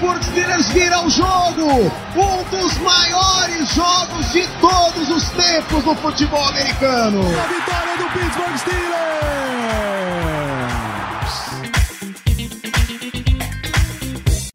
Steelers vira o jogo! Um dos maiores jogos de todos os tempos no futebol americano! A vitória do Pittsburgh Steelers!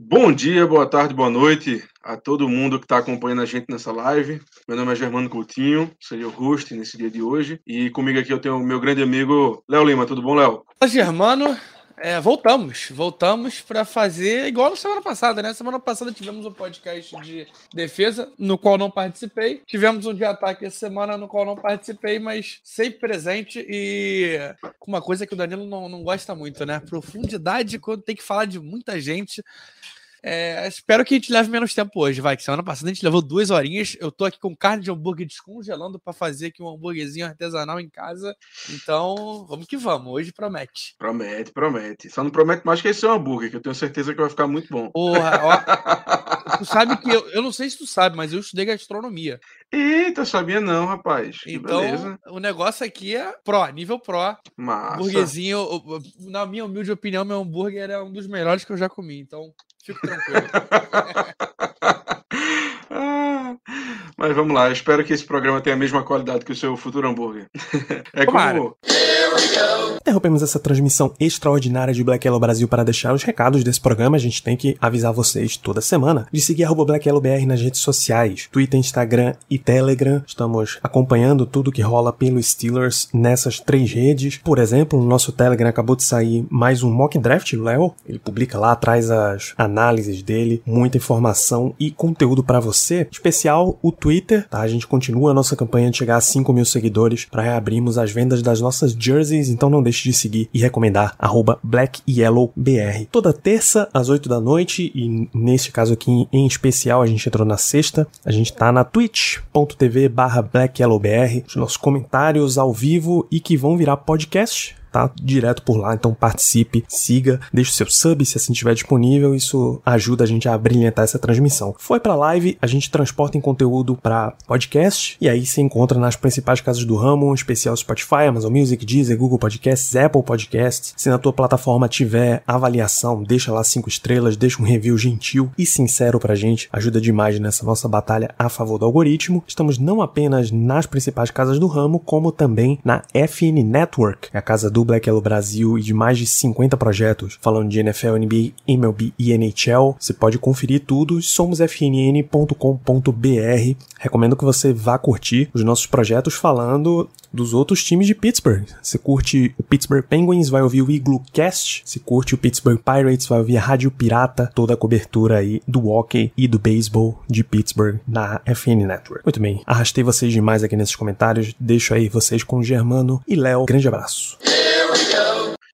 Bom dia, boa tarde, boa noite a todo mundo que está acompanhando a gente nessa live. Meu nome é Germano Coutinho, seria o host nesse dia de hoje. E comigo aqui eu tenho o meu grande amigo Léo Lima. Tudo bom, Léo? Fala, Germano, é, voltamos. Voltamos para fazer igual na semana passada, né? Semana passada tivemos um podcast de defesa, no qual não participei. Tivemos um de ataque essa semana, no qual não participei, mas sempre presente e com uma coisa que o Danilo não, não gosta muito, né? Profundidade quando tem que falar de muita gente. É, espero que a gente leve menos tempo hoje, vai. Que semana passada a gente levou duas horinhas. Eu tô aqui com carne de hambúrguer descongelando para fazer aqui um hambúrguerzinho artesanal em casa. Então, vamos que vamos. Hoje promete. Promete, promete. Só não promete mais que esse é um hambúrguer, que eu tenho certeza que vai ficar muito bom. Porra, ó, tu sabe que eu, eu não sei se tu sabe, mas eu estudei gastronomia. Eita, sabia não, rapaz. Que Então, beleza. o negócio aqui é pro, nível pro. Massa. Hambúrguerzinho, o- o- na minha humilde opinião, meu hambúrguer é um dos melhores que eu já comi. Então, fico tranquilo. Ah, Mas vamos lá, eu espero que esse programa tenha a mesma qualidade que o seu futuro hambúrguer. É Tomara. como. Interrompemos essa transmissão extraordinária de Black Yellow Brasil para deixar os recados desse programa. A gente tem que avisar vocês toda semana de seguir arroba Black Yellow BR nas redes sociais, Twitter, Instagram e Telegram. Estamos acompanhando tudo que rola pelo Steelers nessas três redes. Por exemplo, no nosso Telegram acabou de sair mais um mock draft, do Léo. Ele publica lá, traz as análises dele, muita informação e conteúdo para você. Especial o Twitter, tá? A gente continua a nossa campanha de chegar a 5 mil seguidores para reabrirmos as vendas das nossas jerseys, então não deixe de seguir e recomendar arroba Black Yellow BR. Toda terça às 8 da noite e neste caso aqui em especial a gente entrou na sexta, a gente tá na twitch.tv barra Black Yellow BR, os nossos comentários ao vivo e que vão virar podcast tá direto por lá, então participe, siga, deixe o seu sub se assim estiver disponível, isso ajuda a gente a brilhantar essa transmissão. Foi pra live, a gente transporta em conteúdo para podcast e aí se encontra nas principais casas do ramo, em especial Spotify, Amazon Music, Deezer, Google Podcasts, Apple Podcasts. Se na tua plataforma tiver avaliação, deixa lá cinco estrelas, deixa um review gentil e sincero pra gente, ajuda demais nessa nossa batalha a favor do algoritmo. Estamos não apenas nas principais casas do ramo, como também na FN Network, a casa do Black Yellow Brasil e de mais de 50 projetos falando de NFL, NBA, MLB e NHL. Você pode conferir tudo, somos fnn.com.br. Recomendo que você vá curtir os nossos projetos falando dos outros times de Pittsburgh. Se curte o Pittsburgh Penguins, vai ouvir o Igloo Cast. Se curte o Pittsburgh Pirates, vai ouvir a Rádio Pirata, toda a cobertura aí do hockey e do beisebol de Pittsburgh na FN Network. Muito bem, arrastei vocês demais aqui nesses comentários. Deixo aí vocês com Germano e Léo. Grande abraço.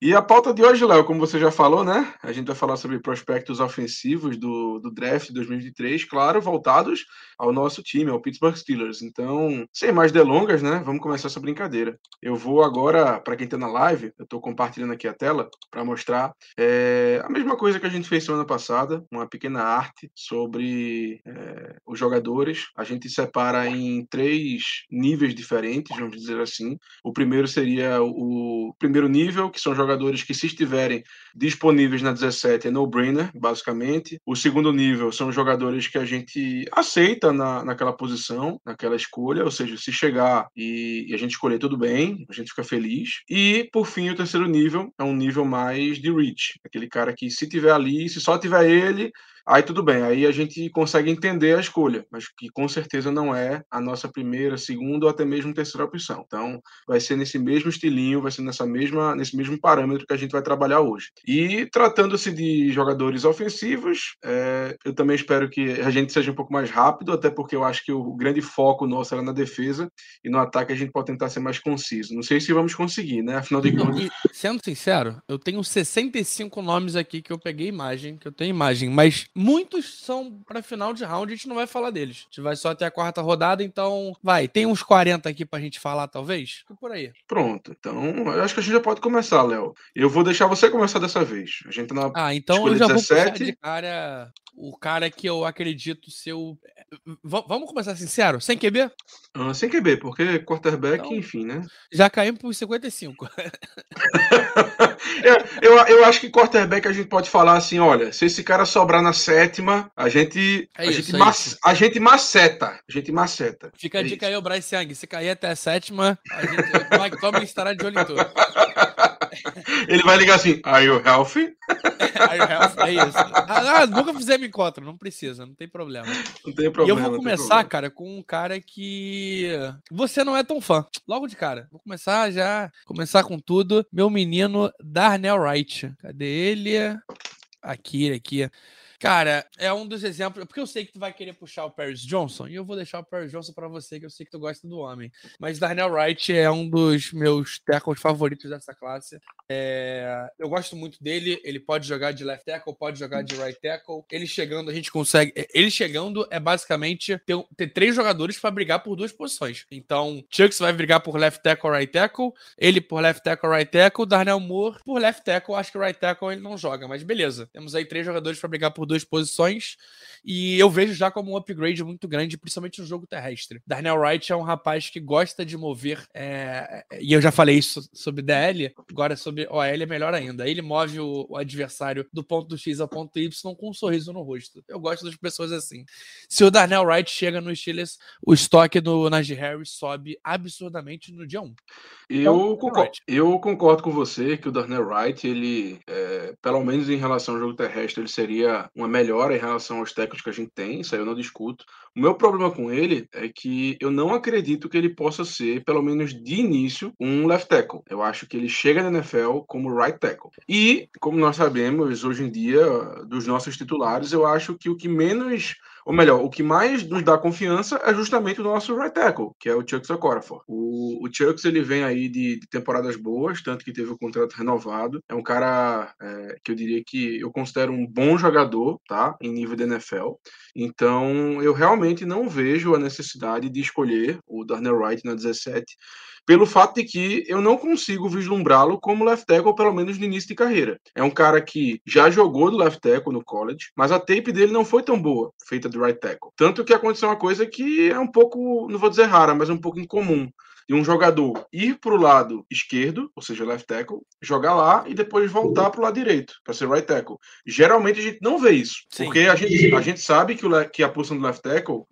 E a pauta de hoje, Léo, como você já falou, né? A gente vai falar sobre prospectos ofensivos do, do draft 2023, claro, voltados ao nosso time, ao Pittsburgh Steelers. Então, sem mais delongas, né? Vamos começar essa brincadeira. Eu vou agora, para quem tá na live, eu tô compartilhando aqui a tela para mostrar é, a mesma coisa que a gente fez semana passada, uma pequena arte sobre é, os jogadores. A gente separa em três níveis diferentes, vamos dizer assim. O primeiro seria o primeiro nível, que são jogadores que, se estiverem disponíveis na 17, é no-brainer, basicamente. O segundo nível são jogadores que a gente aceita na, naquela posição, naquela escolha, ou seja, se chegar e, e a gente escolher tudo bem, a gente fica feliz. E, por fim, o terceiro nível é um nível mais de reach, aquele cara que, se tiver ali, se só tiver ele, Aí tudo bem, aí a gente consegue entender a escolha, mas que com certeza não é a nossa primeira, segunda ou até mesmo terceira opção. Então, vai ser nesse mesmo estilinho, vai ser nessa mesma, nesse mesmo parâmetro que a gente vai trabalhar hoje. E tratando-se de jogadores ofensivos, é, eu também espero que a gente seja um pouco mais rápido, até porque eu acho que o grande foco nosso era na defesa e no ataque a gente pode tentar ser mais conciso. Não sei se vamos conseguir, né? Afinal de contas. sendo sincero, eu tenho 65 nomes aqui que eu peguei imagem, que eu tenho imagem, mas muitos são para final de round, a gente não vai falar deles. A gente vai só até a quarta rodada, então vai, tem uns 40 aqui pra gente falar, talvez? Por aí. Pronto, então eu acho que a gente já pode começar, Léo. Eu vou deixar você começar dessa vez. A gente tá na Ah, então eu já 17. vou de cara o cara que eu acredito ser o. V vamos começar sincero, sem QB? Ah, sem QB, porque quarterback, então, enfim, né? Já caímos por 55. eu, eu, eu, acho que quarterback a gente pode falar assim: olha, se esse cara sobrar na sétima, a gente. É a, isso, gente é mas, a gente maceta. A gente maceta. Fica a é dica isso. aí, o Bryce Young. Se cair até a sétima, a gente, o Mike Tomlin estará de olho em tudo. Ele vai ligar assim: Are you healthy? Are you healthy? É isso. Ah, nunca fizemos encontro, não precisa, não tem problema. Não tem problema. E eu vou começar, cara, com um cara que você não é tão fã. Logo de cara. Vou começar já, começar com tudo. Meu menino Darnell Wright. Cadê ele? Aqui, aqui. Cara, é um dos exemplos. Porque eu sei que tu vai querer puxar o Paris Johnson, e eu vou deixar o Paris Johnson para você, que eu sei que tu gosta do homem. Mas Darnell Wright é um dos meus tackles favoritos dessa classe. É... Eu gosto muito dele. Ele pode jogar de left tackle, pode jogar de right tackle. Ele chegando, a gente consegue. Ele chegando é basicamente ter, ter três jogadores para brigar por duas posições. Então, Chucks vai brigar por left tackle, right tackle. Ele por left tackle, right tackle. Darnell Moore por left tackle. Acho que right tackle ele não joga, mas beleza. Temos aí três jogadores para brigar por duas posições. E eu vejo já como um upgrade muito grande, principalmente no jogo terrestre. Darnell Wright é um rapaz que gosta de mover, é, e eu já falei isso sobre DL, agora sobre OL é melhor ainda. Ele move o, o, adversário do ponto X ao ponto Y com um sorriso no rosto. Eu gosto das pessoas assim. Se o Darnell Wright chega no Steelers, o estoque do Najee Harris sobe absurdamente no dia 1. Eu, então, concordo, eu concordo com você que o Darnell Wright, ele, é, pelo menos em relação ao jogo terrestre, ele seria uma melhora em relação aos técnicos que a gente tem, isso aí eu não discuto. O meu problema com ele é que eu não acredito que ele possa ser, pelo menos de início, um left tackle. Eu acho que ele chega na NFL como right tackle. E, como nós sabemos, hoje em dia, dos nossos titulares, eu acho que o que menos ou melhor, o que mais nos dá confiança é justamente o nosso right tackle, que é o Chuck Okorafor. O, o Chucks, ele vem aí de, de, temporadas boas, tanto que teve o contrato renovado. É um cara é, que eu diria que eu considero um bom jogador, tá? Em nível de NFL. Então, eu realmente não vejo a necessidade de escolher o Darnell Wright na 17 pelo fato de que eu não consigo vislumbrá-lo como left tackle, pelo menos no início de carreira. É um cara que já jogou do left tackle no college, mas a tape dele não foi tão boa, feita do right tackle. Tanto que aconteceu uma coisa que é um pouco, não vou dizer rara, mas um pouco incomum de um jogador ir para o lado esquerdo, ou seja, left tackle, jogar lá e depois voltar para o lado direito, para ser right tackle. Geralmente a gente não vê isso, Sim. porque a gente, a gente sabe que, o, que a posição do left tackle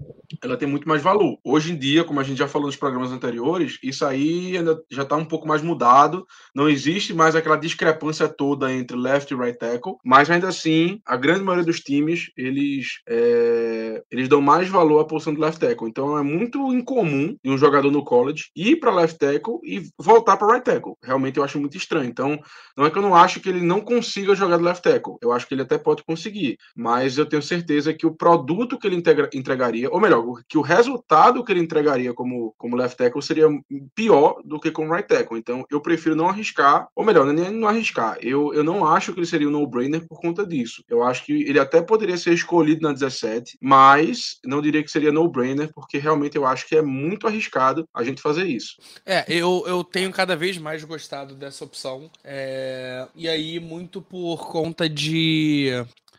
ela tem muito mais valor. Hoje em dia, como a gente já falou nos programas anteriores, isso aí ainda já está um pouco mais mudado, não existe mais aquela discrepância toda entre left e right tackle, mas ainda assim, a grande maioria dos times, eles, é, eles dão mais valor à posição do left tackle. Então é muito incomum de um jogador no college ir para left tackle e voltar para right tackle. Realmente eu acho muito estranho. Então, não é que eu não acho que ele não consiga jogar do left tackle. Eu acho que ele até pode conseguir, mas eu tenho certeza que o produto que ele integra, entregaria, ou melhor, que o resultado que ele entregaria como, como left tackle seria pior do que como right tackle. Então, eu prefiro não arriscar, ou melhor, é nem não arriscar. Eu, eu não acho que ele seria um no-brainer por conta disso. Eu acho que ele até poderia ser escolhido na 17, mas não diria que seria no-brainer, porque realmente eu acho que é muito arriscado a gente fazer isso. É, eu, eu tenho cada vez mais gostado dessa opção. É, e aí, muito por conta de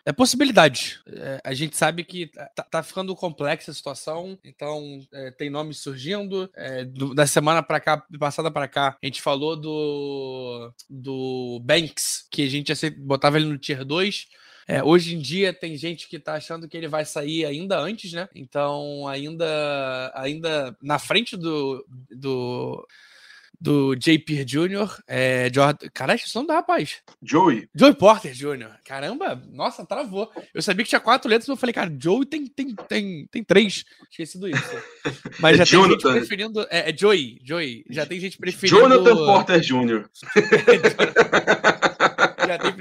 é possibilidade. É, a gente sabe que tá, tá, ficando complexa a situação, então é, tem nomes surgindo. É, do, da semana para cá, passada para cá, a gente falou do do Banks, que a gente botava ele no tier 2. É, hoje em dia tem gente que está achando que ele vai sair ainda antes, né? Então, ainda, ainda na frente do, do, do JP Jr., é, Jordan. Caralho, isso não dá, rapaz. Joey. Joey Porter Jr. Caramba, nossa, travou. Eu sabia que tinha quatro letras, mas eu falei, cara, Joey tem, tem, tem, tem três. Esqueci do isso. Mas é já Jonathan. tem gente preferindo. É, é Joey, Joey. Já tem gente preferindo. Jonathan Porter Jr.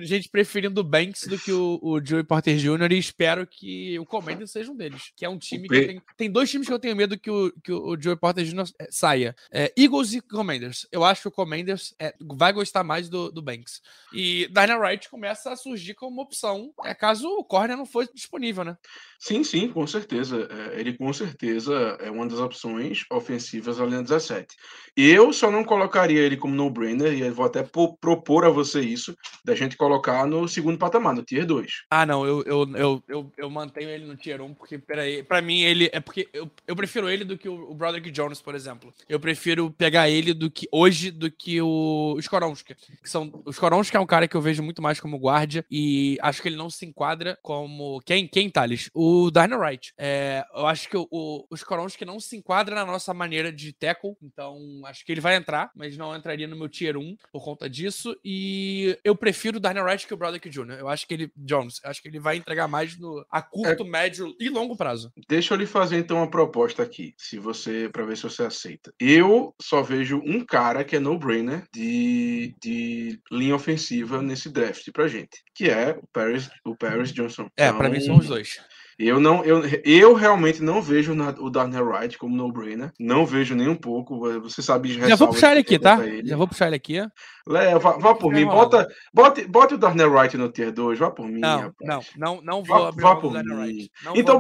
gente preferindo o Banks do que o, o Joey Porter Jr. e espero que o Commanders seja um deles. Que é um time que tem, tem dois times que eu tenho medo que o, que o Joey Porter Jr. Saia. É, Eagles e Commanders. Eu acho que o Commanders é, vai gostar mais do, do Banks. E Dana Wright começa a surgir como opção, é, caso o corner não for disponível, né? Sim, sim, com certeza. É, ele com certeza é uma das opções ofensivas da linha 17. Eu só não colocaria ele como no-brainer, e eu vou até propor a você isso, da gente colocar no segundo patamar, no Tier 2. Ah, não, eu, eu, eu, eu, eu mantenho ele no Tier 1, porque, peraí, pra mim ele é porque eu, eu prefiro ele do que o, o Broderick Jones, por exemplo. Eu prefiro pegar ele do que hoje do que o Skoronski. Que são, o Skoronski é um cara que eu vejo muito mais como guarda, e acho que ele não se enquadra como. Quem, quem Thales? O Dana Wright. É, eu acho que o, o, o não se enquadra na nossa maneira de tackle, então acho que ele vai entrar, mas não entraria no meu tier 1 por conta disso. E eu prefiro o Daniel Wright que o Broderick Jr. Eu acho que ele, Jones, acho que ele vai entregar mais no, a curto, é, médio e longo prazo. Deixa eu lhe fazer então uma proposta aqui, se você, para ver se você aceita. Eu só vejo um cara que é no-brainer de, de linha ofensiva nesse draft pra gente, que é o Paris, o Paris Johnson. É, então, para mim são os dois. Eu não, eu, eu realmente não vejo o Darnell Wright como no-brainer. Não vejo nem um pouco. Você sabe Já vou puxar ele aqui, tá? Ele. Já vou puxar ele aqui. Leva, vá, vá por mim. Bota, bota, bota o Darnell Wright no tier 2. Vá por mim. Não, rapaz. não, não, não vou vá, vá por mim. Então,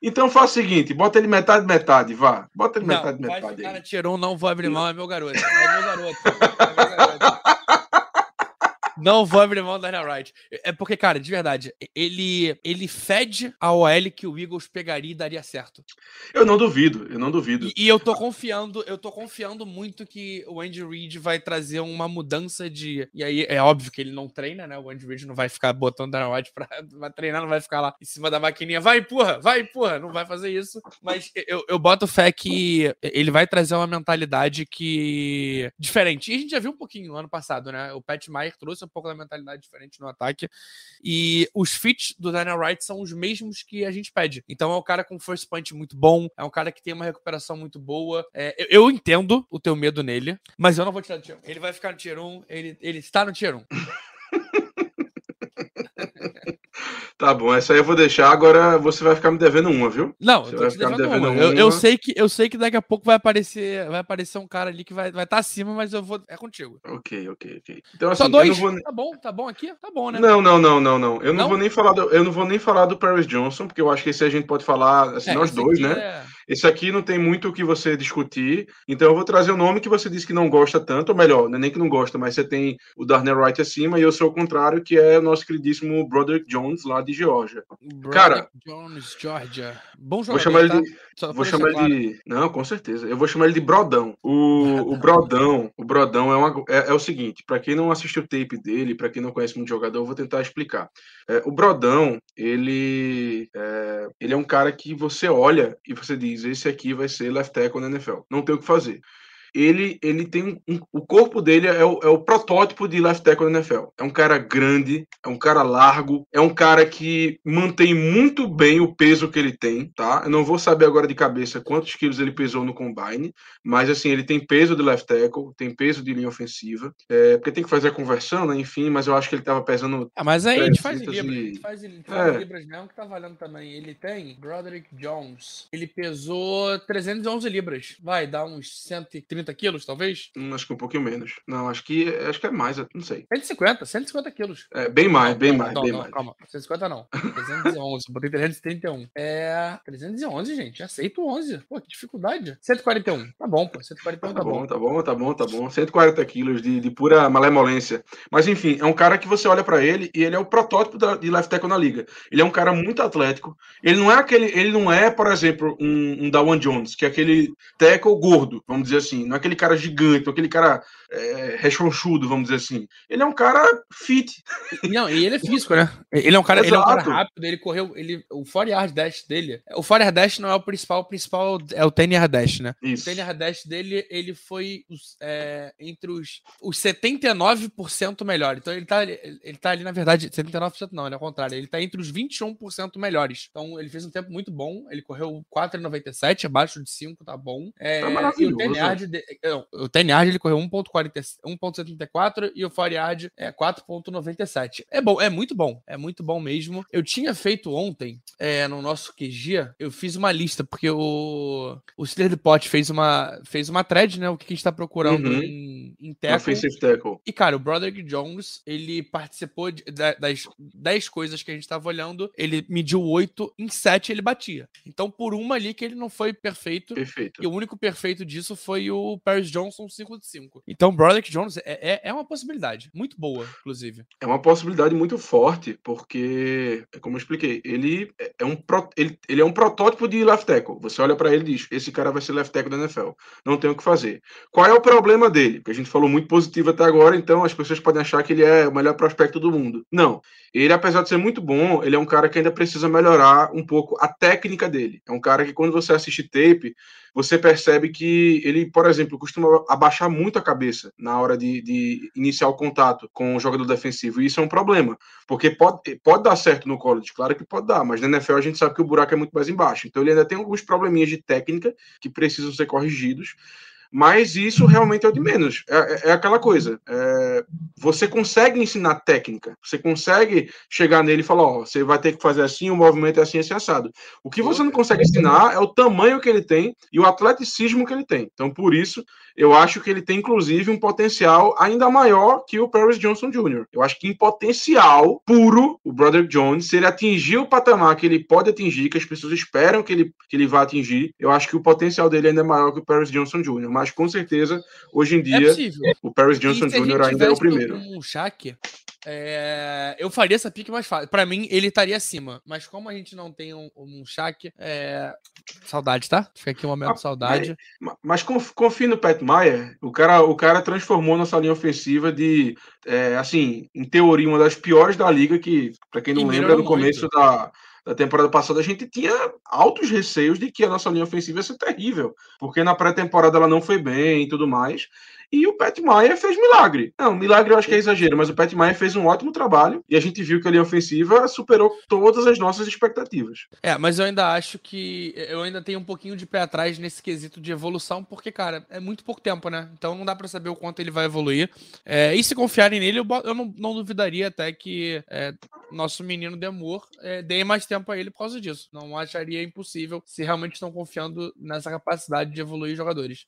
então faz o seguinte: bota ele metade, metade. Vá. Bota ele não, metade, metade. Ficar tier 1, não vou abrir mão. É meu garoto. É meu garoto. É meu garoto. Não vou abrir mão do Daniel Wright. É porque, cara, de verdade, ele, ele fede a OL que o Eagles pegaria e daria certo. Eu não duvido, eu não duvido. E, e eu tô confiando, eu tô confiando muito que o Andy Reid vai trazer uma mudança de. E aí é óbvio que ele não treina, né? O Andy Reid não vai ficar botando o Daniel Wright pra, pra treinar, não vai ficar lá em cima da maquininha. Vai, empurra, vai, empurra. Não vai fazer isso. Mas eu, eu boto fé que ele vai trazer uma mentalidade que. diferente. E a gente já viu um pouquinho no ano passado, né? O Pat Meyer trouxe um pouco da mentalidade diferente no ataque. E os fits do Daniel Wright são os mesmos que a gente pede. Então é um cara com first punch muito bom, é um cara que tem uma recuperação muito boa. É, eu, eu, entendo o teu medo nele, mas eu não vou tirar do tier 1. Ele vai ficar no tier 1, ele, ele está no tier 1. Tá bom, essa aí eu vou deixar. Agora você vai ficar me devendo uma, viu? Não, você eu tô te devendo, devendo uma. Eu, eu, sei que, eu sei que daqui a pouco vai aparecer, vai aparecer um cara ali que vai estar vai tá acima, mas eu vou. É contigo. Ok, ok, ok. Então, assim, Só dois? Vou... Tá bom, tá bom aqui? Tá bom, né? Não, não, não, não, não. Eu não, não? vou nem falar do, eu não vou nem falar do Paris Johnson, porque eu acho que esse a gente pode falar, assim, é, nós dois, né? É... Esse aqui não tem muito o que você discutir. Então eu vou trazer o um nome que você disse que não gosta tanto, ou melhor, não é nem que não gosta, mas você tem o Darnell Wright acima e eu sou o contrário, que é o nosso queridíssimo Broderick Jones lá de Georgia. Cara, Jones, Georgia. Bom jogador, vou chamar ele de, tá? vou chamar ele de, não, com certeza. Eu vou chamar ele de Brodão. O, o Brodão, o Brodão é, uma, é, é o seguinte, para quem não assistiu o tape dele, para quem não conhece muito jogador, eu vou tentar explicar. É, o Brodão, ele é, ele é um cara que você olha e você diz esse aqui vai ser left tackle na NFL. Não tem o que fazer ele, ele tem um, o corpo dele é o, é o protótipo de left tackle na NFL. É um cara grande, é um cara largo, é um cara que mantém muito bem o peso que ele tem, tá? Eu não vou saber agora de cabeça quantos quilos ele pesou no combine, mas assim, ele tem peso de left tackle, tem peso de linha ofensiva, é, porque tem que fazer a conversão, né? Enfim, mas eu acho que ele tava pesando. Ah, mas aí a gente faz em libras, e... gente faz, faz é. libras mesmo que tá valendo também. Ele tem Broderick Jones, ele pesou 311 libras, vai dar uns 130 130 quilos, talvez? Hum, acho que um pouquinho menos. Não, acho que acho que é mais, não sei. 150, 150 quilos. É, bem mais, não, bem não, mais, não, bem mais. Calma, 150 não. 311, botei 331. É, 311, gente, aceito 11. Pô, que dificuldade. 141, tá bom, pô, 141 tá, tá bom. Tá bom, tá bom, tá bom. 140 quilos de, de pura malemolência. Mas enfim, é um cara que você olha para ele e ele é o protótipo da, de left tackle na liga. Ele é um cara muito atlético. Ele não é aquele, ele não é, por exemplo, um, um Dawan Jones, que é aquele tackle gordo, vamos dizer assim não é aquele cara gigante, aquele cara é, rechonchudo, vamos dizer assim. Ele é um cara fit. Não, e ele é físico, né? Ele é um cara, ele é um cara rápido, ele correu, ele, o 4 yard dash dele, o 4 yard dash não é o principal, o principal é o 10 yard dash, né? Isso. O 10 yard dash dele, ele foi é, entre os, os 79% melhor. Então ele tá, ele tá ali, na verdade, 79% não, ele é o contrário, ele tá entre os 21% melhores. Então ele fez um tempo muito bom, ele correu 4,97, abaixo de 5, tá bom. É, tá e o 10 yard, é, é, o 10 yard ele correu 1.74 e o 4 yard é 4.97. É bom, é muito bom, é muito bom mesmo. Eu tinha feito ontem é, no nosso QG, eu fiz uma lista porque o o Steeler Pot fez uma fez uma thread, né, o que a gente tá procurando Uhum. em, em tackle. Tackle. E, cara, o Broderick Jones, ele participou de- da- das 10 coisas que a gente tava olhando, ele mediu 8, em 7 ele batia. Então, por uma ali que ele não foi perfeito, Perfeito. e o único perfeito disso foi o Paris Johnson 5 de 5. Então, o Broderick Jones é, é, é uma possibilidade. Muito boa, inclusive. É uma possibilidade muito forte, porque, como eu expliquei, ele é um, pro- ele, ele é um protótipo de left tackle. Você olha pra ele e diz: esse cara vai ser left tackle da NFL. Não tem o que fazer. Qual é o problema dele? Porque a gente falou muito positivo até agora, então as pessoas podem achar que ele é o melhor prospecto do mundo. Não. Ele, apesar de ser muito bom, ele é um cara que ainda precisa melhorar um pouco a técnica dele. É um cara que, quando você assiste tape, você percebe que ele, por exemplo, costuma abaixar muito a cabeça na hora de, de iniciar o contato com o jogador defensivo. E isso é um problema, porque pode, pode dar certo no college, claro que pode dar, mas na NFL a gente sabe que o buraco é muito mais embaixo. Então ele ainda tem alguns probleminhas de técnica que precisam ser corrigidos. Mas isso realmente é o de menos. É, é- é aquela coisa. é, você consegue ensinar técnica. Você consegue chegar nele e falar: Ó, você vai ter que fazer assim, o movimento é assim, assim, assado. O que você não consegue ensinar é o tamanho que ele tem e o atleticismo que ele tem. Então, por isso, eu acho que ele tem, inclusive, um potencial ainda maior que o Paris Johnson Jr. Eu acho que em potencial puro, o Brother Jones, se ele atingir o patamar que ele pode atingir, que as pessoas esperam que ele, que ele vá atingir, eu acho que o potencial dele ainda é maior que o Paris Johnson Jr. Mas, com certeza, hoje em É dia, possível. o Paris Johnson Jr. ainda é o primeiro. Um Shaq, é, eu faria essa pique mais fácil. Pra mim, ele estaria acima. Mas como a gente não tem um, um Shaq, é... saudade, tá? Fica aqui um momento Ah, de saudade. Ma- Mas conf- confie no Pat Meyer, o cara, o cara transformou nossa linha ofensiva de, é, assim, em teoria, uma das piores da liga, que, para quem não E lembra, no começo da, da temporada passada, a gente tinha altos receios de que a nossa linha ofensiva ia ser terrível, porque na pré-temporada ela não foi bem e tudo mais. E o Pat Meyer fez milagre. Não, milagre eu acho que é exagero, mas o Pat Meyer fez um ótimo trabalho e a gente viu que a linha ofensiva superou todas as nossas expectativas. É, mas eu ainda acho que eu ainda tenho um pouquinho de pé atrás nesse quesito de evolução, porque, cara, é muito pouco tempo, né? Então não dá pra saber o quanto ele vai evoluir. É, e se confiarem nele, eu não, não duvidaria até que é, nosso menino Demor é, dê mais tempo a ele por causa disso. Não acharia impossível se realmente estão confiando nessa capacidade de evoluir jogadores.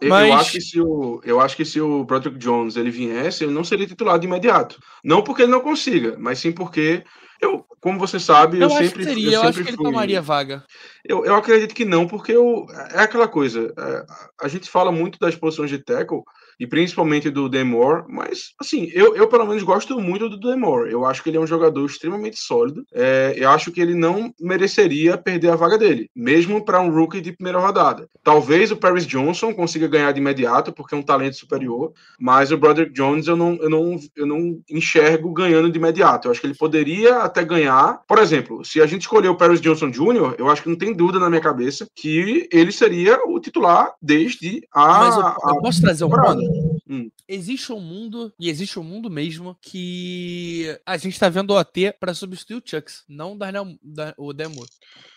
Eu, Mas- eu acho que se o, eu acho que se o Broderick Jones ele viesse, ele não seria titular de imediato. Não porque ele não consiga, mas sim porque eu, como você sabe, eu, Eu, acho sempre que eu seria, eu acho sempre que ele fui- tomaria vaga. Eu, eu acredito que não, porque eu, é aquela coisa. é, a gente fala muito das posições de tackle, e principalmente do Demore, mas, assim, eu, eu pelo menos gosto muito do Demore. Eu acho que ele é um jogador extremamente sólido. É, eu acho que ele não mereceria perder a vaga dele, mesmo para um rookie de primeira rodada. Talvez o Paris Johnson consiga ganhar de imediato, porque é um talento superior, mas o Broderick Jones eu não, eu não, eu não enxergo ganhando de imediato. Eu acho que ele poderia até ganhar. Por exemplo, se a gente escolher o Paris Johnson Jr., eu acho que não tem dúvida na minha cabeça que ele seria o titular desde a. Mas eu, eu posso trazer um ponto? Hum. Existe um mundo, e existe um mundo mesmo, que a gente tá vendo o OT pra substituir o Chucks, não o Darnell, da- o Demo.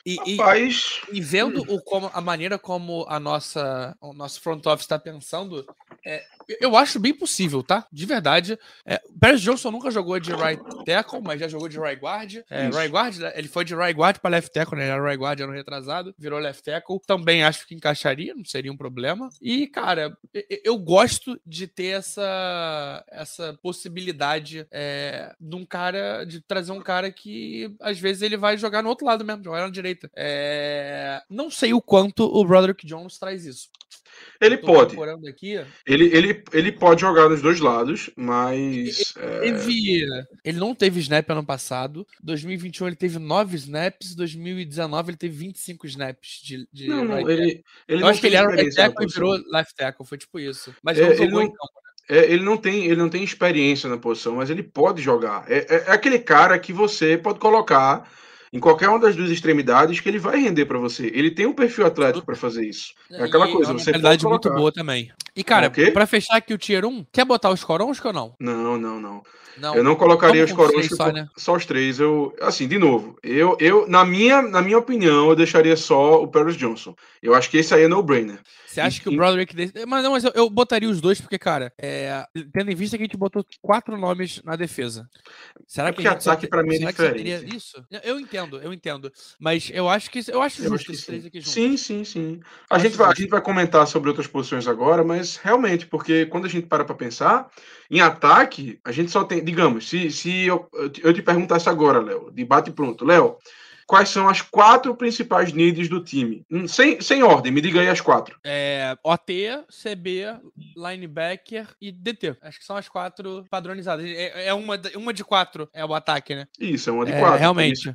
E, e- Rapaz, e vendo o, como, a maneira como a nossa, o nosso front office está pensando, é, eu acho bem possível, tá? De verdade. É, o Paris Johnson nunca jogou de right tackle, mas já jogou de right guard. É, Isso. right guard, né? ele foi de right guard para left tackle, né? Ele era right guard ano retrasado, virou left tackle. Também acho que encaixaria, não seria um problema. E, cara, eu gosto de ter essa, essa possibilidade é, de um cara, de trazer um cara que às vezes ele vai jogar no outro lado mesmo, jogar na direita. É, não sei o quanto o Broderick Jones traz isso. Ele pode. aqui. Ele, ele, ele pode jogar nos dois lados, mas. é, Teve, ele não teve snap ano passado. 2021 ele teve 9 snaps. 2019 ele teve 25 snaps de, de não, não, right ele, ele Eu acho que ele era right tackle e virou left tackle. Foi tipo isso. Mas É, não ele jogou campo. É, ele, não tem, ele não tem experiência na posição, mas ele pode jogar. É, é- é aquele cara que você pode colocar em qualquer uma das duas extremidades que ele vai render para você. Ele tem um perfil atlético para fazer isso. É aquela E coisa, uma você pode muito boa também. E, cara, pra fechar aqui o Tier 1, quer botar os Corons ou não? Não, não, não. Não. Eu não colocaria os três só, né? só os três. Eu, assim, de novo, eu, eu na minha, na minha opinião, eu deixaria só o Paris Johnson. Eu acho que esse aí é no-brainer. Você acha que o E- Broderick. desse- Mas não, mas eu, eu botaria os dois, porque, cara, é, tendo em vista que a gente botou quatro nomes na defesa. Será É que porque ataque pra mim é diferente. isso? Eu entendo, eu entendo. Mas eu acho que eu acho Eu justo esses três sim. aqui juntos. Sim, sim, sim. A gente, vai, a gente vai comentar sobre outras posições agora, mas realmente, porque quando a gente para para pensar, em ataque, a gente só tem, digamos, se, se eu, eu te perguntasse agora, Léo, de bate pronto, Léo, quais são as quatro principais needs do time? Hum, Sem, sem ordem, me diga aí as quatro. É, OT, CB, linebacker e DT. Acho que são as quatro padronizadas. É, é uma, uma de quatro é o ataque, né? Isso, é uma de É, quatro. por realmente.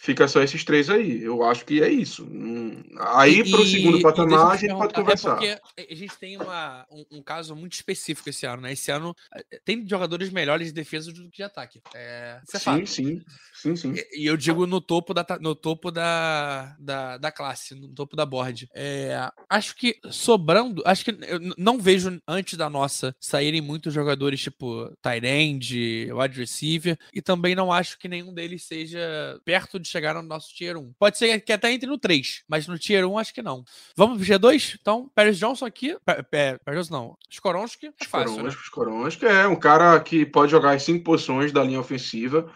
Fica só esses três aí. Eu acho que é isso. Hum, Aí, para o segundo patamar, a te gente pode conversar. Porque a gente tem uma, um, um caso muito específico esse ano, né? Esse ano eh, tem jogadores melhores de defesa do que de ataque. É, é Sim, fato. sim, sim, sim. E e eu digo no topo da, no topo da, da, da classe, no topo da board. É, acho que sobrando, acho que eu não vejo antes da nossa saírem muitos jogadores tipo tight end, wide receiver, e também não acho que nenhum deles seja perto de chegar no nosso tier 1. Pode ser que até entre no 3, mas no tier 1 acho que não. Vamos pro G2? Então, Paris Johnson aqui, Pe- Paris Johnson não, Skoronski, é né? Os Corões, que é um cara que pode jogar as cinco posições da linha ofensiva.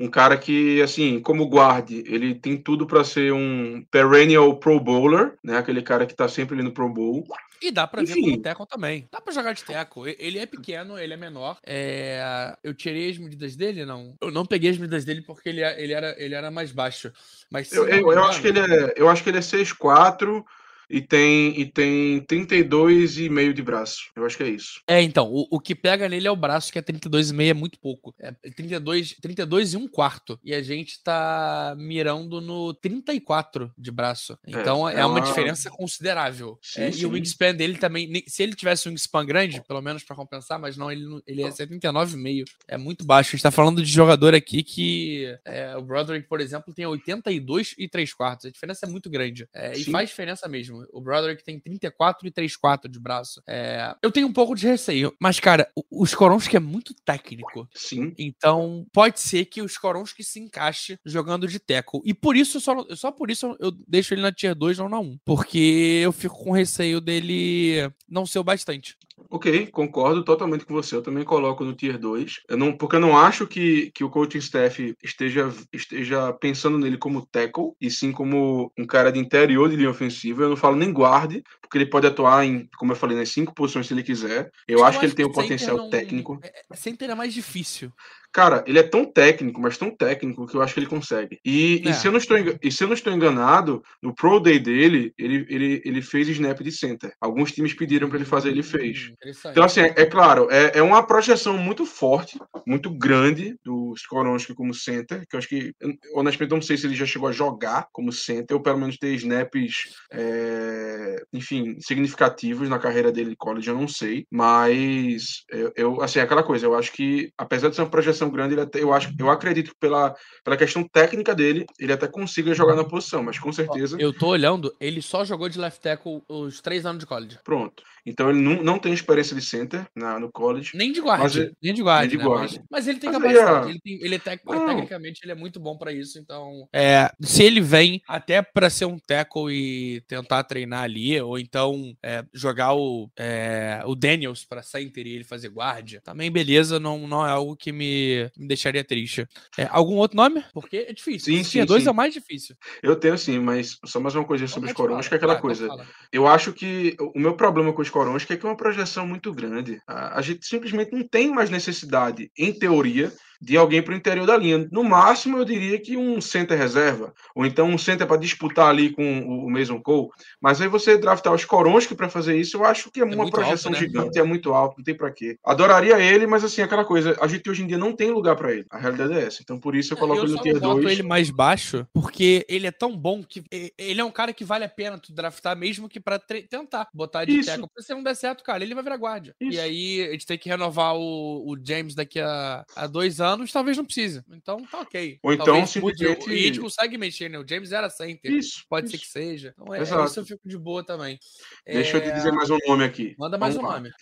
Um cara que, assim, como guarde, ele tem tudo para ser um perennial Pro Bowler, né? Aquele cara que tá sempre ali no Pro Bowl. E dá pra ver Enfim. como tackle também. Dá pra jogar de tackle. E- Ele é pequeno, ele é menor. É, Eu tirei as medidas dele? Não. Eu não peguei as medidas dele porque ele, ele, era, ele era mais baixo. Mas Eu, eu, eu acho que ele é, eu acho que ele é 6'4 e tem, e tem 32,5 de braço. Eu acho que é isso. É, então, o, o que pega nele é o braço, que é 32,5 é muito pouco. É 32, 32 e um quarto. E a gente tá mirando no 34 de braço. Então é, é uma uma- diferença considerável. Sim, É, e sim. o wingspan dele também, se ele tivesse um wingspan grande, pelo menos pra compensar, mas não, ele, ele é 79,5. É muito baixo. A gente tá falando de jogador aqui que é, o Broderick, por exemplo, tem 82 e 3 quartos. A diferença é muito grande. É, e faz diferença mesmo. O Broderick tem 34 e 3 quartos de braço. É, eu tenho um pouco de receio, mas, cara, o, o Skoronski é muito técnico. Sim. Então, pode ser que o Skoronski se encaixe jogando de tackle. E por isso, só, só por isso eu deixo ele na tier 2, não na 1. Porque eu fico com receio dele não ser o bastante. Ok, concordo totalmente com você. Eu também coloco no Tier 2. Eu não, porque eu não acho que, que o coaching staff esteja, esteja pensando nele como tackle, e sim como um cara de interior de linha ofensiva. Eu não falo nem guarde, porque ele pode atuar em, como eu falei, nas cinco posições se ele quiser. Eu, acho que ele tem o center potencial não- técnico. é- é- Center é mais difícil. Cara, ele é tão técnico, mas tão técnico que eu acho que ele consegue. E, É. e se, eu não estou, e se eu não estou enganado, no Pro Day dele, ele, ele, ele fez snap de center. Alguns times pediram para ele fazer, ele fez. Hum, interessante. Então, assim, é, é claro, é, é uma projeção muito forte, muito grande do Skoronski como center, que eu acho que, honestamente, não sei se ele já chegou a jogar como center, ou pelo menos ter snaps, é, enfim, significativos na carreira dele em college, eu não sei, mas eu, eu, assim, é aquela coisa, eu acho que, apesar de ser uma projeção grande, ele até, eu, acho, eu acredito que pela, pela questão técnica dele, ele até consiga jogar na posição, mas com certeza, Eu tô olhando, ele só jogou de left tackle os três anos de college. pronto. Então ele não, não tem experiência de center na, no college, Nem de guarda, Mas é- nem de guarda, nem de né? guarda. Mas, mas ele tem Mas capacidade, ó, ele, tem- ele é tec- tecnicamente ele é muito bom pra isso, então é, se ele vem até pra ser um tackle e tentar treinar ali, ou então é, jogar o, é, o Daniels pra center e ele fazer guarda, também beleza, não, não é algo que me, me deixaria triste. É, algum outro nome? Porque é difícil. Sim, Esse sim, tier 2 sim. é o mais difícil. Eu tenho sim, mas só mais uma coisa sobre os Então, Corões, que é aquela Vai, então coisa. Eu acho que o meu problema com os Corões é que é uma projeção muito grande. A, a gente simplesmente não tem mais necessidade, em teoria, de alguém para o interior da linha. No máximo, eu diria que um center reserva, ou então um center para disputar ali com o, Mason Cole. Mas aí você draftar os Koronsky para fazer isso, eu acho que é, uma muito projeção alto, né? gigante, é muito alto, não tem para quê. Adoraria ele, mas assim, aquela coisa, a gente hoje em dia não tem lugar para ele. A realidade é essa. Então por isso eu coloco eu ele no tier não boto 2. ele mais baixo porque ele é tão bom que ele é um cara que vale a pena tu draftar mesmo que pra tre- tentar botar de. Porque se não der certo, cara, ele vai virar guarda. E aí a gente tem que renovar o, o James daqui a, a dois anos anos, talvez não precise. Então tá ok. Ou então, Talvez mude- simplesmente- a gente consegue mexer, né? O James era center. Isso. Pode isso. ser que seja. Então, é, Exato. isso eu fico de boa também. Deixa eu te É, dizer mais um nome aqui. Manda mais um Vamos lá. nome.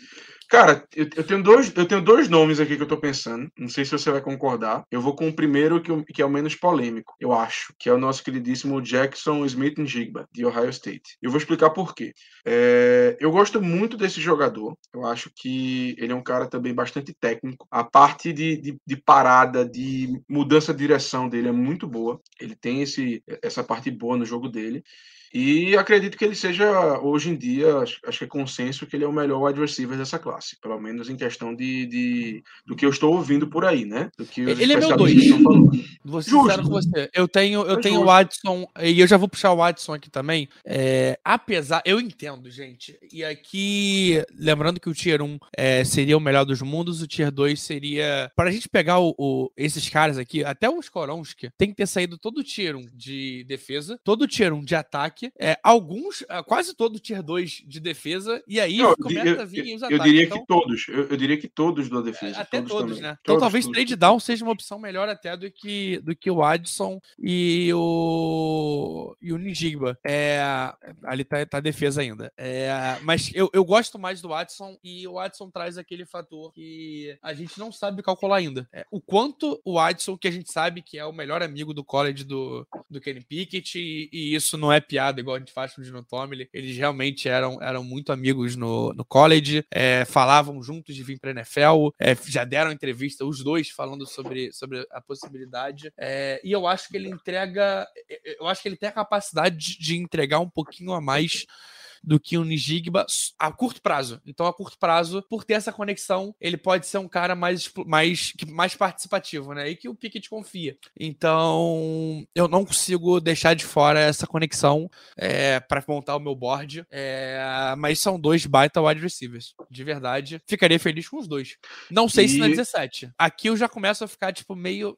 Cara, eu, eu tenho dois, eu tenho dois nomes aqui que eu tô pensando. Não sei se você vai concordar. Eu vou com o primeiro, que, o- que é o menos polêmico, eu acho, que é o nosso queridíssimo Jackson Smith Jigba, de Ohio State. Eu vou explicar por quê. É, eu gosto muito desse jogador. Eu acho que ele é um cara também bastante técnico. A parte de, de, de parada, de mudança de direção dele é muito boa. Ele tem esse, essa parte boa no jogo dele. E acredito que ele seja, hoje em dia, acho, que é consenso que ele é o melhor wide receiver dessa classe, pelo menos em questão de, de- do que eu estou ouvindo por aí, né? Do que os Ele é meu dois. Vou ser Justo. sincero com você. Eu tenho, eu É tenho o. Watson, e eu já vou puxar o Watson aqui também. É, apesar, eu entendo, gente. E aqui, lembrando que o Tier 1 é, seria o melhor dos mundos, o Tier 2 seria. Para a gente pegar o, o- esses caras aqui, até o Skoronski, tem que ter saído todo o Tier 1 de defesa, todo o Tier 1 de ataque, é, alguns, ah, quase todo Tier 2 de defesa, e aí eu, começa eu- a vir os eu ataques. diria Então, que todos, eu, eu diria que todos da defesa. até todos, também. né? Então Todos, talvez todos, trade todos. down seja uma opção melhor até do que, do que o Adson e o, e o Nijigba. É, ali tá, tá a defesa ainda. É, mas eu, eu gosto mais do Adson e o Adson traz aquele fator que a gente não sabe calcular ainda. É, o quanto o Adson, que a gente sabe que é o melhor amigo do college do, do Kenny Pickett, e, e isso não é piada igual a gente faz com o Dino Tomlin. Eles realmente eram, eram muito amigos no, no college, é, falavam juntos de vir para NFL, é, já deram entrevista, os dois falando sobre, sobre a possibilidade. é, e eu acho que ele entrega, eu acho que ele tem a capacidade de, de entregar um pouquinho a mais do que o Nijigba a curto prazo. Então, a curto prazo, por ter essa conexão, ele pode ser um cara mais, mais, mais participativo, né? E que o Pickett confia. Então, eu não consigo deixar de fora essa conexão é, para montar o meu board. é, mas são dois baita wide receivers. De verdade. Ficaria feliz com os dois. Não sei se na E- 17. Aqui eu já começo a ficar, tipo, meio.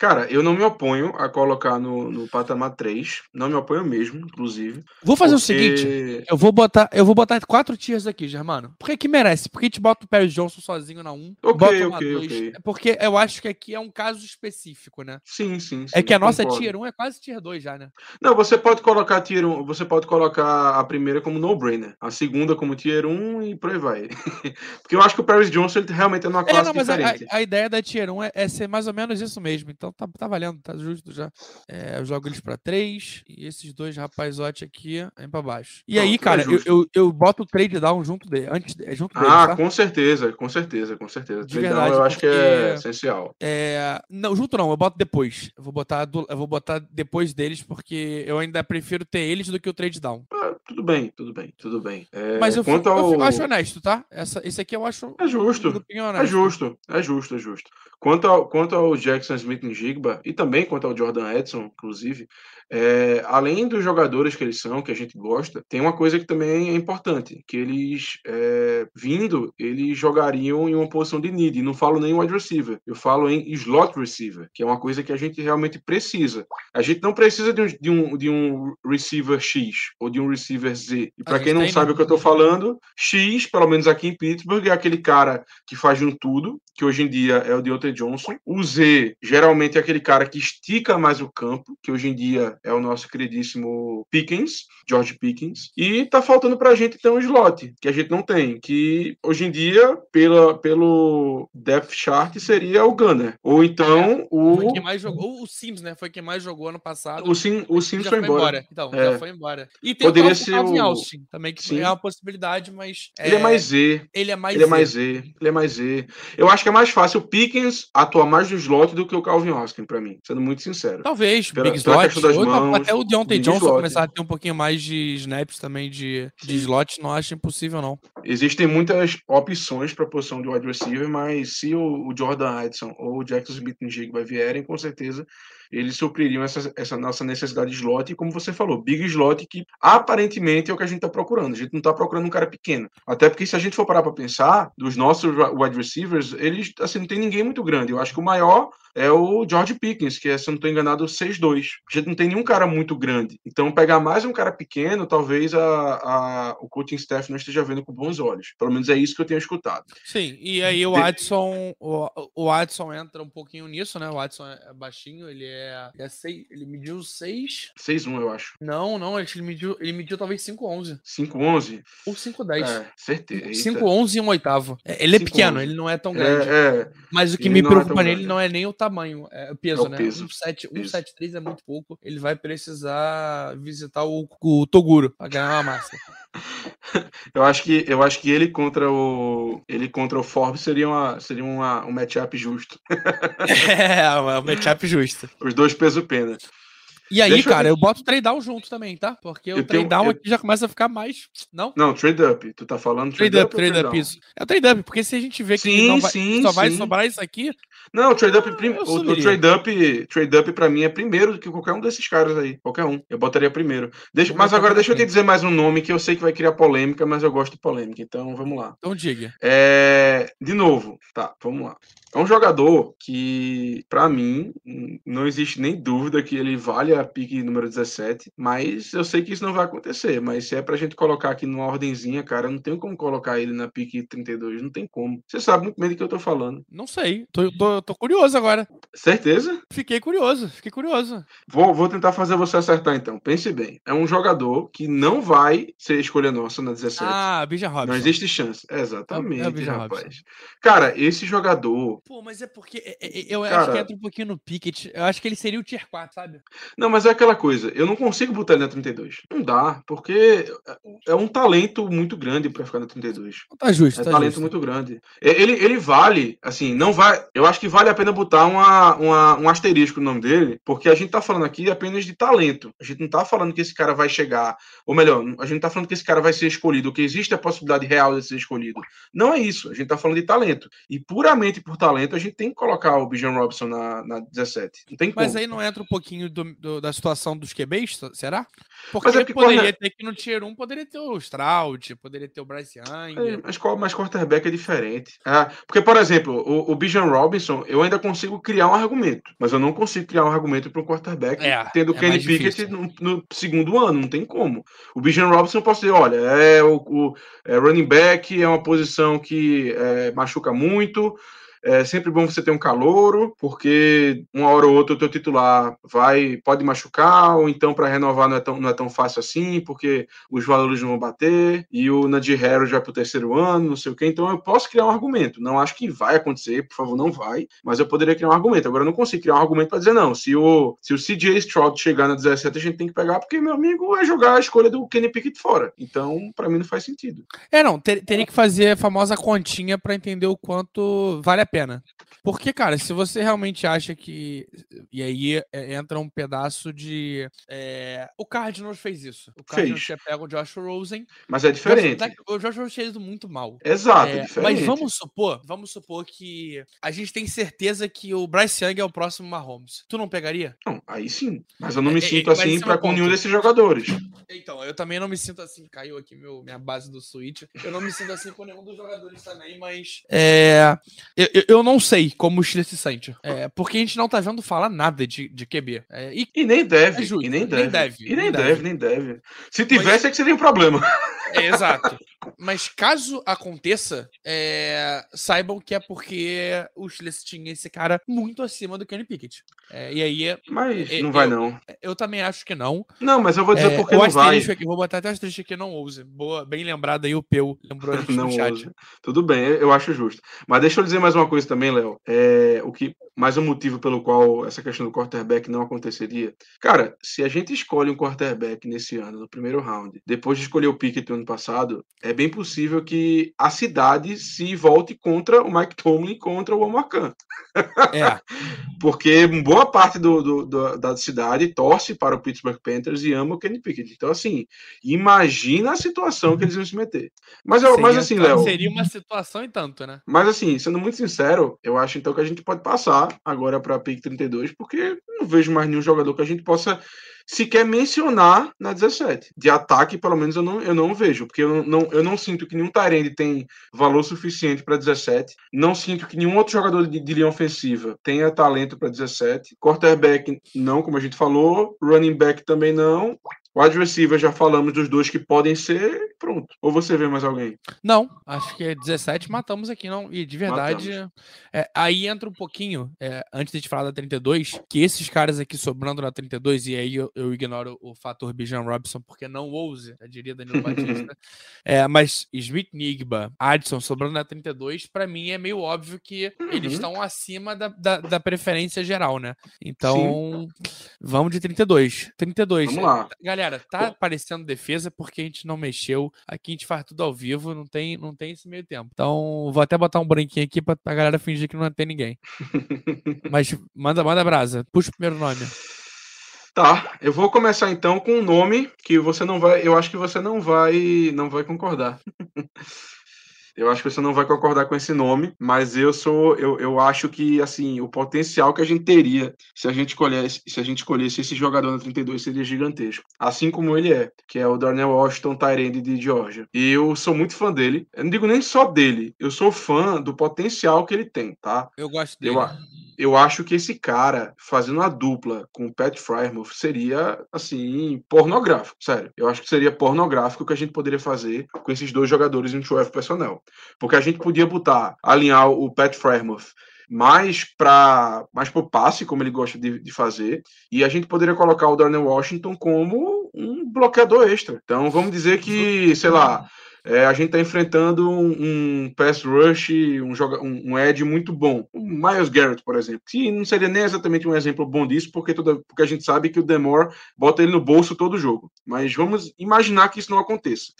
Cara, eu não me oponho a colocar no, no patamar 3. Não me oponho mesmo, inclusive. Vou fazer o porque- seguinte. Eu vou botar, eu vou botar quatro tiers aqui, Germano. Porque que merece? Porque a gente bota o Perry Johnson sozinho na 1. Ok, bota uma ok, 2. ok. Porque eu acho que aqui é um caso específico, né? Sim, sim, sim. É que a nossa concordo. tier 1 é quase tier 2 já, né? Não, você pode colocar tier 1, você pode colocar a primeira como no-brainer, a segunda como tier 1 e por aí vai. Porque eu acho que o Paris Johnson ele realmente é numa É, classe não, mas a, diferente. a- a ideia da tier 1 é, é ser mais ou menos isso mesmo. Então tá, tá valendo, tá justo já. É, eu jogo eles pra 3 e esses dois rapazote aqui vem pra baixo. E aí, é cara, eu, justo. eu, eu boto o trade down junto dele, antes, é junto dele, Ah, tá? com certeza, com certeza, com certeza. De Trade down verdade, eu acho que é essencial. É, não, junto não, eu boto depois. Eu vou botar, do- eu vou botar depois deles, porque eu ainda prefiro ter eles do que o trade down. Ah, tudo bem, tudo bem, tudo bem. É, Mas eu, fico, quanto eu ao... fico- acho honesto, tá? Essa, esse aqui eu acho. É justo. um É justo, é justo, é justo. Quanto ao, quanto ao Jackson Smith Jigba e também quanto ao Jordan Edson, inclusive, é, além dos jogadores que eles são, que a gente gosta, tem uma coisa que também é importante, que eles, é, vindo, eles jogariam em uma posição de need, não falo nem wide receiver, eu falo em slot receiver, que é uma coisa que a gente realmente precisa. A gente não precisa de um, de um, de um receiver X ou de um receiver Z. E para quem não sabe o que eu tô falando, X, pelo menos aqui em Pittsburgh, é aquele cara que faz um tudo, que hoje em dia é o Deontay Johnson. O Z, geralmente, é aquele cara que estica mais o campo, que hoje em dia é o nosso queridíssimo Pickens, George Pickens. E tá faltando pra gente ter um slot, que a gente não tem, que hoje em dia, pela, pelo depth chart, seria o Gunner. Ou então Foi o... quem mais jogou. O Sims, né? Foi quem mais jogou ano passado. O, Sim, o Sims já foi embora. Então, É. já foi embora. E tem Poderia o Calvin o- Austin também, que Sim. é uma possibilidade, mas. Ele é mais Z. Ele é mais. Ele é Z. mais Z, ele é mais Z. Eu acho que é mais fácil o Pickens atuar mais no slot do que o Calvin Austin, pra mim, sendo muito sincero. Talvez, Pela- Big pela questão das ou mãos, até o Deontay Johnson slot. começar a ter um pouquinho mais de snaps também de, de slot, não acho impossível, não. Existem muitas opções para a posição de wide receiver, mas se o, o Jordan Edson ou o Jackson Smith Jigba vierem, com certeza eles supririam essa, essa nossa necessidade de slot, e como você falou, big slot, que aparentemente é o que a gente está procurando. A gente não está procurando um cara pequeno. Até porque se a gente for parar para pensar, dos nossos wide receivers, eles, assim, não tem ninguém muito grande. Eu acho que o maior é o George Pickens, que é, se eu não estou enganado, 6'2". A gente não tem nenhum cara muito grande. Então, pegar mais um cara pequeno, talvez a, a, o coaching staff não esteja vendo com bons olhos. Pelo menos é isso que eu tenho escutado. Sim, e aí o Adson, o, o Adson entra um pouquinho nisso, né? O Adson é baixinho, ele é, é seis, ele mediu 6. 6'1, eu acho. Não, não, ele mediu, ele mediu talvez 5'11. 5'11? Ou 5'10. É, certeza. 5'11 e um oitavo. É, ele é 5, pequeno, 11. ele não é tão grande. É, é. Mas o que me preocupa é nele não é nem o tamanho, é o peso, É o né? peso. 1,73 é muito pouco. Ele vai precisar visitar o, o Toguro pra ganhar uma massa. Eu acho que eu acho que ele contra o ele contra o Forbes seria uma seria uma, um matchup justo. é, um matchup justo. Os dois peso pena. E aí, Deixa eu cara, ver. eu boto o trade down junto também, tá? Porque o Eu trade tenho- down eu- aqui já começa a ficar mais. Não? Não, trade up. Tu tá falando Trade up, ou trade up, down? isso. É o trade up, porque se a gente vê que Sim, não vai, sim, só vai sim. sobrar isso aqui, Não, o trade up, prim... eu o, o trade up, trade up para mim é primeiro do que qualquer um desses caras aí, qualquer um. Eu botaria primeiro. Deixa... Eu Mas agora deixa eu te dizer mais um nome que eu sei que vai criar polêmica, mas eu gosto de polêmica, então vamos lá. então diga. É, de novo, tá, vamos lá. É um jogador que, pra mim, não existe nem dúvida que ele vale a pique número 17, mas eu sei que isso não vai acontecer. Mas se é pra gente colocar aqui numa ordenzinha, cara, não tenho como colocar ele na pique 32, não tem como. Você sabe muito bem do que eu tô falando. Não sei. Tô, tô, tô curioso agora. Certeza? Fiquei curioso, fiquei curioso. Vou, vou tentar fazer você acertar então. Pense bem. É um jogador que não vai ser escolha nossa na 17. Ah, Bija Robson. não existe chance. Exatamente, É Bijan rapaz. Cara, esse jogador. Pô, mas é porque é- é- eu Cara- acho que entra um pouquinho no Pickett. Eu acho que ele seria o tier 4, sabe? Não, mas é aquela coisa. Eu não consigo botar ele na 32. Não dá, porque é um talento muito grande pra ficar na 32. Tá justo, É tá talento justo. muito grande. E- Ele, ele vale, assim, não vai. Eu acho que vale a pena botar uma, uma- um asterisco no nome dele, porque a gente tá falando aqui apenas de talento. A gente não tá falando que esse cara vai chegar, ou melhor, a gente não tá falando que esse cara vai ser escolhido, que existe a possibilidade real de ser escolhido. Não é isso. A gente tá falando de talento. E puramente por talento, a gente tem que colocar o Bijan Robson na, na 17. Não tem como. Mas aí não entra um pouquinho do- do- da situação dos QBs, será? Porque Mas é porque poderia quando- ter que no Tier 1, poderia ter o Stroud, poderia ter o Bryce Young. É, mas, qual- mas quarterback é diferente. Ah, porque, por exemplo, o, o Bijan Robinson, eu ainda consigo criar um argumento, mas eu não consigo criar um argumento para um quarterback É, tendo é Kenny Pickett no, no segundo ano, não tem como. O Bijan Robinson eu posso dizer, olha, é o, o- é running back, é uma posição que é, machuca muito. É sempre bom você ter um calouro, porque uma hora ou outra o teu titular vai pode machucar, ou então para renovar não é, tão, não é tão fácil assim, porque os valores não vão bater, e o Nadir Harris vai para o terceiro ano, não sei o quê. Então eu posso criar um argumento. Não acho que vai acontecer, por favor, não vai, mas eu poderia criar um argumento. Agora eu não consigo criar um argumento para dizer, não, se o, se o CJ Stroud chegar na 17, a gente tem que pegar, porque meu amigo é jogar a escolha do Kenny Pickett fora. Então, para mim, não faz sentido. É, não, ter- teria que fazer a famosa continha pra entender o quanto vale a pena. Porque, cara, se você realmente acha que. E aí é, entra um pedaço de. é, O Cardinals fez isso. O Cardinals Fez. pego o Josh Rosen. Mas é diferente. Josh- o Josh Rosen fez muito mal. Exato, é, É, diferente. mas vamos supor, vamos supor que a gente tem certeza que o Bryce Young é o próximo Mahomes. Tu não pegaria? Não, aí sim. Mas eu não me É, é, sinto assim é para com nenhum desses jogadores. Então, eu também não me sinto assim. Caiu aqui meu, minha base do Switch. Eu não me sinto assim com nenhum dos jogadores também, mas. É. Eu, eu- eu não sei como o Chile se sente. É, porque a gente não tá vendo falar nada de, de QB. É, e E nem deve. É justo, e nem nem deve. deve, E nem, nem deve, deve. nem deve. Se tivesse, é que seria um problema. É, exato. Mas caso aconteça, é, saibam que é porque o Schleswig tinha esse cara muito acima do Kenny Pickett. É, e aí, Mas É, não vai, eu- não. eu também acho que não. Não, mas eu vou dizer É, porque o não vai. aqui, vou botar até o asterisco aqui, não ouse. Boa, bem lembrado aí, o Peu lembrou a gente Não no chat. ousa. Tudo bem, eu acho justo. Mas deixa eu dizer mais uma coisa também, Léo. É, o que mais um motivo pelo qual essa questão do quarterback não aconteceria. Cara, se a gente escolhe um quarterback nesse ano, no primeiro round, depois de escolher o Pickett no ano passado, é bem possível que a cidade se volte contra o Mike Tomlin, contra o Omar Khan. É, Porque boa parte do, do- do- da cidade torce para o Pittsburgh Panthers e ama o Kenny Pickett. Então, assim, imagina a situação que eles vão se meter. Mas, eu, mas assim, seria, Léo. seria uma situação e tanto, né? Mas assim, sendo muito sincero, eu acho então que a gente pode passar agora para a PIC 32, porque não vejo mais nenhum jogador que a gente possa sequer mencionar na 17. De ataque, pelo menos, eu não, eu não vejo, porque eu não, eu não sinto que nenhum Tyrande tem valor suficiente para 17. Não sinto que nenhum outro jogador de, de linha ofensiva tenha talento para 17. Quarterback, não, como a gente falou. Running back também não. Wide receiver, já falamos dos dois que podem ser, pronto. Ou você vê mais alguém? Não, acho que é 17 matamos aqui, não. E de verdade, é, aí entra um pouquinho, é, antes de gente falar da 32, que esses caras aqui sobrando na 32, e aí eu, eu ignoro o fator Bijan Robson, porque não ouse, eu diria Danilo Batista. é, mas Smith Nigba, Addison sobrando na 32, para mim é meio óbvio que uhum. eles estão acima da, da, da, preferência geral, né? Então, Sim. vamos de 32. 32. Vamos lá. Galera, tá aparecendo defesa porque a gente não mexeu. Aqui a gente faz tudo ao vivo, não tem, não tem esse meio tempo. Então, vou até botar um branquinho aqui pra, pra galera fingir que não tem ninguém. Mas manda, manda brasa. Puxa primeiro nome. Tá, eu vou começar então com um nome que você não vai, eu acho que você não vai, não vai concordar. Eu acho que você não vai concordar com esse nome, mas eu sou, eu, eu acho que assim o potencial que a gente teria se a gente escolhesse, se a gente escolhesse esse jogador no 32 seria gigantesco, assim como ele é, que é o Darnell Washington Tyrande de Georgia. E eu sou muito fã dele. Eu não digo nem só dele, eu sou fã do potencial que ele tem, tá? Eu gosto dele. Eu, eu acho que esse cara fazendo uma dupla com o Pat Frymouth seria, assim, pornográfico, sério. Eu acho que seria pornográfico o que a gente poderia fazer com esses dois jogadores em 12 personnel. Porque a gente podia botar, alinhar o Pat Frymouth mais para mais pro passe, como ele gosta de, de, fazer, e a gente poderia colocar o Darnell Washington como um bloqueador extra. Então vamos dizer que, sei lá, é, a gente está enfrentando um, um, pass rush, um, joga, um, um muito bom. O Miles Garrett, por exemplo, que não seria nem exatamente um exemplo bom disso, porque, toda, porque a gente sabe que o Demore bota ele no bolso todo jogo. Mas vamos imaginar que isso não aconteça.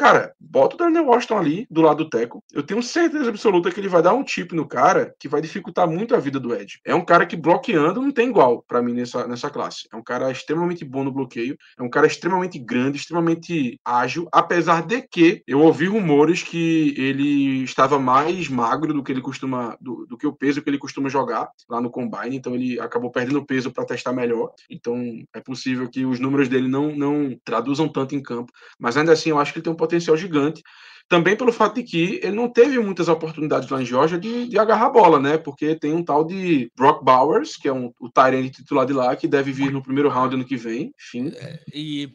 Cara, bota o Daniel Washington ali do lado do Teco. Eu tenho certeza absoluta que ele vai dar um chip no cara que vai dificultar muito a vida do Ed. É um cara que bloqueando não tem igual para mim nessa, nessa classe. É um cara extremamente bom no bloqueio. É um cara extremamente grande, extremamente ágil. Apesar de que eu ouvi rumores que ele estava mais magro do que ele costuma, do, do que o peso que ele costuma jogar lá no combine. Então ele acabou perdendo peso para testar melhor. Então é possível que os números dele não, não traduzam tanto em campo. Mas ainda assim eu acho que ele tem um potencial gigante também pelo fato de que ele não teve muitas oportunidades lá em Georgia de, de agarrar a bola, né? Porque tem um tal de Brock Bowers, que é um, o Tyrene titular de lá, que deve vir no primeiro round ano que vem. Enfim. É, e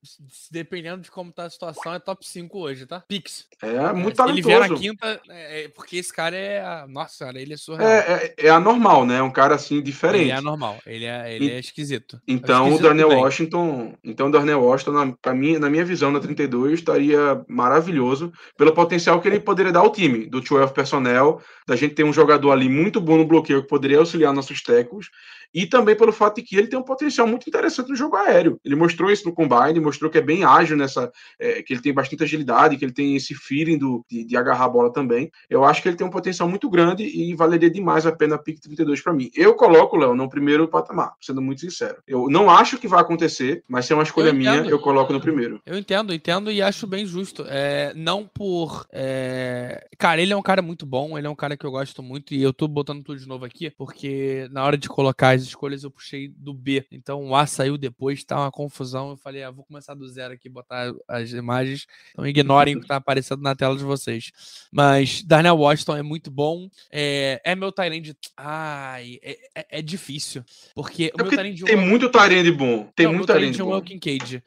dependendo de como tá a situação, é top 5 hoje, tá? Pix. É, muito é, talentoso. Ele vier na quinta, é, é, porque esse cara é. Nossa, cara, ele é surreal. É, é, é anormal, né? É um cara assim diferente. Ele é anormal, ele é, ele é esquisito. Então, esquisito o Darnell Washington. Então, o Darnell Washington, na, pra mim, na minha visão, na 32, estaria maravilhoso pelo potencial que ele poderia dar ao time, do 12 personnel, da gente ter um jogador ali muito bom no bloqueio que poderia auxiliar nossos tecos, e também pelo fato de que ele tem um potencial muito interessante no jogo aéreo. Ele mostrou isso no combine, mostrou que é bem ágil nessa, é, que ele tem bastante agilidade, que ele tem esse feeling do, de, de, agarrar a bola também. Eu acho que ele tem um potencial muito grande e valeria demais a pena a pick 32 para mim. Eu coloco, Léo, no primeiro patamar, sendo muito sincero. Eu não acho que vai acontecer, mas se é uma escolha eu minha, eu coloco no primeiro. Eu entendo, entendo e acho bem justo. É, não por. É... Cara, ele é um cara muito bom, ele é um cara que eu gosto muito e eu tô botando tudo de novo aqui, porque na hora de colocar as escolhas eu puxei do B. Então o A saiu depois, tá uma confusão. Eu falei, ah, vou começar do zero aqui, botar as imagens. Então ignorem o que tá aparecendo na tela de vocês. Mas Darnell Washington é muito bom. É, é meu Tyrande. Ai, é, é, é, difícil. Porque é o meu Tyrande Tem muito Tyrande bom. Tem Não, muito Tyrande bom. É o Kincaid.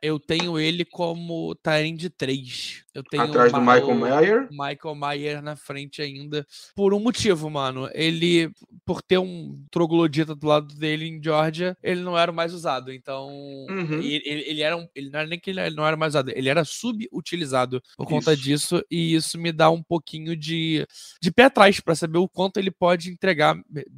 Eu tenho ele como Tyrande 3. Eu tenho Atrás do Michael Mayer. Michael Mayer na frente ainda. Por um motivo, mano. Ele, por ter um troglodita do lado dele em Georgia, ele não era o mais usado. Então, uhum. ele, ele, era um, ele não era nem que ele não era mais usado, ele era subutilizado por isso. conta disso. E isso me dá um pouquinho de, de pé atrás para saber o quanto ele pode entregar,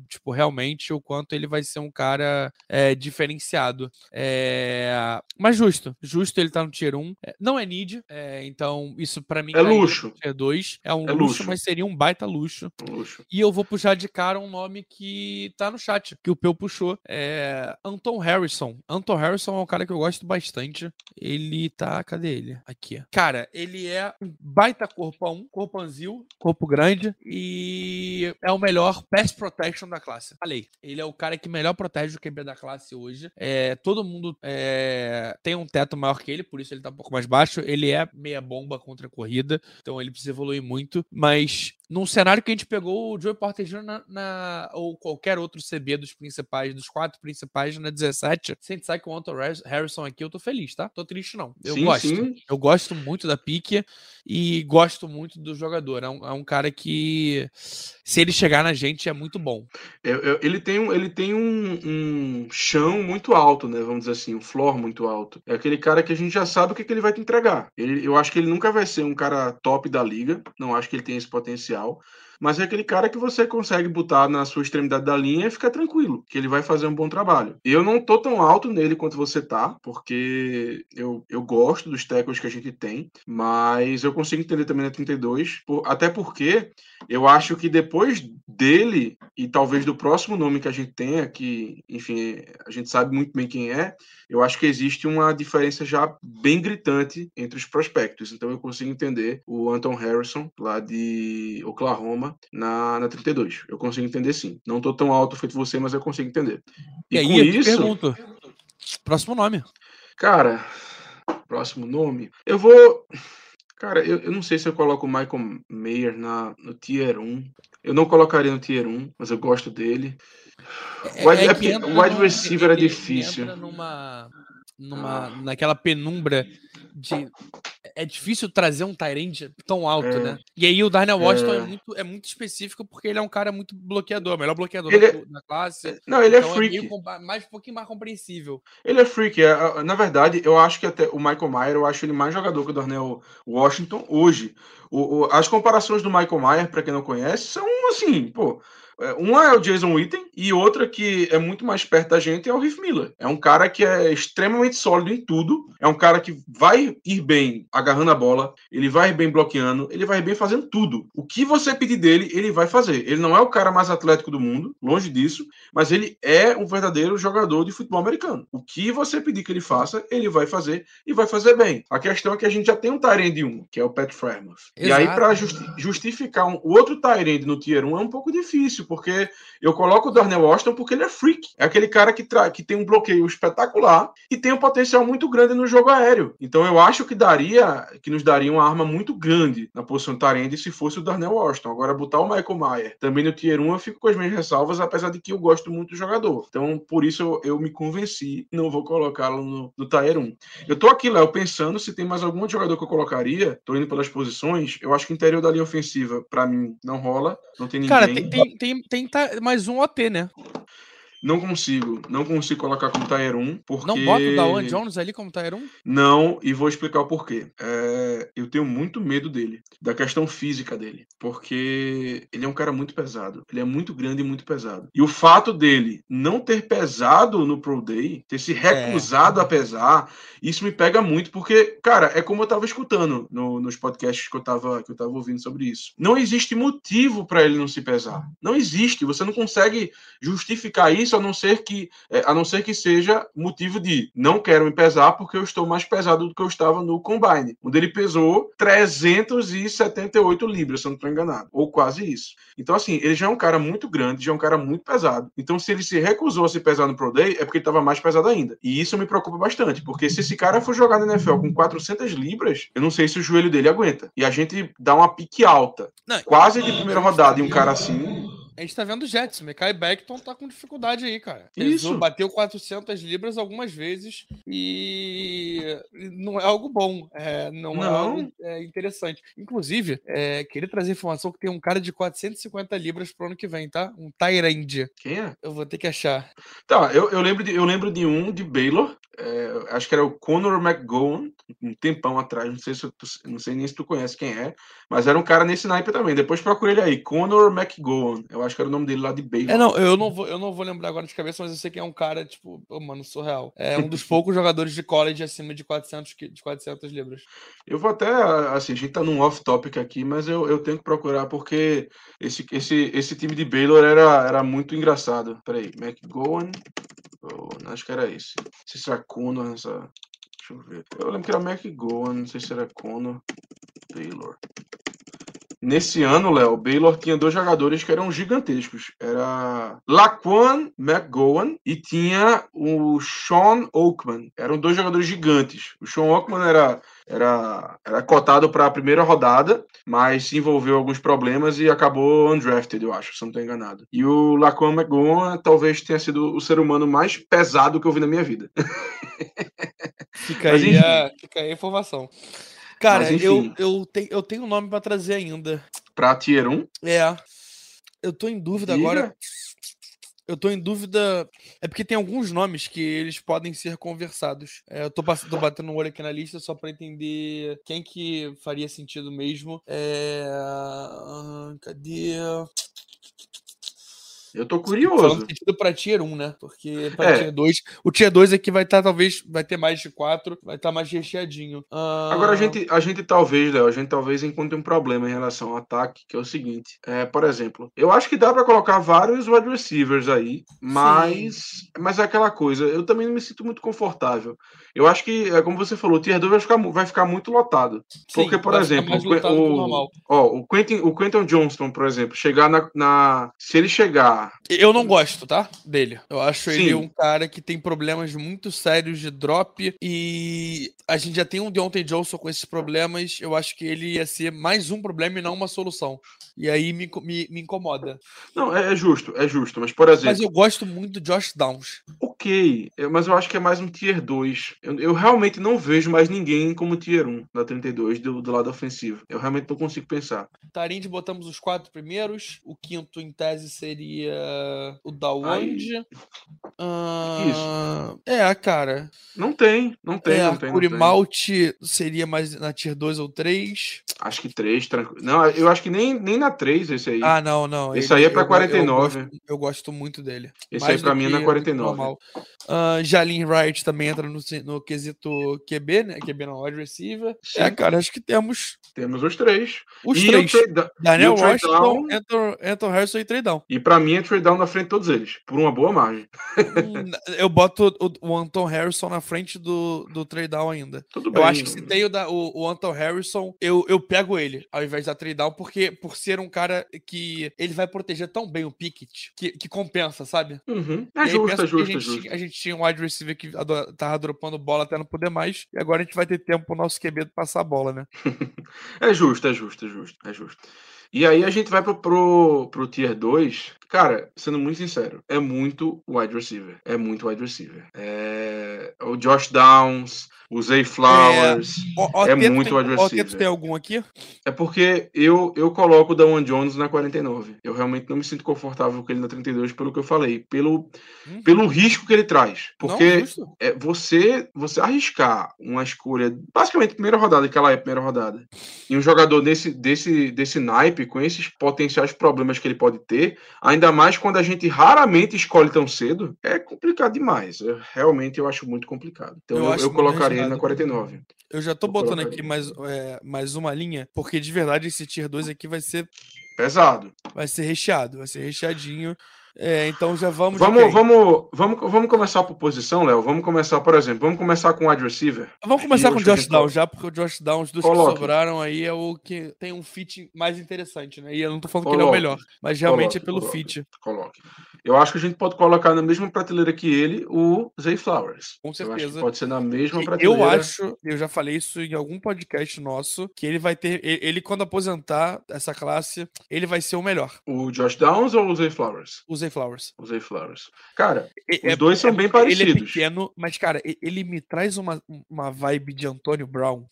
tipo, realmente, o quanto ele vai ser um cara é, diferenciado. É, mas justo, justo ele tá no tier 1. É, não é need, é, então isso para mim É luxo. É dois, é um É luxo, luxo. mas seria um baita luxo. Luxo. E eu vou puxar de cara um nome que tá no chat, que o Peu puxou. É Anton Harrison. Anton Harrison é um cara que eu gosto bastante. Ele tá. Cadê ele? Aqui. Cara, ele é um baita corpão, corpanzil, corpo grande e é o melhor pass protection da classe. Falei, ele é o cara que melhor protege o QB da classe hoje. É, todo mundo é, tem um teto maior que ele, por isso ele tá um pouco mais baixo. Ele é meia bomba contra a corrida, então ele precisa evoluir muito. Mas num cenário que a gente pegou o Joey Porter Jr. Na, na- ou qualquer outro CB dos principais, dos quatro principais na 17, sem sabe que o Anton Harris- Harrison aqui, eu tô feliz, tá? Tô triste não. Eu Sim, gosto. sim. Eu gosto muito da pique e gosto muito do jogador. É um, é um cara que, se ele chegar na gente, é muito bom. Eu- eu- ele tem, um, ele tem um, um chão muito alto, né? Vamos dizer assim, um floor muito alto. É aquele cara que a gente já sabe o que, que ele vai te entregar. Ele, eu acho que ele nunca vai ser um cara top da liga. Não acho que ele tem esse potencial social mas é aquele cara que você consegue botar na sua extremidade da linha e ficar tranquilo, que ele vai fazer um bom trabalho. Eu não tô tão alto nele quanto você tá, porque eu, eu gosto dos tackles que a gente tem, mas eu consigo entender também na 32, por- até porque eu acho que depois dele e talvez do próximo nome que a gente tenha, que, enfim, a gente sabe muito bem quem é, eu acho que existe uma diferença já bem gritante entre os prospectos. Então eu consigo entender o Anton Harrison, lá de Oklahoma, na, na 32. Eu consigo entender sim. Não tô tão alto feito você, mas eu consigo entender. E, E, aí, com eu isso, pergunto, próximo nome. cara, próximo nome, eu vou. Cara, eu, eu não sei se eu coloco o Michael Mayer na, no Tier 1. Eu não colocaria no Tier 1, mas eu gosto dele. Wide- é que porque entra wide receiver é ele difícil. entra numa, numa, naquela penumbra de. É difícil trazer um Tyrande tão alto, É. né? E aí o Darnell Washington é. É. muito, é muito específico porque ele é um cara muito bloqueador, melhor bloqueador Ele da, é- da classe. Não, ele então é é freak. meio compa- mais, um pouquinho mais compreensível. Ele é freak. é, é, na verdade, eu acho que até o Michael Mayer, eu acho ele mais jogador que o Darnell Washington hoje. O- o- as comparações do Michael Mayer, para quem não conhece, são assim, pô. É, Uma é o Jason Witten e outra que é muito mais perto da gente é o Riff Miller. É um cara que é extremamente sólido em tudo. É um cara que vai ir bem agarrando a bola, ele vai ir bem bloqueando, ele vai ir bem fazendo tudo. O que você pedir dele, ele vai fazer. Ele não é o cara mais atlético do mundo, longe disso, mas ele é um verdadeiro jogador de futebol americano. O que você pedir que ele faça, ele vai fazer e vai fazer bem. A questão é que a gente já tem um Tyrande 1, que é o Pat Frymouth. E aí, para justificar um, o outro Tyrande no Tier 1 é um pouco difícil, porque eu coloco o Darnell Washington porque ele é freak. É aquele cara que, tra- que tem um bloqueio espetacular e tem um potencial muito grande no jogo aéreo. Então eu acho que daria, que nos daria uma arma muito grande na posição Tyrande se fosse o Darnell Washington. Agora, botar o Michael Mayer também no Tier 1, eu fico com as minhas ressalvas, apesar de que eu gosto muito do jogador. Então, por isso eu, eu me convenci, não vou colocá-lo no, no Tier 1. Eu tô aqui, Léo, pensando se tem mais algum jogador que eu colocaria. Tô indo pelas posições. Eu acho que o interior da linha ofensiva, pra mim, não rola. Não tem ninguém. Cara, tem, tem, tem, tem ta- mais um OT, né? Não consigo. Não consigo colocar como Tier 1, porque... Não bota o Dawan Jones ali como Tyron? Não, e vou explicar o porquê. É, eu tenho muito medo dele, da questão física dele, porque ele é um cara muito pesado. Ele é muito grande e muito pesado. E o fato dele não ter pesado no Pro Day, ter se recusado a pesar, isso me pega muito, porque, cara, é como eu tava escutando no- nos podcasts que eu tava, que eu tava ouvindo sobre isso. Não existe motivo para ele não se pesar. Não existe. Você não consegue justificar isso a não ser que é, a não ser que seja motivo de não quero me pesar porque eu estou mais pesado do que eu estava no Combine, onde ele pesou 378 libras, se eu não estou enganado, ou quase isso. Então, assim, ele já é um cara muito grande, já é um cara muito pesado. Então, se ele se recusou a se pesar no Pro Day, é porque ele estava mais pesado ainda. E isso me preocupa bastante, porque se esse cara for jogar na NFL com 400 libras, eu não sei se o joelho dele aguenta. E a gente dá uma pique alta, Não, quase de primeira rodada, e um cara assim. A gente tá vendo o Jets. O Mekai Beckton tá com dificuldade aí, cara. Pesou, Isso. Bateu 400 libras algumas vezes e não é algo bom. é, não, é Não. algo é, interessante. Inclusive, é, queria trazer informação que tem um cara de 450 libras pro ano que vem, tá? Um Tyrande. Quem é? Eu vou ter que achar. Tá, eu, eu, lembro de, eu lembro de um de Baylor, é, acho que era o Conor McGowan, um tempão atrás, não sei, se tu- não sei nem se tu conhece quem é, mas era um cara nesse naipe também. Depois procura ele aí, Conor McGowan, eu acho que era o nome dele lá de Baylor. É, não, eu não, vou, eu não vou lembrar agora de cabeça, mas eu sei que é um cara, tipo, oh, mano, surreal. É um dos poucos jogadores de college acima de 400, de 400 libras. Eu vou até, assim, a gente tá num off-topic aqui, mas eu, eu tenho que procurar porque esse, esse, esse time de Baylor era, era muito engraçado. Peraí, McGowan, oh, acho que era esse. Não sei se era Conor nessa... Deixa eu ver. Eu lembro que era McGowan, não sei se era Conor. Baylor. Nesse ano, Léo, Baylor tinha dois jogadores que eram gigantescos. Era Laquan McGowan e tinha o Sean Oakman. Eram dois jogadores gigantes. O Sean Oakman era, era, era cotado para a primeira rodada, mas se envolveu alguns problemas e acabou undrafted, eu acho, se não estou enganado. E o Laquan McGowan talvez tenha sido o ser humano mais pesado que eu vi na minha vida. Fica, aí, a, fica aí a informação. Cara, eu, eu, te, eu tenho um nome para trazer ainda. Pra Tier 1? É. Eu tô em dúvida Diga. agora. Eu tô em dúvida. É porque tem alguns nomes que eles podem ser conversados. É, eu tô, tô batendo um olho aqui na lista só para entender quem que faria sentido mesmo. É... Cadê? Eu tô curioso. Falando sentido pra Tier 1, né? Porque pra é. Tier 2. O Tier 2 aqui vai estar, tá, talvez, vai ter mais de 4, vai estar tá mais recheadinho. Uh... Agora a gente, a gente talvez, Léo, a gente talvez encontre um problema em relação ao ataque, que é o seguinte. É, por exemplo, eu acho que dá para colocar vários wide receivers aí, mas, mas é aquela coisa, eu também não me sinto muito confortável. Eu acho que, é como você falou, o Tier 2 vai ficar, vai ficar muito lotado. Sim, porque, por exemplo, o, ó, o, Quentin, o Quentin Johnston, por exemplo, chegar na, na. Se ele chegar eu não gosto, tá? Dele. Eu acho Sim. ele um cara que tem problemas muito sérios de drop e a gente já tem um Deontay Johnson com esses problemas. Eu acho que ele ia ser mais um problema e não uma solução. E aí me, me, me incomoda. Não, é, é, justo, é justo. Mas, por exemplo. Mas eu gosto muito do Josh Downs. Ok, mas eu acho que é mais um tier 2. Eu, eu realmente não vejo mais ninguém como tier 1 da 32 do, do lado ofensivo. Eu realmente não consigo pensar. Tarinde, botamos os quatro primeiros. O quinto, em tese, seria o Dawand. Uh... Isso. É, cara. Não tem, não tem, é, não tem. Kurimalte seria mais na tier 2 ou 3. Acho que 3, tranquilo. Não, eu acho que nem, nem na 3 esse aí. Ah, não, não. Esse ele, aí é pra 49. Eu, eu, gosto, eu gosto muito dele. Esse mais aí pra mim é na 49. Uh, ah, Jalin Wright também entra no, no quesito QB, né? QB na wide receiver. Sim. É, cara, acho que temos. Temos os três. Os e três. Daniel Washington, Anton, Anton Harrison e Trade Down. E pra mim é trade down na frente de todos eles, por uma boa margem. Hum, eu boto o, o, Anton Harrison na frente do, do trade down ainda. Tudo bem. Eu acho que se tem o, da, o, o Anton Harrison, eu, eu pego ele ao invés da trade down, porque por ser um cara que ele vai proteger tão bem o Pickett que, que compensa, sabe? Uhum. É justo, é justo, a gente, é justo. A gente tinha um wide receiver que tava dropando bola até não poder mais, e agora a gente vai ter tempo pro nosso QB passar a bola, né? é justo, é justo, é justo, é justo. E aí a gente vai pro, pro, pro Tier 2. Cara, sendo muito sincero, é muito wide receiver. É muito wide receiver. É... O Josh Downs, o Zay Flowers. É, é muito tem, wide receiver. tem algum aqui? É porque eu, eu coloco o Dawan Jones na 49. Eu realmente não me sinto confortável com ele na 32 pelo que eu falei. Pelo, hum. pelo risco que ele traz. Porque não, é, você, você arriscar uma escolha, basicamente primeira rodada, que ela é primeira rodada, e um jogador desse, desse, desse naipe, com esses potenciais problemas que ele pode ter, ainda mais quando a gente raramente escolhe tão cedo, é complicado demais. Eu, realmente eu acho muito complicado. Então eu, eu, eu colocaria ele na 49. Eu já tô botando aqui mais, é, mais uma linha, porque de verdade esse Tier 2 aqui vai ser. Pesado. Vai ser recheado, vai ser recheadinho. É, então já vamos. Vamos, vamos, vamos, vamos começar por posição, Léo. Vamos começar, por exemplo, vamos começar com o wide receiver. Vamos começar com o Josh Downs já, porque o Josh Downs dos Coloque. que sobraram aí é o que tem um fit mais interessante, né? E eu não tô falando Coloque. que ele é o melhor, mas realmente Coloque. é pelo fit. Coloque. Eu acho que a gente pode colocar na mesma prateleira que ele o Zay Flowers. Com certeza. pode ser na mesma prateleira. Eu acho, eu já falei isso em algum podcast nosso, que ele vai ter, ele quando aposentar essa classe, ele vai ser o melhor. O Josh Downs ou o Zay Flowers? O Zay Flowers. O Zay Flowers. Cara, é, os dois é, são bem parecidos. Ele é pequeno, mas cara, ele me traz uma, uma vibe de Antônio Brown.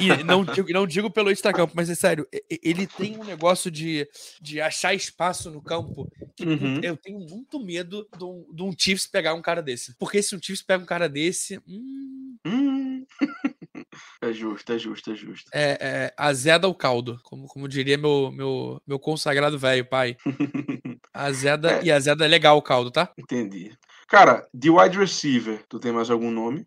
e, e não, digo, não digo pelo extracampo, mas é sério, ele tem um negócio de, de achar espaço no campo campo. Uhum. Eu tenho muito medo de um, de um Chiefs pegar um cara desse. Porque se um Chiefs pega um cara desse. Hum... Hum. É justo, é justo, é justo. É, é azeda o caldo, como, como diria meu, meu, meu consagrado velho, pai. Azeda É. e azeda é legal o caldo, tá? Entendi. Cara, de wide receiver, tu tem mais algum nome?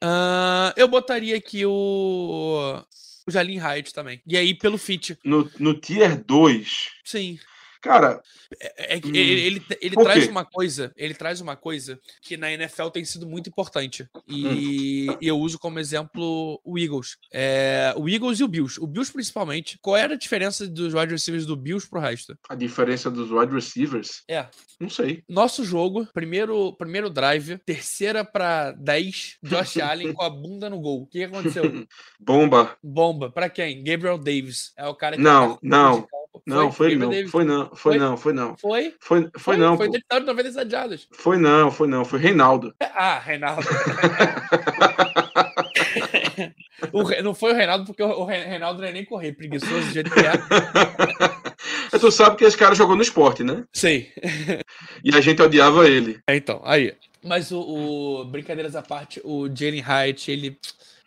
Ah, eu botaria aqui o. O Jalin Hyde também. E aí, pelo fit. No, no tier 2, Sim. Cara, É, é que Hum. ele, ele, traz uma coisa, ele traz uma coisa que na NFL tem sido muito importante. E Hum. eu uso como exemplo o Eagles. É, o Eagles e o Bills. O Bills, principalmente. Qual era a diferença dos wide receivers do Bills pro resto? a diferença dos wide receivers, É. não sei. Nosso jogo, primeiro, primeiro drive, terceira pra 10, Josh Allen com a bunda no gol. O que aconteceu? Bomba. Bomba. Pra quem? Gabriel Davis. É o cara que Não, não, campo. Não, foi, não. Davis? Foi não, foi, Foi? não, foi não. Foi? Foi, foi, não, Foi pô. touchdown de 97 jardas. Foi não, foi não. Foi Reinaldo. Ah, Reinaldo. O não foi o Reinaldo, porque o o Re- Reinaldo não é nem correr, preguiçoso do jeito que é. Tu sabe que esse cara jogou no esporte, né? Sei. E a gente odiava ele. É, então, aí. Mas o, o- brincadeiras à parte, o Jalen Hyatt, ele,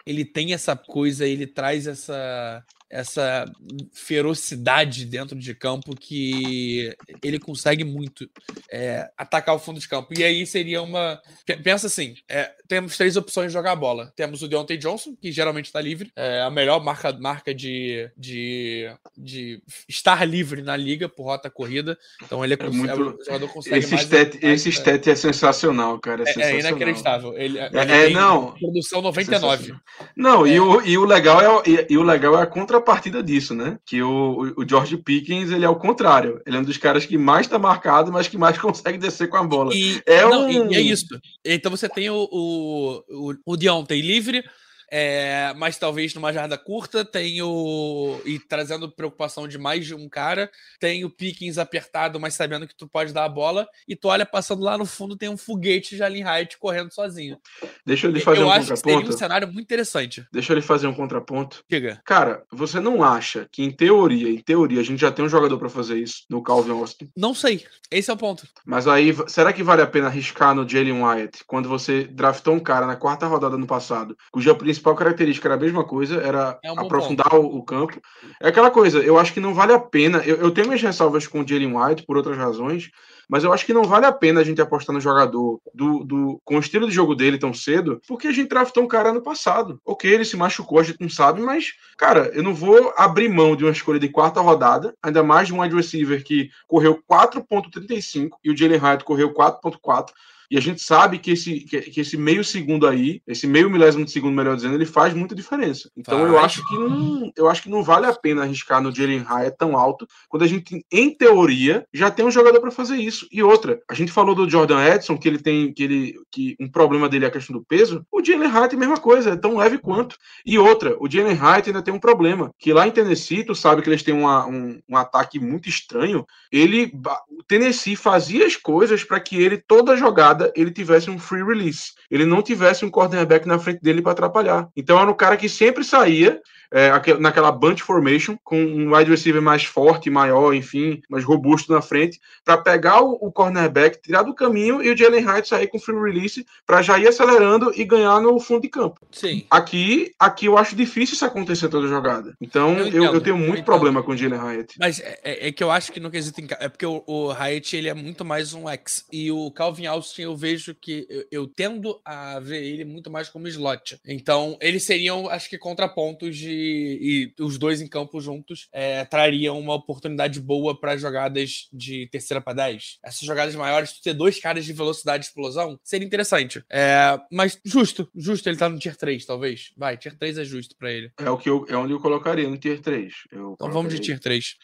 ele tem essa coisa, ele traz essa, essa ferocidade dentro de campo que ele consegue muito é, atacar o fundo de campo. E aí seria uma. pe- Pensa assim: é, temos três opções de jogar a bola. Temos o Deontay Johnson, que geralmente está livre, é a melhor marca, marca de, de, de estar livre na liga por rota corrida. Então ele é, cons- muito- é o jogador consegue Esse mais- stat, mais- esse stat é sensacional, cara. É, é, é sensacional. inacreditável. Ele, ele É, não. produção 99. Sensacional. Não, É. e, o, e, o legal é, e, e o legal é a contrapartida disso, né? Que o, o George Pickens, ele é o contrário. Ele é um dos caras que mais tá marcado, mas que mais consegue descer com a bola. E, É não, um- é isso. Então você tem o, o, o, o livre, é, mas talvez numa jarda curta, tem o. E trazendo preocupação de mais de um cara, tem o Pickens apertado, mas sabendo que tu pode dar a bola, e tu olha passando lá no fundo, tem um foguete de Allen Hyde correndo sozinho. Deixa eu lhe fazer Eu um acho que seria um contraponto. cenário muito interessante. Deixa eu lhe fazer um contraponto. Diga. Cara, você não acha que, em teoria, em teoria, a gente já tem um jogador pra fazer isso no Calvin Austin? Não sei. Esse é o ponto. Mas aí, será que vale a pena arriscar no Jalen Wyatt quando você draftou um cara na quarta rodada no passado, cuja principal característica era a mesma coisa, era É um aprofundar o, o campo? É aquela coisa, eu acho que não vale a pena. Eu, eu tenho minhas ressalvas com o Jalen Wyatt por outras razões, mas eu acho que não vale a pena a gente apostar no jogador do, do, com o estilo de jogo dele tão cedo, porque a gente draftou um cara no passado. Ok, ele se machucou, a gente não sabe, mas, cara, eu não vou abrir mão de uma escolha de quarta rodada, ainda mais de um wide receiver que correu 4.35 e o Jalen Hyatt correu 4.4. E a gente sabe que esse, que, que esse meio segundo aí, esse meio milésimo de segundo, melhor dizendo, ele faz muita diferença. Então eu Faz. acho que não, eu acho que não vale a pena arriscar no Jalen Hyatt tão alto, quando a gente, em teoria, já tem um jogador para fazer isso. E outra, a gente falou do Jordan Edson, que ele tem que ele que um problema dele é a questão do peso. O Jalen Hyatt é a mesma coisa, é tão leve quanto. E outra, o Jalen Hyatt ainda tem um problema, que lá em Tennessee, tu sabe que eles têm uma- um, um ataque muito estranho. Ele, o Tennessee fazia as coisas para que ele toda jogada ele tivesse um free release. Ele não tivesse um cornerback na frente dele para atrapalhar. Então era um cara que sempre saía é, aque- naquela bunch formation, com um wide receiver mais forte, maior, enfim, mais robusto na frente, para pegar o, o cornerback, tirar do caminho e o Jalen Hyatt sair com free release para já ir acelerando e ganhar no fundo de campo. Sim. Aqui, aqui eu acho difícil isso acontecer toda jogada. Então Eu eu, eu, tenho eu muito entendo. problema com o Jalen Hyatt. Mas é, é- é que eu acho que no quesito é porque o, o Hyatt ele é muito mais um X e o Calvin Austin eu vejo que eu, eu tendo a ver ele muito mais como slot. Então eles seriam, acho que contrapontos de e os dois em campo juntos é, trariam uma oportunidade boa para jogadas de terceira para 10. Essas jogadas maiores, tu ter dois caras de velocidade e explosão, seria interessante. É, mas justo, justo ele tá no tier 3, talvez. Vai, tier 3 é justo para ele. É o que eu, é onde eu colocaria no tier 3. Eu Então vamos de colocaria. tier 3.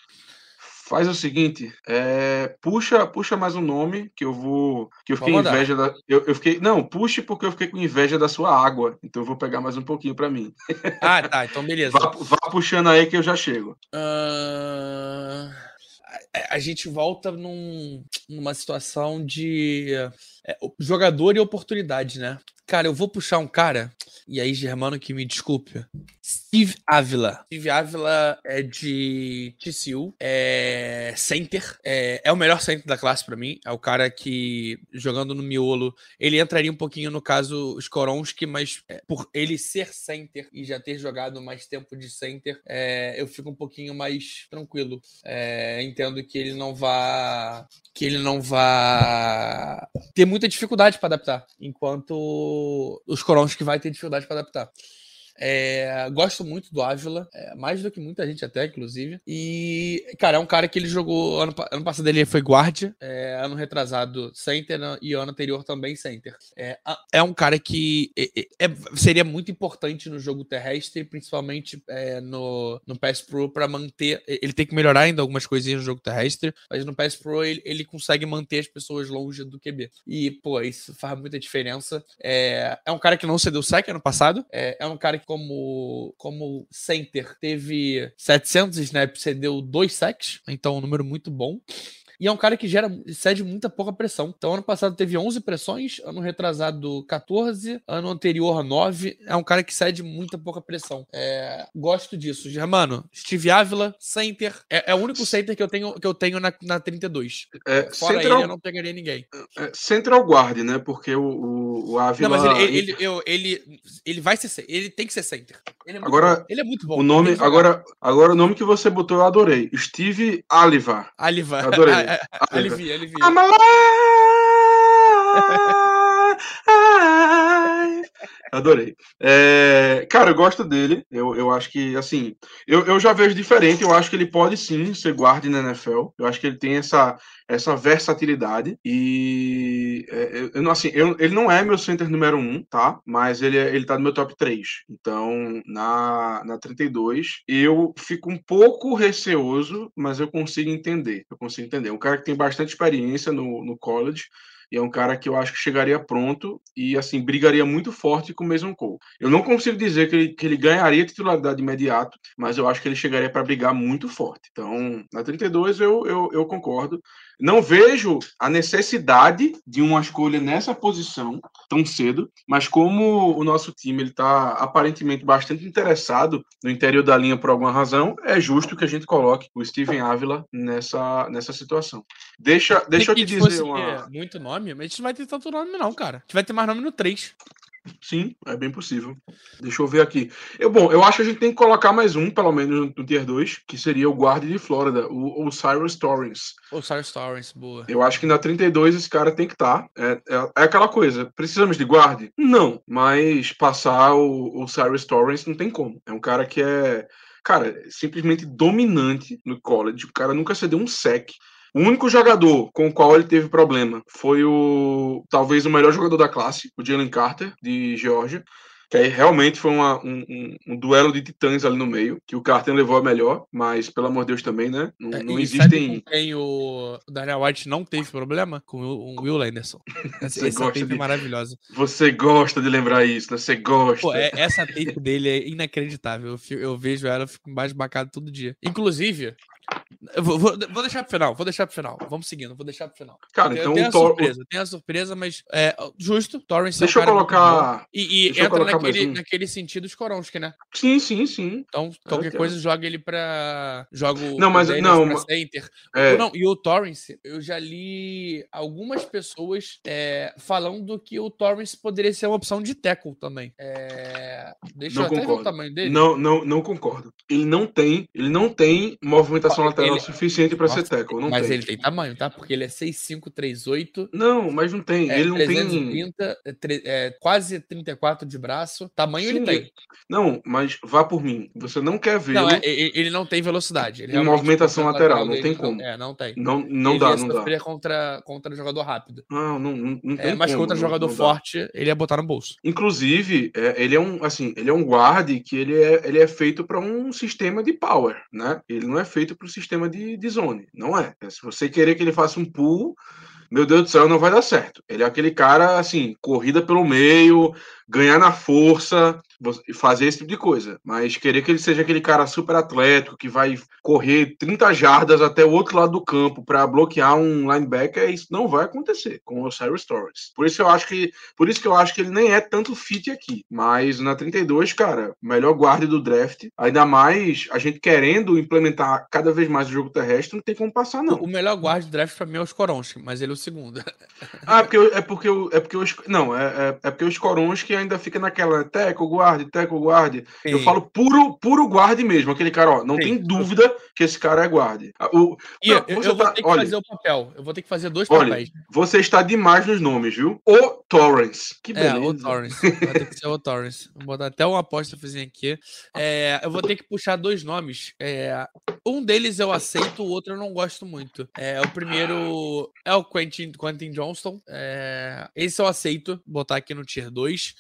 Faz o seguinte, é, puxa, puxa mais um nome que eu vou, que eu fiquei Vamos dar. inveja da, eu, eu fiquei, não, puxe porque eu fiquei com inveja da sua água, então eu vou pegar mais um pouquinho para mim. Ah, tá, então beleza. Vá, vá puxando aí que eu já chego. Ah, a, a gente volta num- numa situação de é, jogador e oportunidade, né? Cara, eu vou puxar um cara, e aí, Germano, que me desculpe, Steve Ávila. Steve Ávila é de TCU, é center, é, é o melhor center da classe para mim. É o cara que, jogando no miolo, ele entraria um pouquinho no caso Skoronski, mas é, por ele ser center e já ter jogado mais tempo de center, é, eu fico um pouquinho mais tranquilo. É, entendo que ele não vá que ele não vá ter muita dificuldade para adaptar, enquanto os Skoronski vai ter dificuldade para adaptar. É, gosto muito do Ávila, é, mais do que muita gente até, inclusive. E, cara, é um cara que ele jogou. Ano, ano passado ele foi guardia, é, ano retrasado center e ano anterior também center. É, é um cara que é, seria muito importante no jogo terrestre, principalmente é, no, no Pass Pro, para manter. Ele tem que melhorar ainda algumas coisinhas no jogo terrestre, mas no Pass Pro ele, ele consegue manter as pessoas longe do QB. E, pô, isso faz muita diferença. É, é um cara que não cedeu sec ano passado, é, é um cara que como, como center teve 700 snaps, cedeu dois sacks, então um número muito bom. E é um cara que gera, cede muita pouca pressão. Então, ano passado teve 11 pressões, ano retrasado 14, ano anterior 9. É um cara que cede muita pouca pressão. É, gosto disso. Germano, Steve Ávila, center. É, é, o único center que eu tenho, que eu tenho na, na 32. É, Fora central, ele, eu não pegaria ninguém. É, central guard, né? Porque o, o, o Ávila... Não, mas ele, ele, ele, ele, ele vai ser ele tem que ser center. Ele é muito agora, bom. Ele é muito bom. O nome, agora, agora o nome que você botou eu adorei. Steve Aliva. Aliva. Adorei. alivia, alivia. I'm alive! Adorei. É, cara, eu gosto dele. Eu, eu acho que, assim, eu, eu já vejo diferente. Eu acho que ele pode sim ser guarda na NFL. Eu acho que ele tem essa, essa versatilidade. E, é, eu, assim, eu, ele não é meu center número um, tá? Mas ele, é, ele tá no meu top 3. Então, na, na 32, eu fico um pouco receoso, mas eu consigo entender. Eu consigo entender. Um cara que tem bastante experiência no, no college. E é um cara que eu acho que chegaria pronto e, assim, brigaria muito forte com o Mason Cole. Eu não consigo dizer que ele, que ele ganharia titularidade imediato, mas eu acho que ele chegaria para brigar muito forte. Então, na 32 eu, eu, eu concordo. Não vejo a necessidade de uma escolha nessa posição tão cedo, mas como o nosso time está aparentemente bastante interessado no interior da linha por alguma razão, é justo que a gente coloque o Steven Ávila nessa, nessa situação. Deixa, deixa eu te dizer uma... muito nome, mas a gente não vai ter tanto nome não, cara. A gente vai ter mais nome no 3. Sim, é bem possível. Deixa eu ver aqui. Eu, bom, eu acho que a gente tem que colocar mais um, pelo menos no Tier 2, que seria o guarda de Flórida, o, o Cyrus Torrens. O Cyrus Torrens, boa. Eu acho que na 32 esse cara tem que estar. Tá. É, é, é, aquela coisa, precisamos de guarde? Não, mas passar o, o Cyrus Torrens não tem como. É um cara que é, cara, simplesmente dominante no college. O cara nunca cedeu um sec. O único jogador com o qual ele teve problema foi o talvez o melhor jogador da classe, o Jalen Carter, de Georgia. Que aí realmente foi uma, um, um, um, duelo de titãs ali no meio, que o Carter levou a melhor, mas pelo amor de Deus também, né? Não, é, não existem. Tem o Daniel White não teve problema com o Will Anderson. Essa, essa tape de... é maravilhosa. Você gosta de lembrar isso, né? Você gosta. Pô, é, essa tape dele é inacreditável. Eu, eu vejo ela, eu fico mais bacana todo dia. Inclusive, Vou, vou, vou, deixar pro final, vou deixar pro final. Vamos seguindo, vou deixar pro final. Cara, então tem a Tor... surpresa, tem a surpresa, mas é justo. Torrance Deixa é um eu colocar. E, e entra colocar naquele, um. naquele sentido Skoronski, né? Sim, sim, sim. Então, qualquer coisa, joga ele pra. Joga o. Não, mas não. Pra center. É... Não, e o Torrance, eu já li algumas pessoas é, falando que o Torrance poderia ser uma opção de tackle também. É... Deixa não eu até concordo. ver o tamanho dele. Não, não, não concordo. Ele não tem, ele não tem movimentação lateral ele... suficiente para ser tackle. Não mas tem. ele tem tamanho, tá? Porque ele é 6'5", Não, mas não tem. É, ele não 330, tem. É, quase 34 de braço. Tamanho Sim, ele tem. Não, mas vá por mim. Você não quer ver. Não, é, ele não tem velocidade. Ele em movimentação lateral, não tem como. É, não tem. Não, não ele dá, não dá. contra, contra jogador rápido. Não, não, não, não tem é, Mas como, contra jogador não forte, ele ia botar no bolso. Inclusive, é, ele é um, assim, ele é um guard que ele é, ele é feito para um sistema de power, né? Ele não é feito para o sistema de, de zone. Não é. Se você querer que ele faça um pull, meu Deus do céu, não vai dar certo. Ele é aquele cara, assim, corrida pelo meio, ganhar na força, fazer esse tipo de coisa. Mas querer que ele seja aquele cara super atlético que vai correr 30 jardas até o outro lado do campo para bloquear um linebacker, isso não vai acontecer com o Cyrus Torres. Por isso eu acho que, por isso que eu acho que ele nem é tanto fit aqui. Mas na 32, cara, melhor guarda do draft. Ainda mais a gente querendo implementar cada vez mais o jogo terrestre, não tem como passar não. O melhor guarda do draft para mim é o Skoronski, mas ele é o segundo. Ah, é porque é porque é porque os não, é, é, é porque os Skoronski ainda fica naquela teco guarde, teco guarde. Eu falo puro puro guarde mesmo, aquele cara, ó, não Sim. tem dúvida que esse cara é guarde. Ah, o, e eu, eu tá, vou ter que olha, fazer o papel. Eu vou ter que fazer dois olha, papéis. Você está demais nos nomes, viu? O Torrance. Que beleza. É, o Torrance. Vai ter que ser o Torrance. Vou botar até uma aposta fazer aqui. É, eu vou ter que puxar dois nomes. É, um deles eu aceito, o outro eu não gosto muito. É, o primeiro é o Quentin, Quentin Johnston. É, esse eu aceito, botar aqui no Tier 2.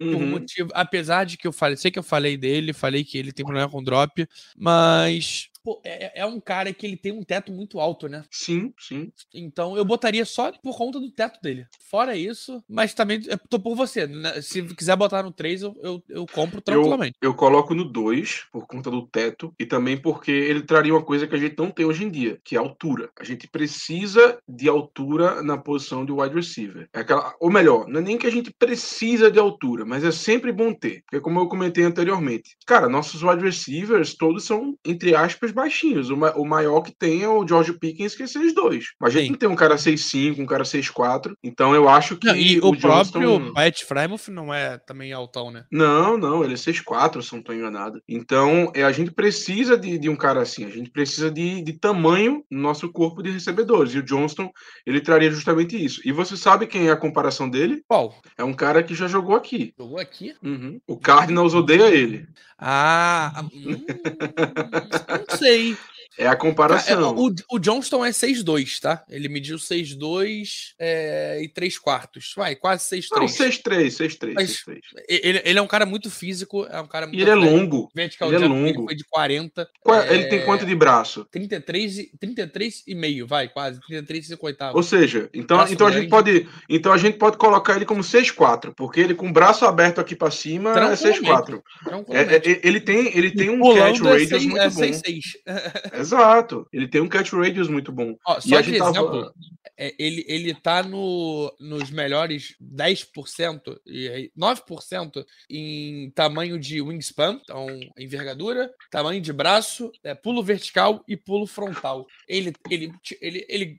Uhum. Por motivo, apesar de que eu falei, sei que eu falei dele, falei que ele tem problema com drop, mas pô, é, é, um cara que ele tem um teto muito alto, né? Sim, sim. Então eu botaria só por conta do teto dele. Fora isso, mas também eu tô por você. Né? Se quiser botar no 3, eu, eu, eu compro tranquilamente. Eu, eu coloco no 2 por conta do teto e também porque ele traria uma coisa que a gente não tem hoje em dia, que é altura. A gente precisa de altura na posição de wide receiver. É aquela, ou melhor, não é nem que a gente precisa de altura, mas é sempre bom ter. Porque como eu comentei anteriormente, cara, nossos wide receivers todos são, entre aspas, baixinhos. O, ma o maior que tem é o George Pickens, que é 6'2. Mas a gente não tem um cara 6'5, um cara 6'4. Então eu acho que. Não, e o, o próprio. Pat Frymouth não é também altão, né? Não, não, ele é 6'4, se não estou enganado. Então é, a gente precisa de, de um cara assim. A gente precisa de, de tamanho no nosso corpo de recebedores. E o Johnston, ele traria justamente isso. E você sabe quem é a comparação dele? Qual? É um cara que já jogou aqui. Jogou aqui? Uhum. O Cardinals odeia ele. Ah, hum, não sei. É a comparação. É, o, o Johnston é 6'2, tá? Ele mediu 6'2 é, e 3 quartos. Vai, quase 6'3. Não, 6'3, 6'3. Ele, ele é um cara muito físico, é um cara muito. E ele é longo. Vertical ele é longo. Ele foi de 40. É, ele tem quanto de braço? 33, 33 e meio, vai, quase. 33 e 50. Ou seja, então, então a gente pode. Então a gente pode colocar ele como 6'4, porque ele com o braço aberto aqui para cima é 6'4. É, é, ele tem, ele tem um catch é radius muito é 6, bom. Exato. Ele tem um catch radius muito bom. Ó, só e de exemplo, tava... é, ele, ele tá no, nos melhores 10% e 9% em tamanho de wingspan, então envergadura, tamanho de braço, é, pulo vertical e pulo frontal. Ele, ele, ele, ele,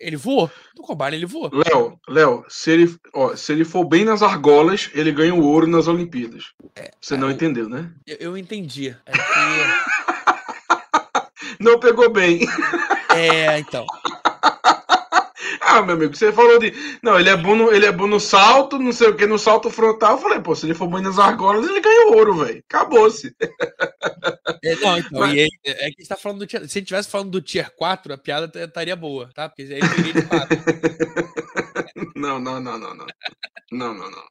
ele voou? No combate ele voou. Léo, Léo, se ele, ó, se ele for bem nas argolas, ele ganha o ouro nas Olimpíadas. É, Você não entendeu, né? Eu, eu entendi. É que... Não pegou bem. É, então. Ah, meu amigo, você falou de. Não, ele é bom no, ele é bom no salto, não sei o que, no salto frontal. Eu falei, pô, se ele for bom nas argolas, ele ganha ouro, velho. Acabou-se. É, não, então, Mas... aí, é que a gente tá falando do tier, Se a gente estivesse falando do tier 4, a piada estaria boa, tá? Porque aí teria de 4. Não, não, não, não, não. Não, não, não.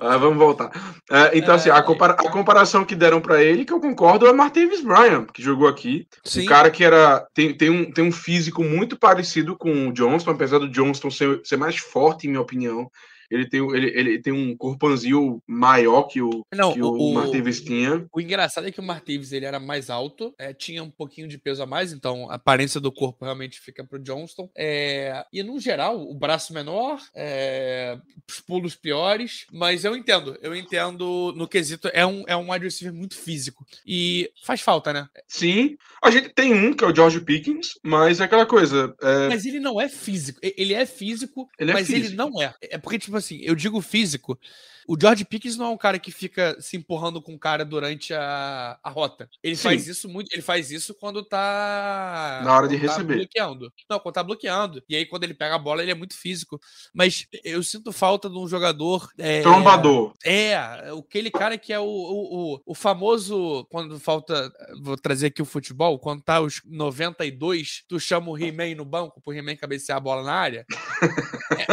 Ah, vamos voltar. É, então, assim, a, compara a, comparação que deram para ele, que eu concordo, é o Martavis Bryant, que jogou aqui. Sim. Um cara que era. Tem, tem, um, tem um físico muito parecido com o Johnston, apesar do Johnston ser, ser mais forte, em minha opinião ele tem, ele, ele tem um corpanzil maior que o, Não, que o, o Martavis tinha. O engraçado é que o Martavis ele era mais alto, é, tinha um pouquinho de peso a mais, então a aparência do corpo realmente fica pro Johnston. É, e no geral, o braço menor, é, os pulos piores, mas eu entendo, eu entendo no quesito, é um, é um wide receiver muito físico. E faz falta, né? Sim. A gente tem um, que é o George Pickens, mas é aquela coisa. É... Mas ele não é físico. Ele é físico, ele é mas físico. ele não é. É porque, tipo assim, eu digo físico o George Pickens não é um cara que fica se empurrando com o cara durante a, a rota. Ele Sim. faz isso muito, ele faz isso quando tá na hora de tá receber. bloqueando. Não, quando tá bloqueando. E aí quando ele pega a bola, ele é muito físico. Mas eu sinto falta de um jogador é, trombador. É, aquele cara que é o, o, o, o famoso quando falta, vou trazer aqui o futebol, quando tá os 92, tu chama o He-Man no banco pro He-Man cabecear a bola na área.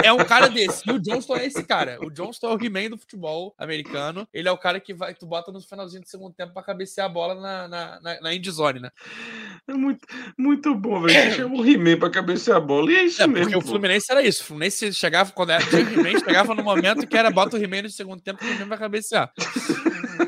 é, é um cara desse. E o Johnston é esse cara. O Johnston é o He-Man do futebol americano. Ele é o cara que vai, tu bota no finalzinho do segundo tempo para cabecear a bola na, na, na, na endzone, né? É muito, muito bom, velho. Chama o He-Man pra cabecear a bola e é isso é, mesmo. Porque pô. o Fluminense era isso. O Fluminense chegava, quando era o He-Man, chegava no momento que era bota o He-Man no segundo tempo, o He-Man vai cabecear.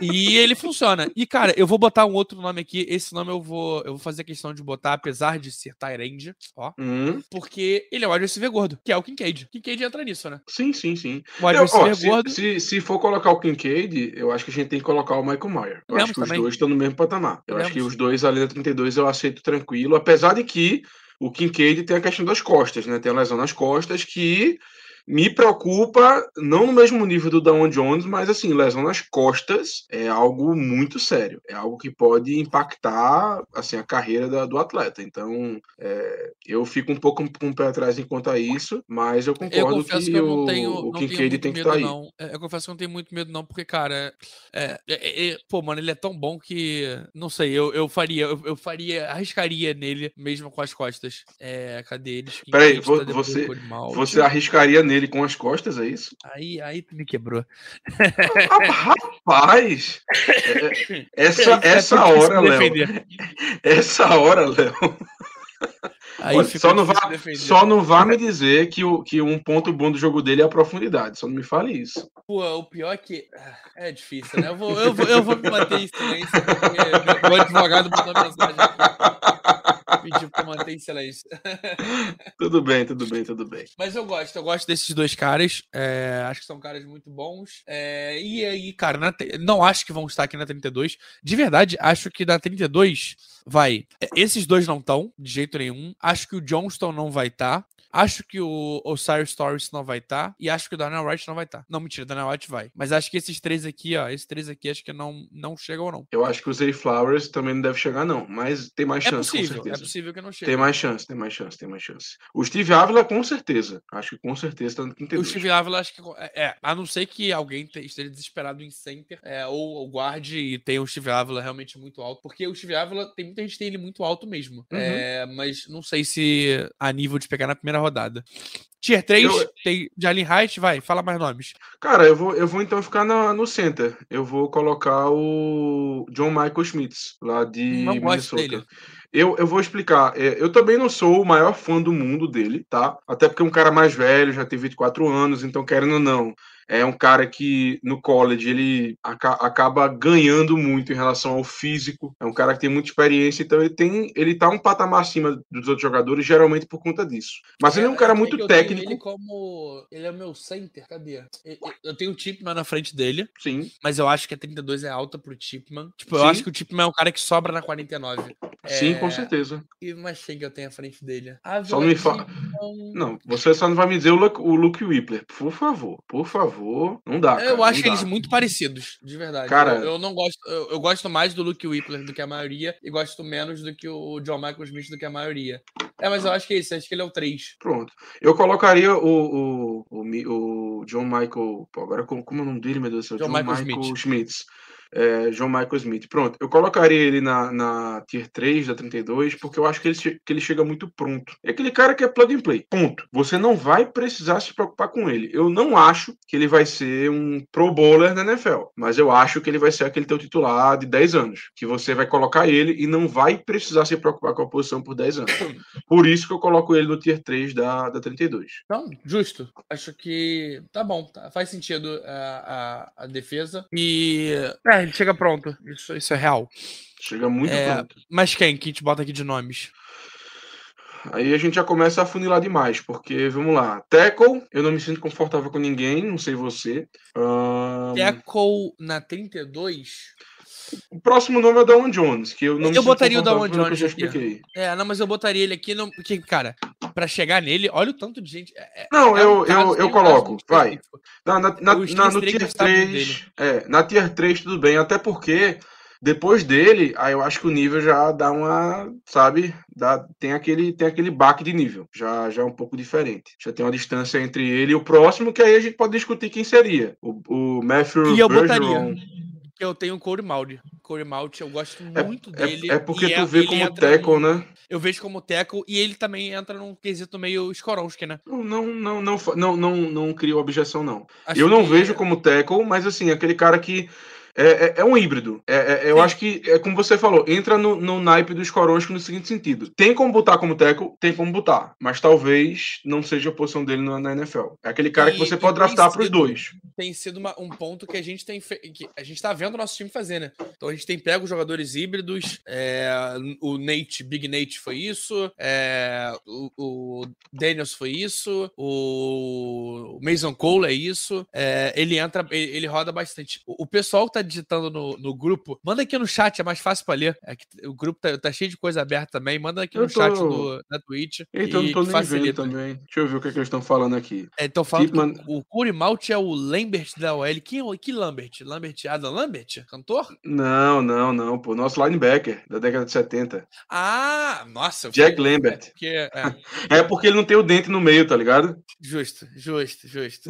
E ele funciona. E, cara, eu vou botar um outro nome aqui. Esse nome eu vou, eu vou fazer questão de botar, apesar de ser Tyrande, ó. Hum, Porque ele é o receiver gordo, que é o Kincaid. Kincaid entra nisso, né? sim, sim, sim. O Eu, ó, se, gordo. se, se for colocar o Kincaid, eu acho que a gente tem que colocar o Michael Mayer. Eu Podemos acho que os também. dois estão no mesmo patamar. Eu acho que os dois ali na 32 eu aceito tranquilo, apesar de que o Kincaid tem a questão das costas, né? Tem a lesão nas costas que me preocupa, não no mesmo nível do Dawn Jones, mas assim, lesão nas costas é algo muito sério. É algo que pode impactar assim, a carreira da- do atleta. Então, é, eu fico um pouco com o pé atrás enquanto a isso, mas eu Eu concordo confesso que, que eu o, tenho, o Kincaid tem que estar aí. não. É, Eu confesso que eu não tenho muito medo, não, porque, cara, é, é- é- é- pô, mano, ele é tão bom que, não sei, eu, eu faria, eu, eu faria, arriscaria nele mesmo com as costas. É, cadê eles? Peraí, tá você-. Você arriscaria nele com as costas, é isso? Aí, aí tu me quebrou. Rapaz! é- é- essa, é essa hora, Léo. Essa hora, Léo. Aí só, não vá, só não vá me dizer que, o, que um ponto bom do jogo dele é a profundidade. Só não me fale isso. Pô, o pior é que. ah, É difícil, né? Eu vou, eu vou, eu vou me manter em silêncio, porque meu advogado mandou mensagem aqui. Pediu pra manter em silêncio. Tudo bem, tudo bem, tudo bem. Mas eu gosto, eu gosto desses dois caras. é, acho que são caras muito bons. é, e aí, cara, na não acho que vão estar aqui na 32. De verdade, acho que na 32 vai. é, Esses dois não estão, de jeito nenhum. Acho que o Johnston não vai estar. Acho que o Osiris Torres não vai estar. e acho que o Daniel Wright não vai estar. Não, mentira, o Daniel Wright vai. Mas acho que esses três aqui, ó. Esses três aqui, acho que não, não chegam, não. Eu acho que o Zay Flowers também não deve chegar, não. Mas tem mais É chance, com possível, é certeza. possível que não chegue. Tem mais chance, tem mais chance, tem mais chance. O Steve Ávila, com certeza. Acho que com certeza tá no O 32. Steve Ávila, acho que. É, é, a não ser que alguém te- esteja desesperado em center, é, ou, ou guarde e tenha o Steve Ávila realmente muito alto. Porque o Steve Ávila, tem muita gente que tem ele muito alto mesmo. Uhum. É, mas não sei se a nível de pegar na primeira rodada. Tier 3, Eu- tem Jalen Height, vai, fala mais nomes. Cara, eu vou, eu vou então ficar na- no center. Eu vou colocar o John Michael Schmitz, lá de Não Minnesota. Eu, eu vou explicar. É, eu também não sou o maior fã do mundo dele, tá? Até porque é um cara mais velho, já tem 24 anos, então querendo ou não, é um cara que no college ele aca- acaba ganhando muito em relação ao físico. É um cara que tem muita experiência, então ele tem, ele tá um patamar acima dos outros jogadores, geralmente por conta disso. Mas ele é um cara que muito eu técnico, Ele como. Ele é o meu center, cadê? Eu- tenho o Tipman na frente dele, sim. mas eu acho que a 32 é alta pro Tipman. Tipo, eu Sim. acho que o Tipman é um cara que sobra na 49. Sim, com É, certeza. E mais quem que eu tenho à frente dele? Só não me fala. Não, você só não vai me dizer o Luke, o Luke Whippler. Por favor, por favor. Não dá. Cara, Eu acho dá. eles muito parecidos, de verdade. Cara- eu, eu não gosto. Eu, eu gosto mais do Luke Whippler do que a maioria, e gosto menos do que o John Michael Smith do que a maioria. É, mas eu acho que é isso, acho que ele é o 3. Pronto. Eu colocaria o, o, o, o John Michael. Pô, agora como, como é o nome dele, meu Deus do céu? John Michael Smith. Schmitz. É, John Michael Smith. Pronto. Eu colocaria ele na, na Tier 3 da 32, porque eu acho que ele, que ele chega muito pronto. É aquele cara que é plug and play. Ponto. Você não vai precisar se preocupar com ele. Eu não acho que ele vai ser um pro bowler na NFL, mas eu acho que ele vai ser aquele teu titular de 10 anos, que você vai colocar ele e não vai precisar se preocupar com a posição por 10 anos. Por isso que eu coloco ele no Tier 3 da, da 32. Então, justo. Acho que tá bom, tá- faz sentido a, a, a defesa. E. É, ele chega pronto. Isso, isso é real. Chega muito É. pronto. Mas quem que gente bota aqui de nomes? Aí a gente já começa a funilar demais, porque, vamos lá, tackle, eu não me sinto confortável com ninguém, não sei você. Ahn, Tackle na 32. O próximo nome é o Dawan Jones, que eu não Eu botaria o Dawan eu já Jones aqui. É, não, mas eu botaria ele aqui, não, porque, cara, pra chegar nele, olha o tanto de gente. é- é- Não, é eu, caso- eu, eu coloco, vai. Na, na, na, na- no Tier sabe 3, é, na Tier 3 tudo bem, até porque depois dele, aí eu acho que o nível já dá uma, sabe, dá, tem aquele tem aquele baque de nível, já já é um pouco diferente. Já tem uma distância entre ele e o próximo, que aí a gente pode discutir quem seria. O, o Matthew E eu Bergeron. botaria. Eu tenho o Corey Maud. Corey Maud, eu gosto É- muito É, dele. é porque e tu vê ele como num- né? Eu vejo como tackle e ele também entra num quesito meio Skoronsky, né? Não, não, não, não, fa- não, não, não crio objeção, não. Acho eu não vejo como tackle, mas assim, aquele cara que é, é, é um híbrido. É, é- eu acho que, é como você falou, entra no, no naipe dos Koronsky no seguinte sentido. Tem como botar como tackle? Tem como botar. Mas talvez não seja a posição dele na, na NFL. É aquele cara que E- você e pode draftar pros sido- dois. tem sido uma- um ponto que a gente tem que a gente tá vendo o nosso time fazer, né? Então a gente tem pego jogadores híbridos, é, o Nate, Big Nate foi isso, o, o Daniels foi isso, o Mason Cole é isso, ele entra, ele, ele roda bastante. O, o pessoal que tá digitando no, no grupo, manda aqui no chat, é mais fácil pra ler. É que o grupo tá, tá cheio de coisa aberta também, manda aqui Eu no chat tô- do, da Twitch. Então e não tô facilita. também. Deixa eu ver o que, é que eles estão falando aqui. É, então falando que o Corey Malt é o Lambert da OL. Quem, é o- que Lambert? Lambert? Adam Lambert? Cantor? Não, não, não, pô. Nosso linebacker da década de 70. Ah, nossa. Jack Lambert. Porque, é, É porque ele não tem o dente no meio, tá ligado? justo, justo, justo.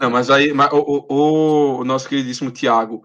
Não, mas aí mas o, o- o nosso queridíssimo Thiago.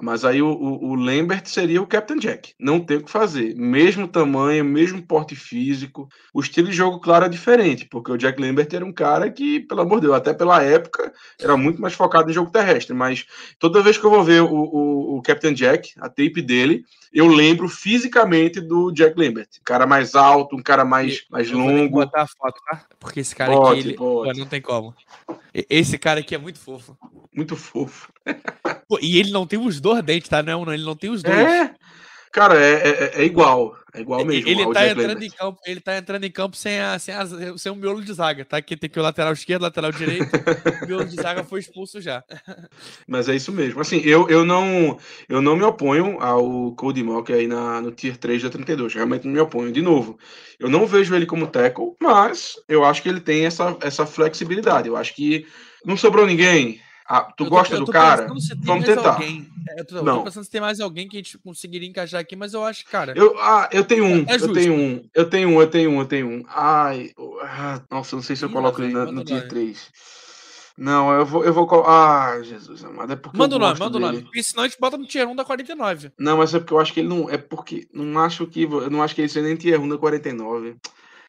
Mas aí o, o, o Lambert seria o Captain Jack. Não tem o que fazer. Mesmo tamanho, mesmo porte físico. O estilo de jogo, claro, é diferente. Porque o Jack Lambert era um cara que, pelo amor de Deus, até pela época, era muito mais focado em jogo terrestre. Mas toda vez que eu vou ver o, o, o Captain Jack, a tape dele, eu lembro fisicamente do Jack Lambert. Um cara mais alto, um cara mais, mais Eu vou longo. botar a foto, tá? Porque esse cara Bote, aqui, ele... Pô, não tem como. Esse cara aqui é muito fofo. Muito fofo. Pô, e ele não tem os dois dentes, tá? Não, não, ele não tem os dois. É, cara, é, é, é igual. É igual mesmo. Ele tá, entrando em campo, ele tá entrando em campo sem, a, sem, a, sem o miolo de zaga, tá? Que tem que o lateral esquerdo, lateral direito. o miolo de zaga foi expulso já. Mas é isso mesmo. Assim, eu, eu, não, eu não me oponho ao Cody Mock aí na, no Tier 3 da 32. Realmente não me oponho. De novo, eu não vejo ele como tackle, mas eu acho que ele tem essa, essa flexibilidade. Eu acho que não sobrou ninguém. Ah, tu Eu tô- gosta eu do cara? Vamos tentar. Alguém. É, Eu tô, eu Não. tô pensando se tem mais alguém que a gente conseguiria encaixar aqui, mas eu acho, cara. Eu, ah, eu tenho um, É eu justo. tenho um, eu tenho um, eu tenho um, eu tenho um. Ai, ah, nossa, eu não sei se eu Ih, coloco ele no nome. 3. Não, eu vou, eu vou colocar. Ah, Jesus amado, é porque Manda eu o nome, manda o nome. Porque senão a gente bota no tier 1 da 49. Não, mas é porque eu acho que ele não. É porque. Não acho que. Eu não acho que ele seja nem tier 1 da 49.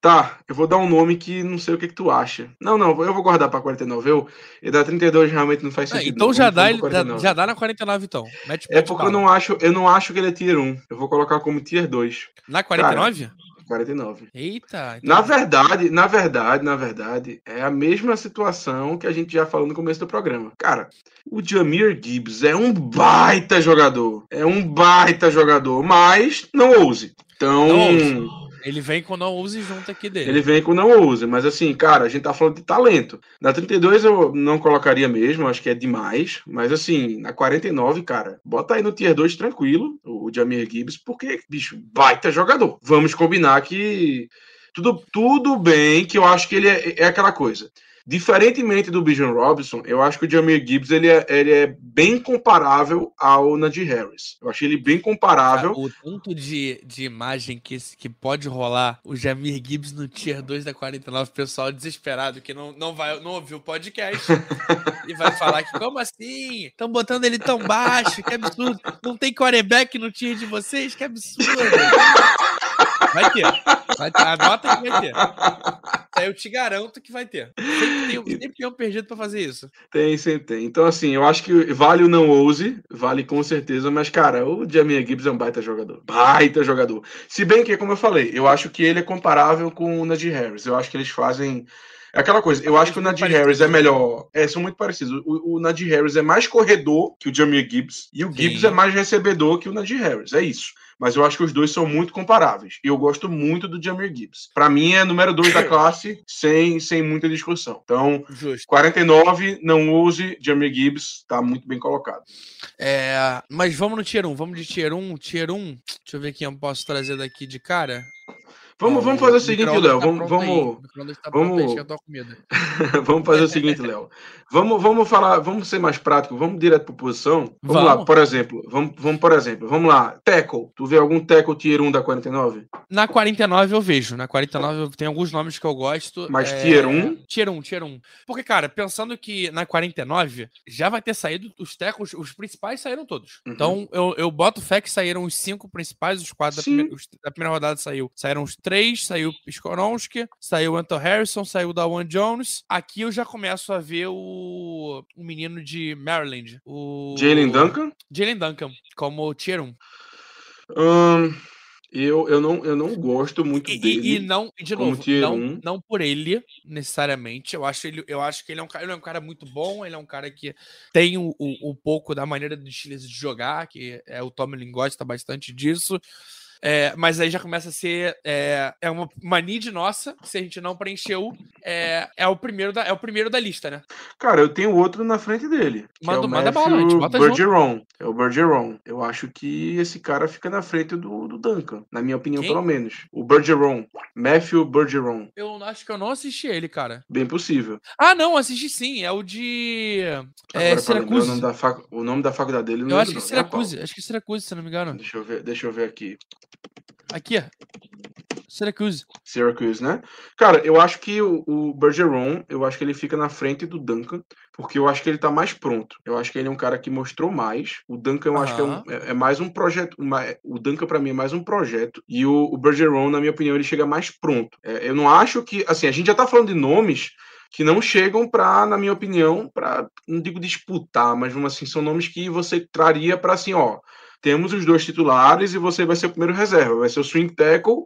Tá, eu vou dar um nome que não sei o que, que tu acha. Não, não, eu vou guardar pra 49. Eu, e da 32 realmente não faz Ah, sentido. então não. já dá, ele- já, 49. já dá na 49, então. Mete, É porque eu não acho, eu não acho que ele é tier 1. Eu vou colocar como tier 2. Na 49? 49. Eita. então- Na verdade, na verdade, na verdade, é a mesma situação que a gente já falou no começo do programa. Cara, o Jamir Gibbs é um baita jogador. É um baita jogador, mas não ouse. Então, Não ouse. Ele vem com não use junto aqui dele. ele vem com não ouse. Mas assim, cara, a gente tá falando de talento. Na 32 eu não colocaria mesmo, acho que é demais. Mas assim, na 49, cara, bota aí no tier 2 tranquilo, o Jamir Gibbs, porque, bicho, baita jogador. Vamos combinar que tudo, tudo bem que eu acho que ele é, é aquela coisa. Diferentemente do Bijan Robinson, eu acho que o Jamir Gibbs ele é, ele é bem comparável ao Najee Harris. Eu achei ele bem comparável. O tanto de, de imagem que, que pode rolar o Jamir Gibbs no Tier 2 da 49, pessoal desesperado que não, não, vai, não ouviu o podcast e vai falar que, como assim? Estão botando ele tão baixo, que absurdo. Não tem quarterback no Tier de vocês? Que absurdo. Vai ter. Vai ter. Anota que vai ter. Eu te garanto que vai ter. Sempre tem, sempre tem um perdido pra fazer isso. Tem, sempre tem. Então, assim, eu acho que vale o não ouse, vale com certeza, mas, cara, o Jamir Gibbs é um baita jogador. Baita jogador. Se bem que, como eu falei, eu acho que ele é comparável com o Najee Harris. Eu acho que eles fazem. É aquela coisa, eu acho que o Najee Harris é melhor. É, são muito parecidos. O, o Najee Harris é mais corredor que o Jamir Gibbs, e o Gibbs Sim. é mais recebedor que o Najee Harris. É isso. Mas eu acho que os dois são muito comparáveis. E eu gosto muito do Jamir Gibbs. Pra mim é número 2 da classe, sem, sem muita discussão. Então, Justo. 49, não use, Jamir Gibbs tá muito bem colocado. É, mas vamos no Tier 1. Vamos de Tier 1. Tier 1. Deixa eu ver quem eu posso trazer daqui de cara. Vamos, Ó, vamos fazer o o seguinte, Léo. tá Vamos, vamos, tá vamos- comida. vamos fazer o seguinte, Léo. Vamos, vamos falar, vamos ser mais prático, vamos direto para posição. Vamos, lá, Vamos. por exemplo. Vamos, vamos, por exemplo, vamos lá. Tackle. Tu vê algum tackle tier 1 da 49? Na 49 eu vejo. Na 49 eu tenho alguns nomes que eu gosto. Mas é, tier 1? Tier 1, Tier 1. Porque, cara, pensando que na 49 já vai ter saído os tecos, os principais saíram todos. Uhum. Então eu, eu boto fé que saíram os cinco principais, os quatro da primeira, os- da primeira rodada saiu. Saíram os três, saiu Skoronski, saiu Anton Harrison, saiu Dawan Jones. Aqui eu já começo a ver o, o menino de Maryland, o Jalen Duncan? Jalen Duncan, como tier 1. Hum, eu, eu, não, eu não gosto muito E, dele. e- não, de novo, não, um. não por ele, necessariamente. Eu acho, ele, eu acho que ele é, um cara, ele é um cara muito bom, ele é um cara que tem um, um, um pouco da maneira do Steelers de jogar, que é, o Tomlin gosta bastante disso. É, mas aí já começa a ser é, é uma mania de nossa, que se a gente não preencheu, é, é, o primeiro da, é o primeiro da lista, né? Cara, eu tenho outro na frente dele. que Manda- é o manda bala, a gente bota junto. Bergeron. É o Bergeron. Eu acho que esse cara fica na frente do, do Duncan, na minha opinião, Quem? pelo menos. O Bergeron. Matthew Bergeron. Eu acho que eu não assisti ele, cara. Bem possível. Ah, não, assisti sim. É o de. É, Agora, lembrar o Syracuse. nome, da fac... o nome da faculdade dele, eu não Eu acho lembro que não. É a qual? Syracuse. Acho que Syracuse, se não me engano. Deixa eu ver, deixa eu ver aqui. Aqui, ó. Syracuse. Syracuse, né? Cara, eu acho que o, o Bergeron, eu acho que ele fica na frente do Duncan, porque eu acho que ele tá mais pronto. Eu acho que ele é um cara que mostrou mais. O Duncan, eu acho que é, um- é- é mais um projeto. uma- o Duncan, pra mim, é mais um projeto. E o, o Bergeron, na minha opinião, ele chega mais pronto. É, eu não acho que. Assim, a gente já tá falando de nomes que não chegam pra, na minha opinião, pra. Não digo disputar, mas vamos assim, são nomes que você traria pra assim, ó. Temos os dois titulares e você vai ser o primeiro reserva. Vai ser o swing tackle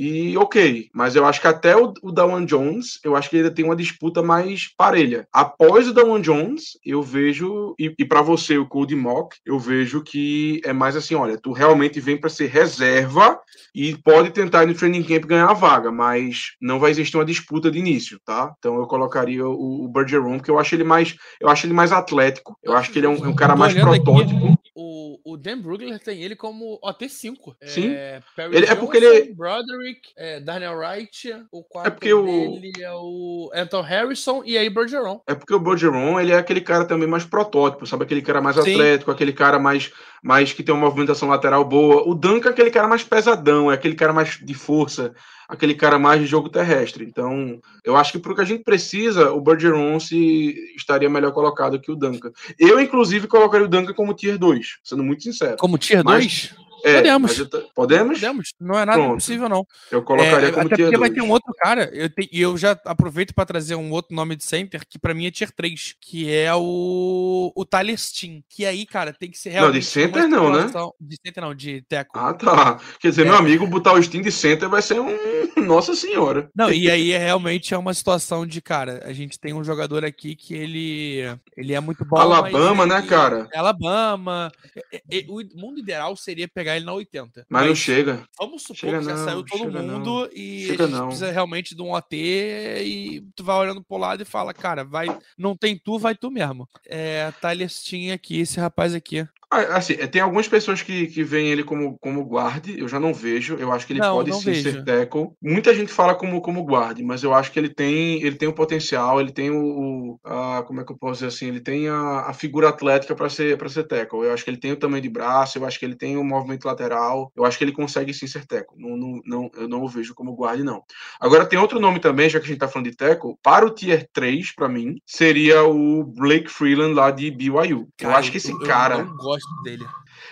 e ok, mas eu acho que até o, o Dawan Jones, eu acho que ele tem uma disputa mais parelha. Após o Dawan Jones, eu vejo, e, e para você, o Cody Mock, eu vejo que é mais assim: olha, tu realmente vem para ser reserva e pode tentar ir no training camp ganhar a vaga, mas não vai existir uma disputa de início, tá? Então eu colocaria o, o Bergeron, porque eu acho ele mais, eu acho ele mais atlético, eu acho que ele é um, é um cara mais olhando aqui. O, o Dan Brugler tem ele como OT5. Sim. É, Perry Ele- é porque Johnson, ele- Broderick, é, Darnell Wright, o quarto porque o- dele é o Anton Harrison e aí Bergeron. É porque o Bergeron, ele é aquele cara também mais protótipo, sabe? Aquele cara mais Sim. atlético, aquele cara mais, mais que tem uma movimentação lateral boa. O Duncan é aquele cara mais pesadão, é aquele cara mais de força, aquele cara mais de jogo terrestre. Então, eu acho que pro que a gente precisa, o Bergeron se estaria melhor colocado que o Duncan. Eu, inclusive, colocaria o Duncan como tier 2, sendo muito sincero. Como tier Mas- 2? É, Podemos. Podemos? Podemos. Não é nada Pronto. impossível, não. Eu colocaria É, como até tier porque vai 2. ter um outro cara, eu te- e eu já aproveito para trazer um outro nome de center, que pra mim é tier 3, que é o, o Tyler Steen. Que aí, cara, tem que ser Não, realmente. de center não, né? De center não, de teco. Ah, tá. Quer dizer, É. meu amigo, botar o Steam de center vai ser um. Nossa Senhora. Não, e aí é realmente é uma situação de, cara, a gente tem um jogador aqui que ele, ele é muito bom. Alabama, mas né, cara? Alabama. É, é, O mundo ideal seria pegar ele na 80. Mas não chega. Vamos supor Chega que já não, saiu todo mundo e Chega a gente não. precisa realmente de um OT e tu vai olhando pro lado e fala, cara, vai, não tem tu, vai tu mesmo. É, Tyler Steen aqui, esse rapaz aqui. Ah, Assim, é, tem algumas pessoas que, que veem ele como, como guarde, eu já não vejo. Eu acho que ele Não, pode não sim vejo. ser tackle. Muita gente fala como, como guarde, mas eu acho que ele tem ele tem o potencial, ele tem o. a, como é que eu posso dizer assim? Ele tem a, a figura atlética para ser, pra ser tackle. Eu acho que ele tem o tamanho de braço, eu acho que ele tem o movimento lateral, eu acho que ele consegue sim ser tackle. Não, não, não, eu não o vejo como guarde, não. Agora tem outro nome também, já que a gente tá falando de tackle, para o tier 3, para mim, seria o Blake Freeland lá de BYU. eu acho que esse eu cara. não gosto dele.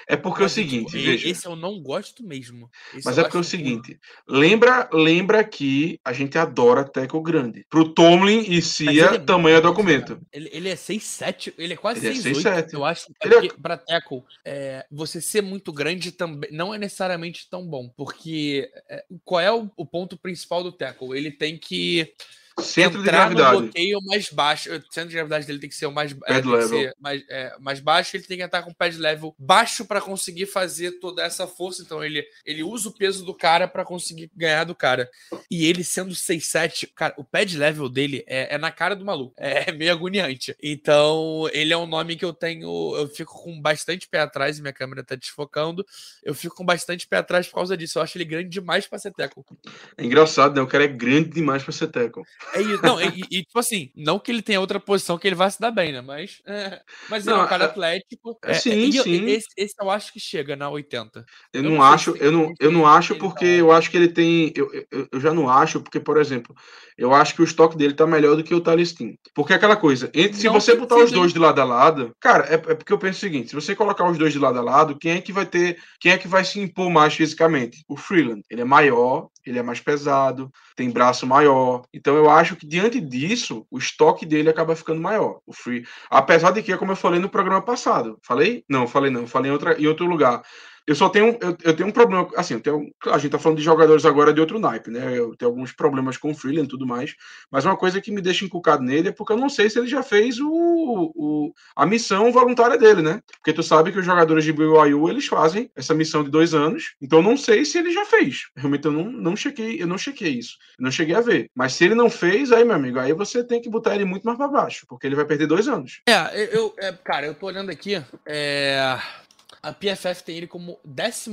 É porque é o tipo, seguinte, e- veja. Esse eu não gosto mesmo. Esse Mas é porque é o seguinte, lembra, lembra que a gente adora tackle grande. Pro Tomlin e Cia, é tamanho é documento. Ele, ele é 6'7", ele é quase Ele é 6'8", 6'7". eu acho. É Ele é- porque, pra tackle, é, você ser muito grande também não é necessariamente tão bom, porque é, qual é o, o ponto principal do tackle? Ele tem que Centro de entrar no gravidade. bloqueio mais baixo. O centro de gravidade dele tem que ser o mais, é, ser mais, é, mais baixo. Ele tem que estar com o pad level baixo para conseguir fazer toda essa força. Então ele, ele usa o peso do cara para conseguir ganhar do cara. E ele sendo 6'7, cara, o pad level dele é, é na cara do maluco. É meio agoniante. Então ele é um nome que eu tenho. Eu fico com bastante pé atrás. e Minha câmera tá desfocando. Eu fico com bastante pé atrás por causa disso. Eu acho ele grande demais para ser tackle. É engraçado, né? O cara é grande demais pra ser tackle. É isso. Não, e, e, tipo assim, não que ele tenha outra posição que ele vai se dar bem, né? Mas, é, mas ele é um cara atlético. É, sim, e, sim. Esse, esse eu acho que chega na 80. Eu, eu não, acho, eu não, eu não acho porque eu acho que ele tem. Eu, eu, eu, já não acho, porque, por exemplo, eu acho que o estoque dele tá melhor do que o Talistin. Porque é aquela coisa, entre, se você botar os dois de lado a lado, cara, é, é, porque eu penso o seguinte: se você colocar os dois de lado a lado, quem é que vai ter. Quem é que vai se impor mais fisicamente? O Freeland. Ele é maior, ele é mais pesado, tem braço maior. Então eu acho que diante disso, o estoque dele acaba ficando maior. O Free. Apesar de que, como eu falei no programa passado. Falei? Não, falei não. Falei em, outra, em outro lugar. Eu só tenho, eu, eu tenho um problema, assim, eu tenho, a gente tá falando de jogadores agora de outro naipe, né? Eu tenho alguns problemas com o Freeland e tudo mais, mas uma coisa que me deixa encucado nele é porque eu não sei se ele já fez o, o, a missão voluntária dele, né? Porque tu sabe que os jogadores de BYU, eles fazem essa missão de dois anos, então eu não sei se ele já fez. Realmente eu não, não chequei, eu não chequei isso. Eu não cheguei a ver. Mas se ele não fez, aí, meu amigo, aí você tem que botar ele muito mais para baixo, porque ele vai perder dois anos. É, eu, é, cara, eu tô olhando aqui, é... A PFF tem ele como 11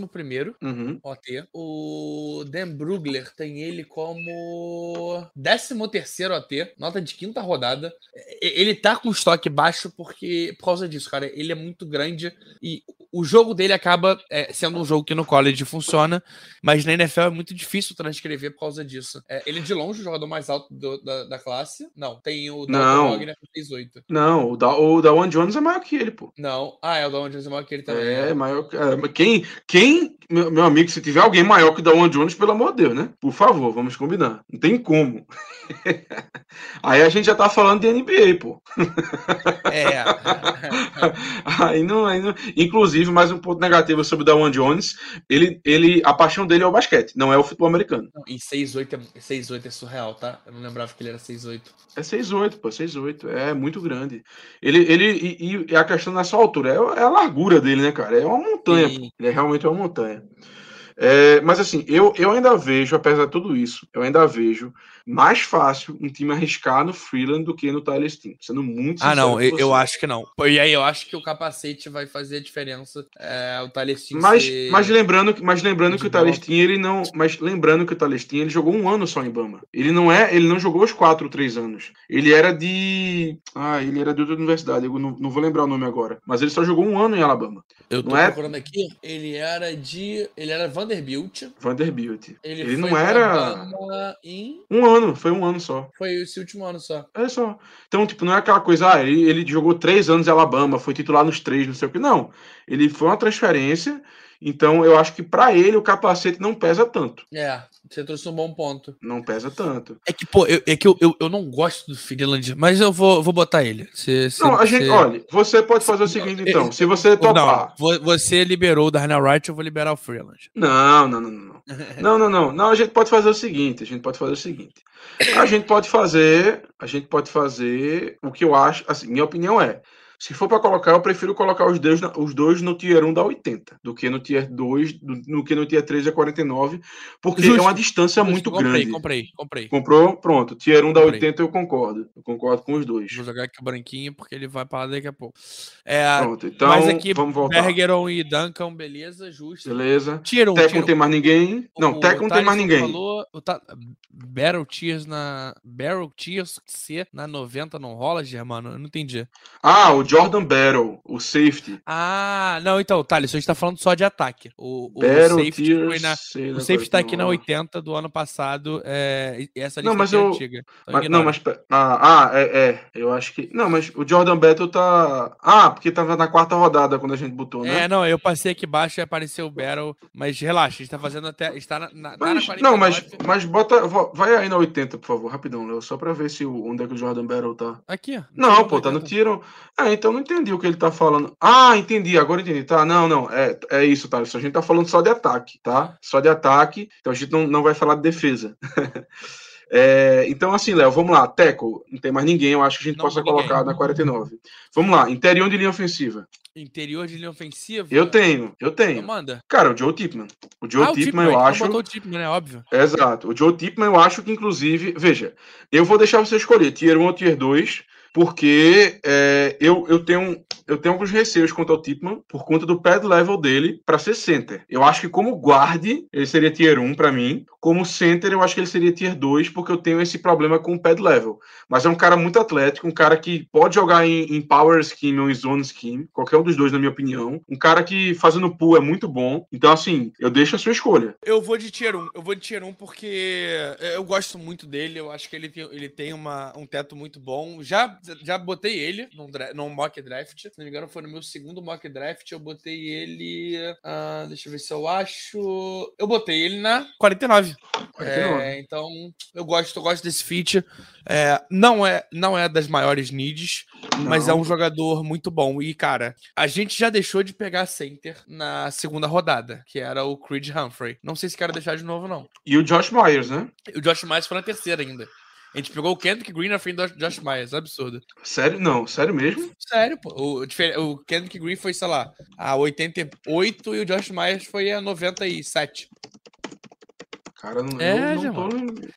uhum. OT. O Dan Brugler tem ele como 13 OT, nota de quinta rodada. Ele tá com estoque baixo porque por causa disso, cara. Ele é muito grande e o jogo dele acaba é, sendo um jogo que no college funciona, mas na NFL é muito difícil transcrever por causa disso. É, ele é de longe o jogador mais alto do, da, da, classe. Não, tem o Dalton Wagner com 6'8. Não, o, da, o Dawan Jones é maior que ele, pô. Não, ah, é, o Dawan Jones é maior que ele também. É, é. maior que... É, quem, quem meu, meu, amigo, se tiver alguém maior que o Dawan Jones, pelo amor de Deus, né? Por favor, vamos combinar. Não tem como. Aí a gente já tá falando de NBA, pô. É. aí, não, aí não. Inclusive, mais um ponto negativo sobre o Dawan Jones. Ele, ele, a paixão dele é o basquete, não é o futebol americano. E 6'8 é, 6'8 é surreal, tá? Eu não lembrava que ele era 6'8. É 6'8, pô, 6'8. É muito grande. Ele, ele e, e, a questão não é só a altura, é, é a largura dele, né, cara? É uma montanha. Ele é realmente uma montanha. É, mas assim, eu, eu ainda vejo, apesar de tudo isso, eu ainda vejo mais fácil um time arriscar no Freeland do que no Tyler Steam. Sendo muito Ah, não, eu, eu, acho que não. E aí eu acho que o capacete vai fazer a diferença. É, o Tyler Steam mas, ser... mas lembrando, mas lembrando que o Tyler Steam, ele não. Mas lembrando que o Tyler Steam, ele jogou um ano só em Bama. Ele não é. Ele não jogou os quatro, três anos. Ele era de. Ah, ele era de outra universidade. Eu não, não vou lembrar o nome agora. Mas ele só jogou um ano em Alabama. Eu tô não é... procurando aqui. Ele era de. Ele era Vanderbilt. Vanderbilt. Ele, ele não era. Em... Um ano, foi um ano só. Foi esse último ano só. É só. Então, tipo, não é aquela coisa, ah, ele, ele jogou três anos em Alabama, foi titular nos três, não sei o que. Não. Ele foi uma transferência. Então, eu acho que para ele o capacete não pesa tanto. É, você trouxe um bom ponto. Não pesa tanto. É que, pô, eu, é que eu, eu, eu, não gosto do Finland, mas eu vou, vou botar ele. Se, se, não, a gente, olha, você pode fazer o seguinte, então. Se você topar. Não, você liberou o Darnell Wright, eu vou liberar o Freeland. Não, não, não, não. Não, não, não. Não, a gente pode fazer o seguinte, a gente pode fazer o seguinte. A gente pode fazer, a gente pode fazer o que eu acho, assim, minha opinião é, se for para colocar, eu prefiro colocar os dois, os dois no tier 1 da 80, do que no tier 2, do, no que no tier 3 da 49, porque Justo. é uma distância Justo. muito comprei, grande. Comprei, comprei. Comprou? Pronto. Tier 1 da comprei. 80 eu concordo. Eu concordo com os dois. Vou jogar aqui o branquinho porque ele vai para daqui a pouco. É, Pronto, então mas aqui, vamos voltar. Bergeron e Duncan, beleza, justo. Beleza. Tier 1. Tech não tem mais ninguém. Não, Tech não tem mais ninguém. Falou, o ta... Battle Tears na. Barrel Tears C na 90 não rola, Germano? Eu não entendi. Ah, o Jordan Battle, o safety. Ah, não, então, Thales, a gente tá falando só de ataque. O, o Battle safety Tears foi na. O safety tá aqui na 80 do ano passado. É, essa lista Não, mas aqui é eu- antiga. Então Mas- não, mas. Ah, ah, é, é. Eu acho que. Não, mas o Jordan Battle tá. Ah, porque tava na quarta rodada quando a gente botou, né? É, não, eu passei aqui embaixo e apareceu o Battle, mas relaxa, a gente tá fazendo até. Está na, na, tá na Mas, 49. não, mas, mas bota. Vai aí na 80, por favor, rapidão, Léo. Só pra ver se o, onde é que o Jordan Battle tá. Aqui, ó. Não, pô, tá no tiro. Ah, então não entendi o que ele tá falando. Ah, entendi, agora entendi. Tá, não, não. É, é isso, tá? A gente tá falando só de ataque, tá? Só de ataque. Então a gente não, não vai falar de defesa. É, então, assim, Léo, vamos lá. Teco, não tem mais ninguém, eu acho que a gente Não possa ninguém. colocar na 49. Vamos lá, interior de linha ofensiva. Interior de linha ofensiva. Eu tenho, eu Então tenho. manda. Cara, o Joe Tipman. O Joe ah, Tipman, Tipman, eu então acho. botou o Tipman, né? Óbvio. Exato. O Joe Tipman, eu acho que, inclusive, veja, eu vou deixar você escolher Tier 1 ou Tier 2, porque é, eu, eu, tenho, eu tenho alguns receios quanto ao Tipman, por conta do pad level dele para ser center. Eu acho que, como guarde, ele seria Tier 1 para mim. Como center, eu acho que ele seria tier 2, porque eu tenho esse problema com o pad level. Mas é um cara muito atlético, um cara que pode jogar em, em power scheme ou em zone scheme, qualquer um dos dois, na minha opinião. Um cara que fazendo pull é muito bom. Então, assim, eu deixo a sua escolha. Eu vou de tier 1. Eu vou de tier 1 porque eu gosto muito dele. Eu acho que ele tem, ele tem uma, um teto muito bom. Já, já botei ele num, num mock draft. Se não me engano, foi no meu segundo mock draft. Eu botei ele. Uh, deixa eu ver se eu acho. Eu botei ele na 49. 49. É, então, eu gosto, eu gosto desse feat. É, não, é, não é das maiores needs, não. mas é um jogador muito bom. E, cara, a gente já deixou de pegar center na segunda rodada, que era o Creed Humphrey. Não sei se quero deixar de novo, não. E o Josh Myers, né? E o Josh Myers foi na terceira ainda. A gente pegou o Kendrick Green na frente do Josh Myers, absurdo. Sério? Não, sério mesmo? Sério, pô. O, o Kendrick Green foi, sei lá, a 88 e o Josh Myers foi a 97. Cara, não, é, eu não tô.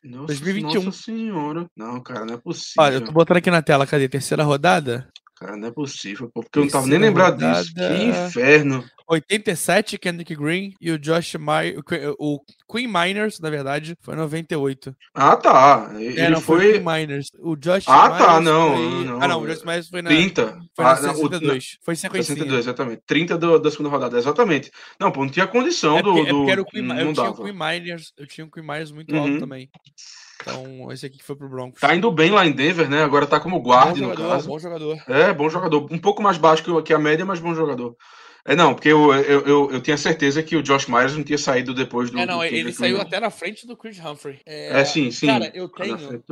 Nossa, 2021. Nossa senhora. Não, cara, não é possível. Olha, eu tô botando aqui na tela, cadê? Terceira rodada? Cara, não é possível, porque eu não tava nem lembrado disso. Que inferno. 87, Kendrick Green, e o Josh Myers, o Queen Miners, na verdade, foi 98. Ah, tá. Ele é, não, foi... foi o Queen Miners. O Josh Ah, Myers tá, não, foi... não. Ah, não, o Josh Myers foi na 30. Foi na ah, 62. Foi 62, exatamente. 30 do, da segunda rodada, exatamente. Não, pô, não tinha condição é porque, do, do... É era o Queen, não eu tinha o Queen Miners, eu tinha o Queen Miners muito uhum. alto também. Então, esse aqui foi pro Broncos. Tá indo bem lá em Denver, né? Agora tá como guarda, no caso. Bom jogador. É, bom jogador. Um pouco mais baixo que a média, mas bom jogador. É, não, porque eu, eu, eu, eu tinha certeza que o Josh Myers não tinha saído depois do. É, não, do ele saiu até na frente do Chris Humphrey. É, é sim, sim. Cara, eu tenho.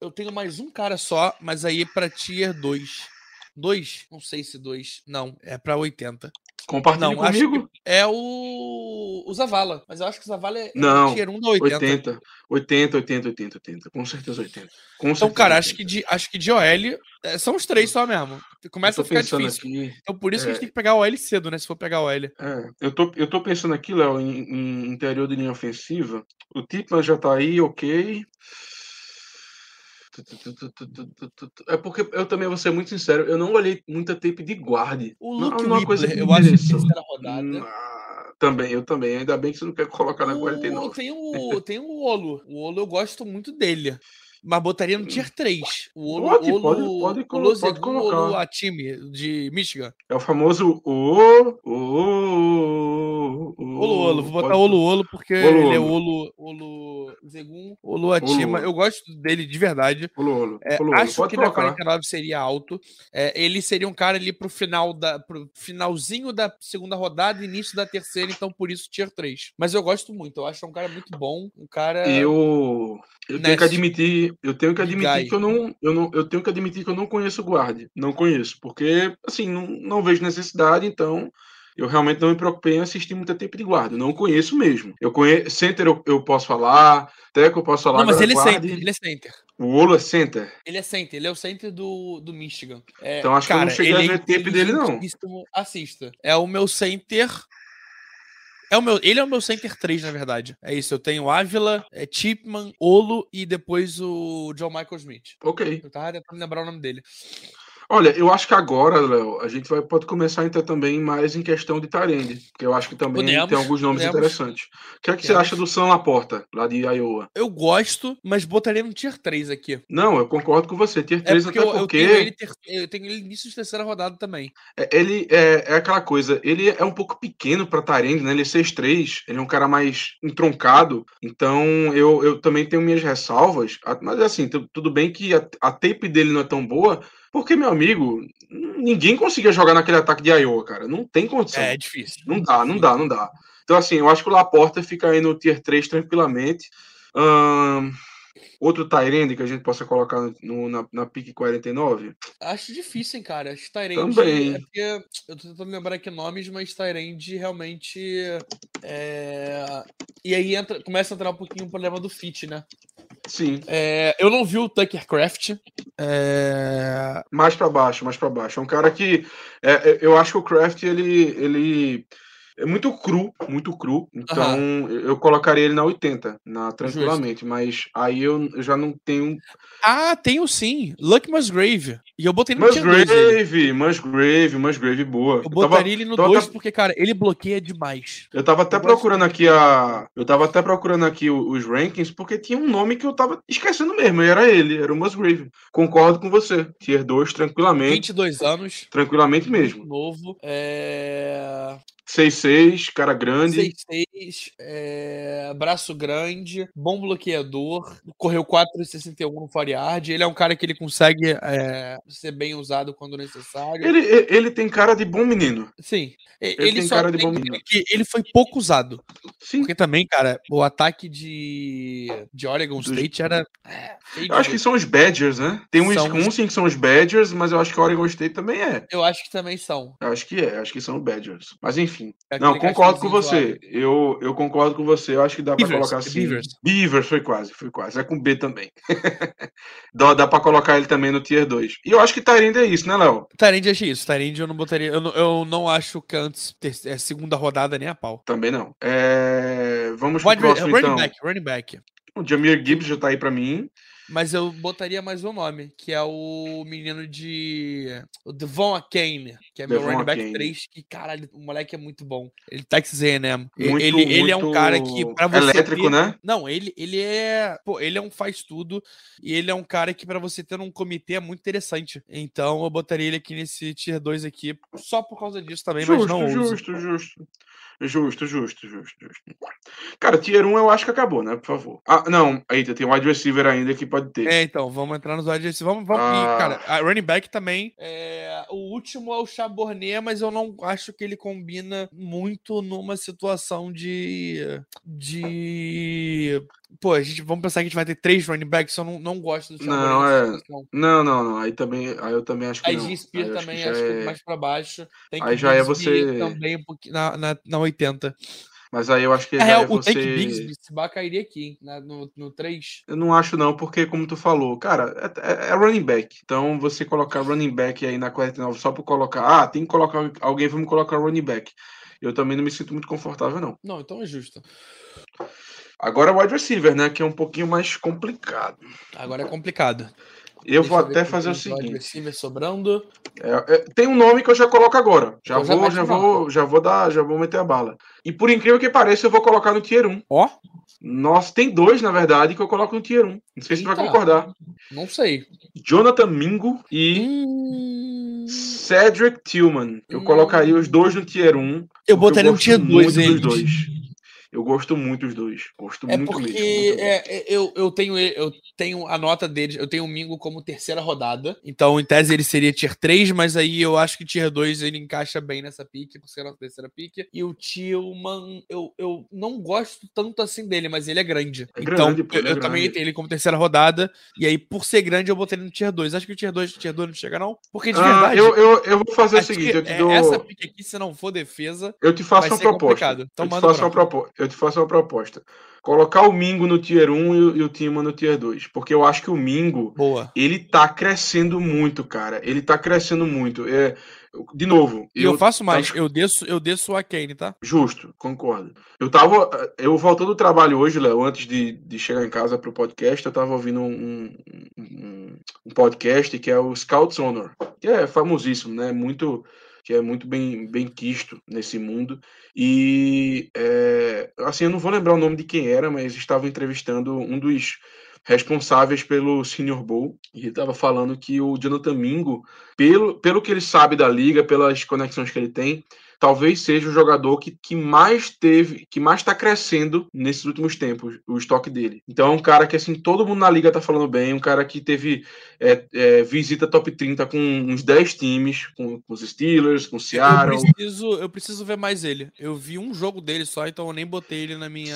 Eu tenho mais um cara só, mas aí é pra tier 2. 2? Não sei se 2. Não, é pra 80. Compartilha não, comigo. é o, o Zavala, mas eu acho que o Zavala é, não, tier 1 da 80. 80, 80, 80, 80, 80. Com certeza 80. Com então, certeza cara, 80. acho que, de, acho que de OL é, são os três só mesmo. Começa a ficar difícil. Aqui, então por isso é, que a gente é tem que pegar o OL cedo, né? Se for pegar o OL. É, eu tô, eu tô pensando aqui, Léo, em, em interior de linha ofensiva. O Tipman já tá aí, ok. É porque eu também vou ser muito sincero, eu não olhei muita tape de guarde. O Luke não, não coisa que eu acho que terceira rodada. Ah, também, eu também. Ainda bem que você não quer colocar na 49. Tem o, tem o Olo. O Olo eu gosto muito dele mas botaria no tier 3. O Olo, pode, Olo, pode, pode, pode, pode colocar. Olo Atime, de Michigan. É o famoso O. O. Olo Olo. Vou botar pode... Olo Olo porque Olo, ele é Olo. Olo Zegum. Olo Atima. Olo. Eu gosto dele de verdade. Olo Olo. É, Olo, acho que na 49 seria alto. É, ele seria um cara ali pro final da. pro finalzinho da segunda rodada, início da terceira, então por isso tier 3. Mas eu gosto muito. Eu acho um cara muito bom. Um cara. Eu. Eu tenho que admitir, eu tenho que admitir que eu não, eu não, eu tenho que admitir que eu não conheço o guarde, não conheço, porque assim não, não vejo necessidade, então eu realmente não me preocupei em assistir muito tempo de guarda. Não conheço mesmo. Eu conheço. Center eu, eu posso falar, Teco eu posso falar. Não, mas ele é center, ele é center. O Olo é center? Ele é center, ele é o center do, do Michigan. É, então acho cara, que eu não cheguei a ver é tempo dele, não. Assista. É o meu center é o meu, ele é o meu center 3, na verdade. É isso. Eu tenho Ávila, é Chipman, Olo e depois o John Michael Smith. Ok. Eu tava tentando lembrar o nome dele. Olha, eu acho que agora, Léo, a gente vai, pode começar a entrar também mais em questão de Tarende, que eu acho que também podemos, tem alguns nomes podemos. interessantes. O que é que você acha do Sam Laporta, lá de Iowa? Eu gosto, mas botaria no Tier 3 aqui. Não, eu concordo com você. Tier 3 é porque até eu, porque... Eu tenho, ele ter... eu tenho ele início de terceira rodada também. É, ele é, é, aquela coisa, ele é um pouco pequeno pra Tarende, né? Ele é 6'3", ele é um cara mais entroncado, então eu, eu também tenho minhas ressalvas, mas assim, tudo bem que a, a tape dele não é tão boa, porque, meu amigo, ninguém conseguia jogar naquele ataque de Iowa, cara. Não tem condição. É, é difícil. Não dá, não dá, não dá. Então, assim, eu acho que o Laporta fica aí no tier 3 tranquilamente. Um, outro Tyrande que a gente possa colocar no, na, na pique 49? Acho difícil, hein, cara. Acho Tyrande. Também. É eu tô tentando lembrar aqui nomes, mas Tyrande realmente. É... E aí entra, começa a entrar um pouquinho o problema do fit, né? Sim. É, eu não vi o Tucker Craft. É... Mais para baixo, mais para baixo. É um cara que é, é, eu acho que o Craft ele, ele é muito cru, muito cru. Então eu colocaria ele na 80, na, tranquilamente. Mas aí eu, eu já não tenho. Ah, tenho sim. Luck Musgrave. E eu botei no tier 2 Musgrave, Musgrave, Musgrave, boa. Eu botaria tava- ele no tava- 2 porque, cara, ele bloqueia demais. Eu tava até Eu gosto procurando aqui a. Eu tava até procurando aqui os rankings, porque tinha um nome que eu tava esquecendo mesmo, e era ele, era o Musgrave. Concordo com você. Tier 2, tranquilamente. 22 anos. Tranquilamente mesmo. Novo. É... 6-6, cara grande. 6'6, é... braço grande, bom bloqueador, correu 4,61 no foreard. Ele é um cara que ele consegue é, ser bem usado quando necessário. Ele, ele, tem cara de bom menino. Sim, Ele ele, tem cara de bom menino. que ele foi pouco usado. Sim. Porque também, cara, o ataque de, de Oregon Dos- State era. é, Eu acho que são os Badgers, né? Tem um São Wisconsin que são os Badgers, mas eu acho que o Oregon State também é. Eu acho que também são. Eu acho que é, acho que são os Badgers. Mas enfim. Aquele Não, concordo com você. Eu, eu concordo com você. Eu acho que dá pra Beavers, colocar é assim. Beavers. Beavers foi quase, foi quase. É com B também. dá, dá pra colocar ele também no Tier 2. E eu acho que Tyrande é isso, né, Léo? Tyrande achei isso. Tyrande eu não botaria. Eu não, eu não acho que antes ter- é segunda rodada nem a pau. Também não. É, Vamos pro Wide- próximo, running então. back, running back. O Jamir Gibbs já tá aí pra mim. Mas eu botaria mais um nome, que é o menino de. O Devon Akane, que é meu Devon running back Achane. 3, que, caralho, o moleque é muito bom. Ele tá Texas A&M. E- Muito, ele, ele é um cara que, pra você. Elétrico, ter- né? Não, ele, ele é. Pô, ele é um faz tudo. E ele é um cara que, pra você ter um comitê, é muito interessante. Então eu botaria ele aqui nesse tier 2 aqui, só por causa disso também, mas não Justo, uso. justo, justo. Justo, justo, justo. Cara, Tier 1 eu acho que acabou, né? Por favor. Ah, não. Eita, tem um wide receiver ainda que pode ter. É, então, vamos entrar nos wide receivers. Vamos, vamos. Ah. E, cara, a running back também. é, o último é o Chabornet, mas eu não acho que ele combina muito numa situação de. De. Pô, a gente, vamos pensar que a gente vai ter três running backs, eu não, não gosto do Chabornet. Não, é. situação. Não, não, não. Aí também, aí eu também acho que A não. Spear Aí também, já acho que é- mais pra baixo. Tem aí já é você- Também na, na, na 80. Mas aí eu acho que é o você... Take Bigsby, se bar, cairia aqui, na- no, no 3. Eu não acho não, porque como tu falou, cara, é, é- é running back. Então você colocar running back aí na 49 só por colocar, ah, tem que colocar alguém, vamos colocar running back. Eu também não me sinto muito confortável não. Não, então é justo. Agora wide receiver, né, que é um pouquinho mais complicado. Agora é complicado. Eu Deixa vou até fazer o seguinte. sobrando. É, é, tem um nome que eu já coloco agora. Já já vou, já nome. vou, já vou dar, já vou meter a bala. E por incrível que pareça, eu vou colocar no tier 1. Ó, Nossa, tem dois, na verdade, que eu coloco no tier 1. Não sei se tu vai Eita. concordar. não sei. Jonathan Mingo e Hum, Cedric Tillman. Eu Hum. colocaria os dois no tier 1. eu botaria gosto tier 2 muito eles. dos dois. Eu gosto muito dos dois. Gosto É muito porque mesmo. muito é, eu, eu, tenho, eu tenho a nota deles, eu tenho o Mingo como terceira rodada. Então, em tese, ele seria tier 3, mas aí eu acho que tier 2 ele encaixa bem nessa pique, por ser a nossa terceira pique. E o Tillman, eu, eu não gosto tanto assim dele, mas ele é grande. É então, grande, pô, eu, é eu também tenho ele como terceira rodada. E aí, por ser grande, eu botei ele no tier 2. Acho que o tier 2, tier 2 não chega, não. Porque de Ah, verdade. eu, eu, eu vou fazer o seguinte, eu te é, dou. Essa pique aqui, se não for defesa, Eu te faço uma proposta. complicado. Então eu, te faço uma bronca. Eu te faço uma proposta. Colocar o Mingo no tier 1 e o, e o Tillman no tier 2. Porque eu acho que o Mingo, boa. ele tá crescendo muito, cara. Ele tá crescendo muito. É, de novo. E eu, faço mais, tava- eu desço, eu desço a Kane, tá? Justo, concordo. Eu tava. Eu voltando do trabalho hoje, Léo, antes de, de chegar em casa pro podcast, eu tava ouvindo um, um, um podcast que é o Scouts Honor, que é famosíssimo, né? Muito. Que é muito bem, bem quisto nesse mundo. E é, assim, eu não vou lembrar o nome de quem era, mas estava entrevistando um dos responsáveis pelo Senior Bowl. E ele estava falando que o Jonathan Mingo, pelo, pelo que ele sabe da liga, pelas conexões que ele tem, talvez seja o jogador que, que mais teve, que mais está crescendo nesses últimos tempos, o estoque dele. Então é um cara que assim, todo mundo na liga tá falando bem, um cara que teve é, é, visita top 30 com uns 10 times, com, com os Steelers, com o Eu Seattle. preciso, eu preciso ver mais ele. Eu vi um jogo dele só, então eu nem botei ele na minha.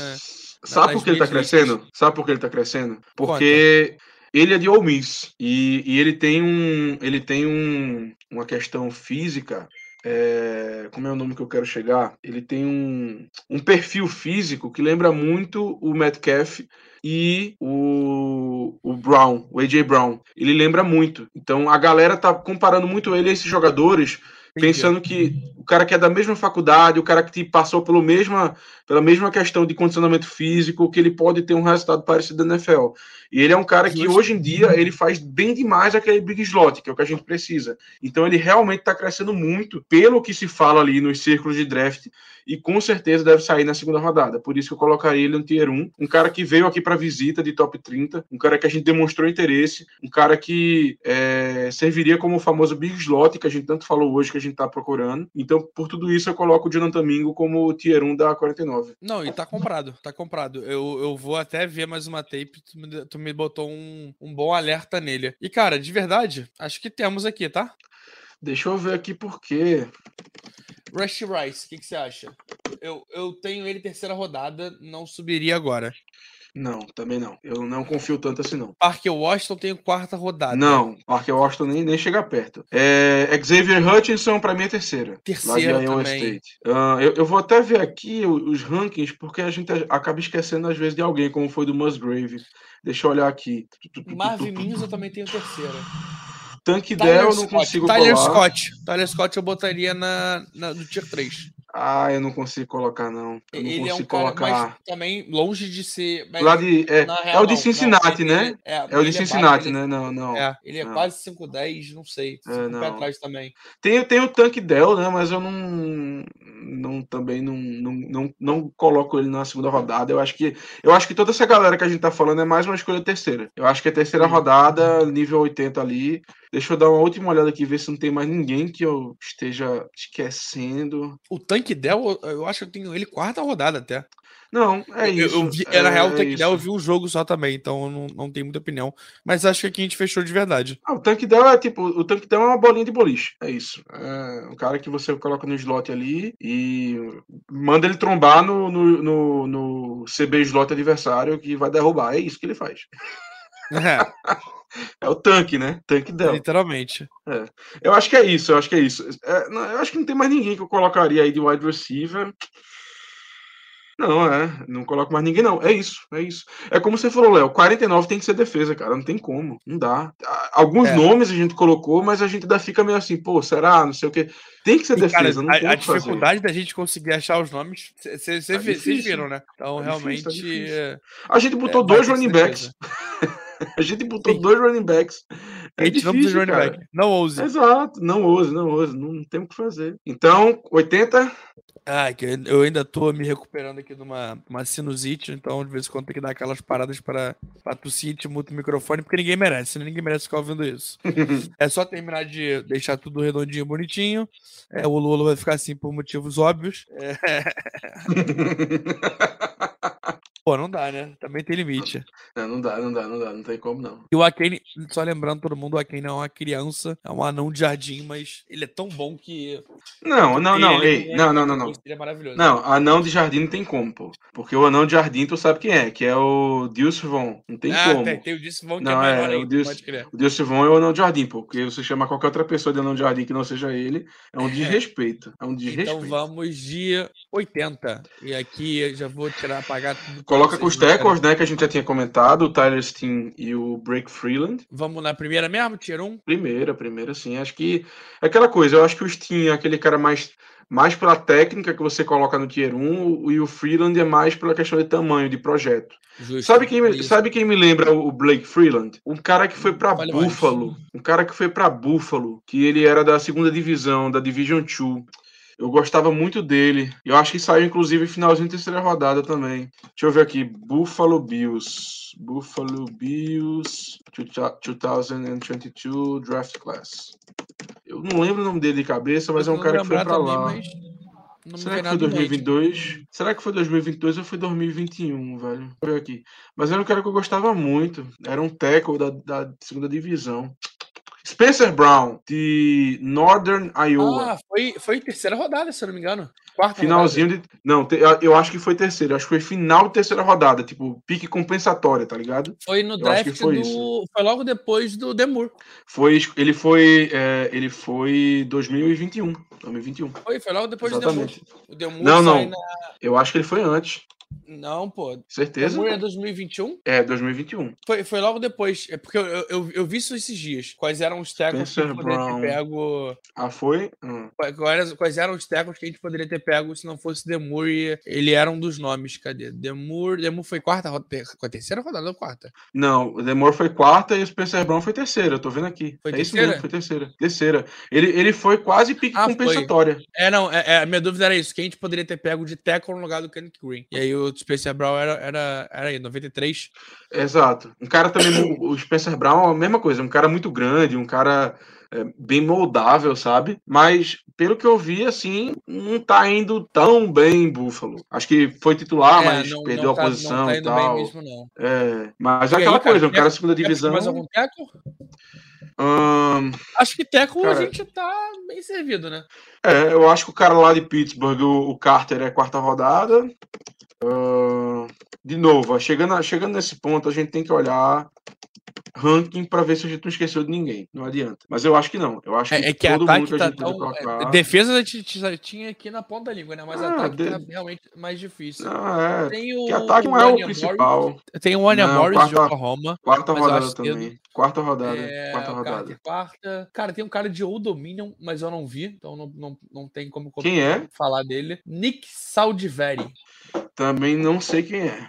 Sabe por que ele tá crescendo? Sabe por que ele tá crescendo? Porque ele é de Ole Miss e, e ele tem um ele tem um, uma questão física é, como é o nome que eu quero chegar? Ele tem um, um perfil físico que lembra muito o Metcalf e o, o Brown, o AJ Brown. Ele lembra muito. Então a galera tá comparando muito ele a esses jogadores pensando que o cara que é da mesma faculdade, o cara que te passou pelo mesma, pela mesma questão de condicionamento físico, que ele pode ter um resultado parecido da NFL. E ele é um cara que hoje em dia ele faz bem demais aquele big slot, que é o que a gente precisa. Então ele realmente está crescendo muito, pelo que se fala ali nos círculos de draft, e com certeza deve sair na segunda rodada. Por isso que eu colocaria ele no tier 1. Um cara que veio aqui para visita de top 30, um cara que a gente demonstrou interesse, um cara que é, serviria como o famoso big slot que a gente tanto falou hoje que a gente está procurando. Então, por tudo isso, eu coloco o Jonathan Mingo como o tier 1 da 49. Não, e tá comprado, tá comprado. Eu, eu vou até ver mais uma tape, tu me, tu me botou um, um bom alerta nele. E, cara, de verdade, acho que temos aqui, tá? Deixa eu ver aqui por quê. Rush Rice, o que, que, você acha? Eu, eu tenho ele terceira rodada, não subiria agora. Não, também não. Eu não confio tanto assim, não. Parque Washington tem quarta rodada. Não, Parque Washington nem, nem chega perto. É, Xavier Hutchinson, pra mim, é terceira. Terceira também. Uh, eu, eu, vou até ver aqui os rankings, porque a gente acaba esquecendo, às vezes, de alguém, como foi do Musgrave. Deixa eu olhar aqui. Marvin Mims eu também tenho terceira. Tank Dell eu não consigo Tyler colar. Scott. Tyler Scott eu botaria na, na, no Tier 3. Ah, eu não consigo colocar, não. Eu não ele é um cara, colocar. mas também longe de ser. Lá de, é, na é real, o de não, Cincinnati, não, né? ele- É, É o de ele Cincinnati, baixo, né? Não, não. Ele, é, ele é não. quase 5'10, não sei. Um não. atrás também. Tem, tem o Tank Dell, né? Mas eu não, não também não, não, não, não coloco ele na segunda rodada. Eu acho que eu acho que toda essa galera que a gente tá falando é mais uma escolha terceira. Eu acho que é terceira rodada, nível 80 ali. Deixa eu dar uma última olhada aqui, ver se não tem mais ninguém que eu esteja esquecendo. O Tank Dell, eu, eu acho que eu tenho ele quarta rodada até. Não, é isso. Eu, vi, é, na real, o é Tank. Dell eu vi um jogo só também, então eu não, não tenho muita opinião. Mas acho que aqui a gente fechou de verdade. Ah, o tanque dela é tipo, o tanque dela é uma bolinha de boliche. É isso. É um cara que você coloca no slot ali e manda ele trombar no, no, no, no CB slot adversário que vai derrubar. É isso que ele faz. É, É o tanque, né? Tanque dela. literalmente. Eu acho que é isso, eu acho que é isso. É, não, eu acho que não tem mais ninguém que eu colocaria aí de wide receiver. Não, é. Não coloco mais ninguém, não. É isso, é isso. É como você falou, Léo. 49 tem que ser defesa, cara. Não tem como. Não dá. Alguns É. nomes a gente colocou, mas a gente ainda fica meio assim, pô, será? Não sei o quê. Tem que ser E, cara, defesa, tem a, a que fazer. dificuldade da gente conseguir achar os nomes, vocês Tá viram, né? Então, Tá difícil, tá realmente. difícil. é, A gente botou é, dois running backs. a gente botou Sim. dois running backs. É gente não precisa de difícil, running back. Não ouse. Exato, não ouse, não ouse, não tem o que fazer. Então, 80, Ai, que eu- ainda tô me recuperando aqui de uma, uma sinusite, então de vez em quando tem que dar aquelas paradas para tossir te muta o microfone, porque ninguém merece, né? ninguém merece ficar ouvindo isso. é só terminar de deixar tudo redondinho, bonitinho. É, o Lula vai ficar assim por motivos óbvios. É, pô, não dá, né? Também tem limite. não, não dá, não dá, não dá, não tem como não. E o Akane, só lembrando todo mundo, o Akane é uma criança, é um anão de jardim, mas ele é tão bom que. Não, não, não, ele ei, não, não, não, não. Ele é maravilhoso. Não, anão de jardim não tem como, pô. Porque o anão de jardim tu sabe quem é, que é o Dilce Von. Não tem ah, como. tem, tem o Disse Vão que Não, é é, maior o ainda, Deus- pode crer. O Dilce Von é o anão de jardim, pô. Porque você chama qualquer outra pessoa de anão de jardim que não seja ele, é um desrespeito. É um desrespeito. Então vamos de 80. E aqui eu já vou tirar, apagar tudo. Coloca com os tackles, né, que a gente já tinha comentado, o Tyler Steen e o Break Freeland. Vamos na primeira mesmo, tier 1? Primeira, primeira, sim. Acho que é aquela coisa, eu acho que o Steen é aquele cara mais, mais pela técnica que você coloca no Tier 1 e o Freeland é mais pela questão de tamanho, de projeto. Justo. Sabe quem, me, sabe quem me lembra o Blake Freeland? Um cara que foi Fale mais. Buffalo. Um cara que foi pra Buffalo, que ele era da segunda divisão, da Division 2. Eu gostava muito dele. Eu acho que saiu, inclusive, finalzinho de terceira rodada também. Deixa eu ver aqui. Buffalo Bills. Buffalo Bills 2022 Draft Class. Eu não lembro o nome dele de cabeça, mas é um cara que foi pra lá. mas Será que foi nada em mente. 2022? Será que foi 2022 ou foi 2021, velho? Ver aqui. Mas era um cara que eu gostava muito. Era um tackle da, da segunda divisão. Spencer Brown, de Northern Iowa. Ah, foi, foi terceira rodada, se eu não me engano. Quarta Finalzinho de. Não, te- eu acho que foi terceiro. Acho que foi final de terceira rodada. Tipo, pique compensatória, tá ligado? rodada. Foi no Eu acho que draft foi do. isso. Foi logo depois do Demur. Foi, ele foi. é, ele foi 2021. 2021. Foi, foi logo depois Exatamente. do Demur. O Demur Não, não. na. Eu acho que ele foi antes. Não, pô. Certeza? Demur é 2021? É, 2021. Foi, foi logo depois. É porque eu, eu, eu, vi isso esses dias. Quais eram os tackles que a gente poderia Brown. ter pego. Ah, foi? Hum. Quais, quais- eram os tackles que a gente poderia ter pego se não fosse Demur e ele era um dos nomes. Cadê? Demur. Demur foi quarta rodada. Terceira rodada ou quarta? Não, o Demore foi quarta e o Spencer Brown foi terceira. Eu tô vendo aqui. Foi é isso terceira? mesmo, foi terceira. Terceira. Ele, ele foi quase pique Ah, foi. compensatória. É, não, é, é, a minha dúvida era isso, que a gente poderia ter pego de tackle no lugar do Kenneth Green. E aí o Spencer Brown era, era, era aí, 93. Exato. Um cara também, o Spencer Brown, a mesma coisa. Um cara muito grande, um cara é, bem moldável, sabe? Mas, pelo que eu vi, assim, não tá indo tão bem em Buffalo. Acho que foi titular, É, mas não- perdeu não a tá- posição tá e tal. mesmo. É, mas é E aí, aquela cara, coisa, um cara segunda divisão. Mais algum tackle? ahn, Acho que a Cara- gente tá bem servido, né? É, eu acho que o cara lá de Pittsburgh, o, o Carter, é quarta rodada. De novo, chegando, chegando nesse ponto, a gente tem que olhar ranking para ver se a gente não esqueceu de ninguém. Não adianta. Mas eu acho que não. Eu acho que, É, é que todo ataque mundo tá tão. é, defesa a gente já tinha aqui na ponta da língua, né? Mas Ah, ataque de- tá realmente mais difícil. Não, é. Tem o. Que ataque não é o principal. Morris, tem o Anya Morris de quarta- Oklahoma. Quarta eu rodada também. Quarta rodada. É, quarta rodada. Carter quarta. Cara, tem um cara de Old Dominion, mas eu não vi, então não, não, não tem como Quem é? falar dele. Nick Saldiveri. Também não sei quem é.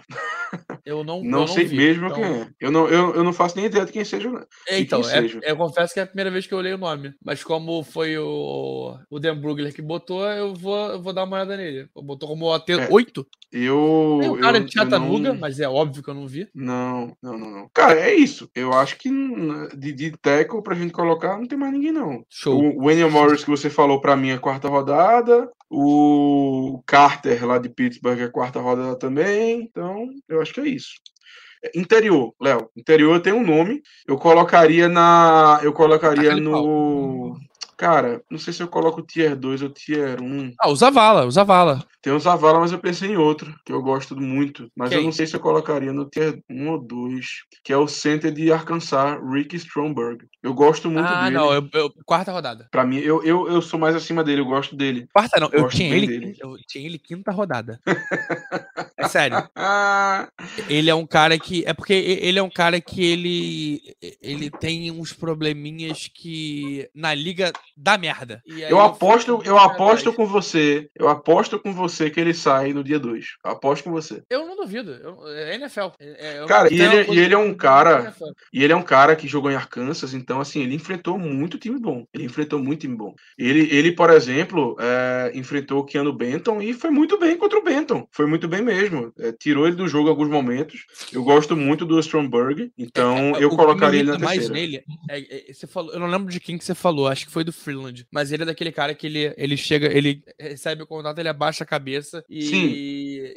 Eu não, Não, eu sei vi, mesmo então- quem é. Eu não, eu, eu não faço nem ideia de quem seja. não. É, Então, quem é- seja. eu confesso que é a primeira vez que eu olhei o nome. Mas como foi o, o Dan Brugler que botou, eu vou, eu vou dar uma olhada nele. Botou como AT É, 8. Eu. Tem o cara eu- de Chattanooga, não- mas é óbvio que eu não vi. Não, não, não, não. Cara, é isso. Eu acho que de, de tackle pra gente colocar não tem mais ninguém, não. Show. O Wayne Morris que você falou pra mim é quarta rodada. O Carter lá de Pittsburgh é quarta rodada também. Então, eu acho que é isso. É, Interior, Léo. Interior tem um nome. Eu colocaria na. Eu colocaria Aquele no. Cara, não sei se eu coloco tier 2 ou tier 1. Ah, o Zavala, o Zavala. Tem o Zavala, mas eu pensei em outro, que eu gosto muito. Mas eu Quem? não sei se eu colocaria no tier 1 ou 2, que é o center de Arkansas, Rick Stromberg. Eu gosto muito Ah, dele. não, eu, eu- quarta rodada. Pra mim, eu, eu, eu sou mais acima dele, eu gosto dele. Quarta não, eu Gosto tinha ele, dele. eu tinha ele quinta rodada. é sério. Ah, Ele é um cara que. É porque ele é um cara que ele. Ele tem uns probleminhas que. Na liga dá merda. E aí eu aposto, eu aposto com você. Eu aposto com você que ele sai no dia 2. Eu aposto com você. Eu não duvido. Eu, é NFL. É- é- Cara, tem e uma ele- coisa e ele é um cara-. E ele é um cara que jogou em Arkansas, então assim, ele enfrentou muito time bom. Ele enfrentou muito time bom. Ele, ele por exemplo, é, enfrentou o Keanu Benton e foi muito bem contra o Benton. Foi muito bem mesmo. É, tirou ele do jogo em alguns momentos. Eu gosto muito do Stromberg, então É, eu colocaria ele na mais terceira. nele é, é- você falou, eu não lembro de quem que você falou, acho que foi do Freeland, mas ele é daquele cara que ele, ele chega, ele recebe o contato, ele abaixa a cabeça e, Sim.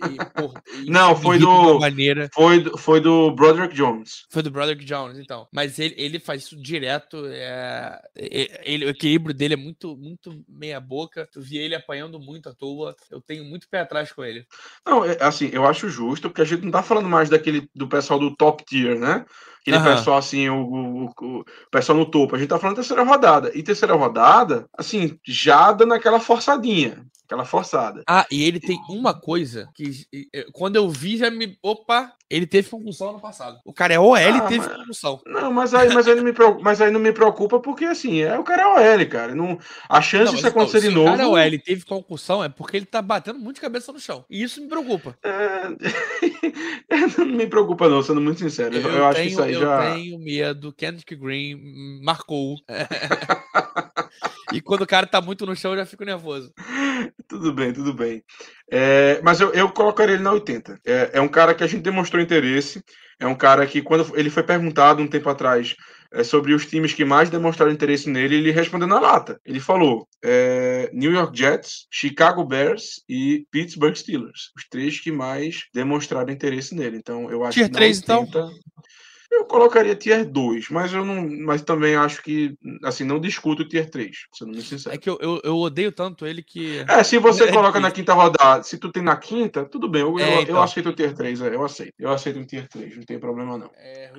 E, e Não, foi do- maneira. Foi, do- foi do Broderick Jones. Foi do Broderick Jones, então. Mas ele, ele faz isso direto. É, é- ele, o equilíbrio dele é muito, muito meia boca. Tu via ele apanhando muito à toa. Eu tenho muito pé atrás com ele. Não, é, assim, eu acho justo, porque a gente não tá falando mais daquele do pessoal do top tier, né? Aquele Aham. pessoal assim, o, o, o- o pessoal no topo. A gente tá falando terceira rodada. E terceira rodada, assim, já dando aquela forçadinha. Aquela forçada. Ah, e ele tem uma coisa que quando eu vi já me. Opa! Ele teve concussão ano passado. O cara é OL e Ah, teve mas- concussão. Não, mas aí, mas aí, não me preocupa, mas aí não me preocupa porque, assim, é o cara é OL, cara. Não, a chance Não, disso então, acontecer se de o novo. cara é OL teve concussão é porque ele tá batendo muito de cabeça no chão. E isso me preocupa. é, não me preocupa, não, sendo muito sincero. Eu, eu acho que tenho, isso aí eu já. tenho medo. Kendrick Green marcou. e quando o cara tá muito no chão, eu já fico nervoso. Tudo bem, tudo bem. É, mas eu, eu colocaria ele na 80. É, é um cara que a gente demonstrou interesse. É um cara que, quando ele foi perguntado um tempo atrás é, sobre os times que mais demonstraram interesse nele, ele respondeu na lata. Ele falou: é, New York Jets, Chicago Bears e Pittsburgh Steelers. Os três que mais demonstraram interesse nele. Então, eu acho Tier que na 3, então? 80, Eu colocaria tier 2, mas eu não. Mas também acho que. Assim, não discuto o tier 3, sendo muito sincero. É que eu, eu, eu odeio tanto ele que. É, se você É coloca na difícil. quinta rodada, se tu tem na quinta, tudo bem, eu, É, eu, eu então. aceito o tier 3, é, eu aceito. Eu aceito um tier 3, não tem problema não. É,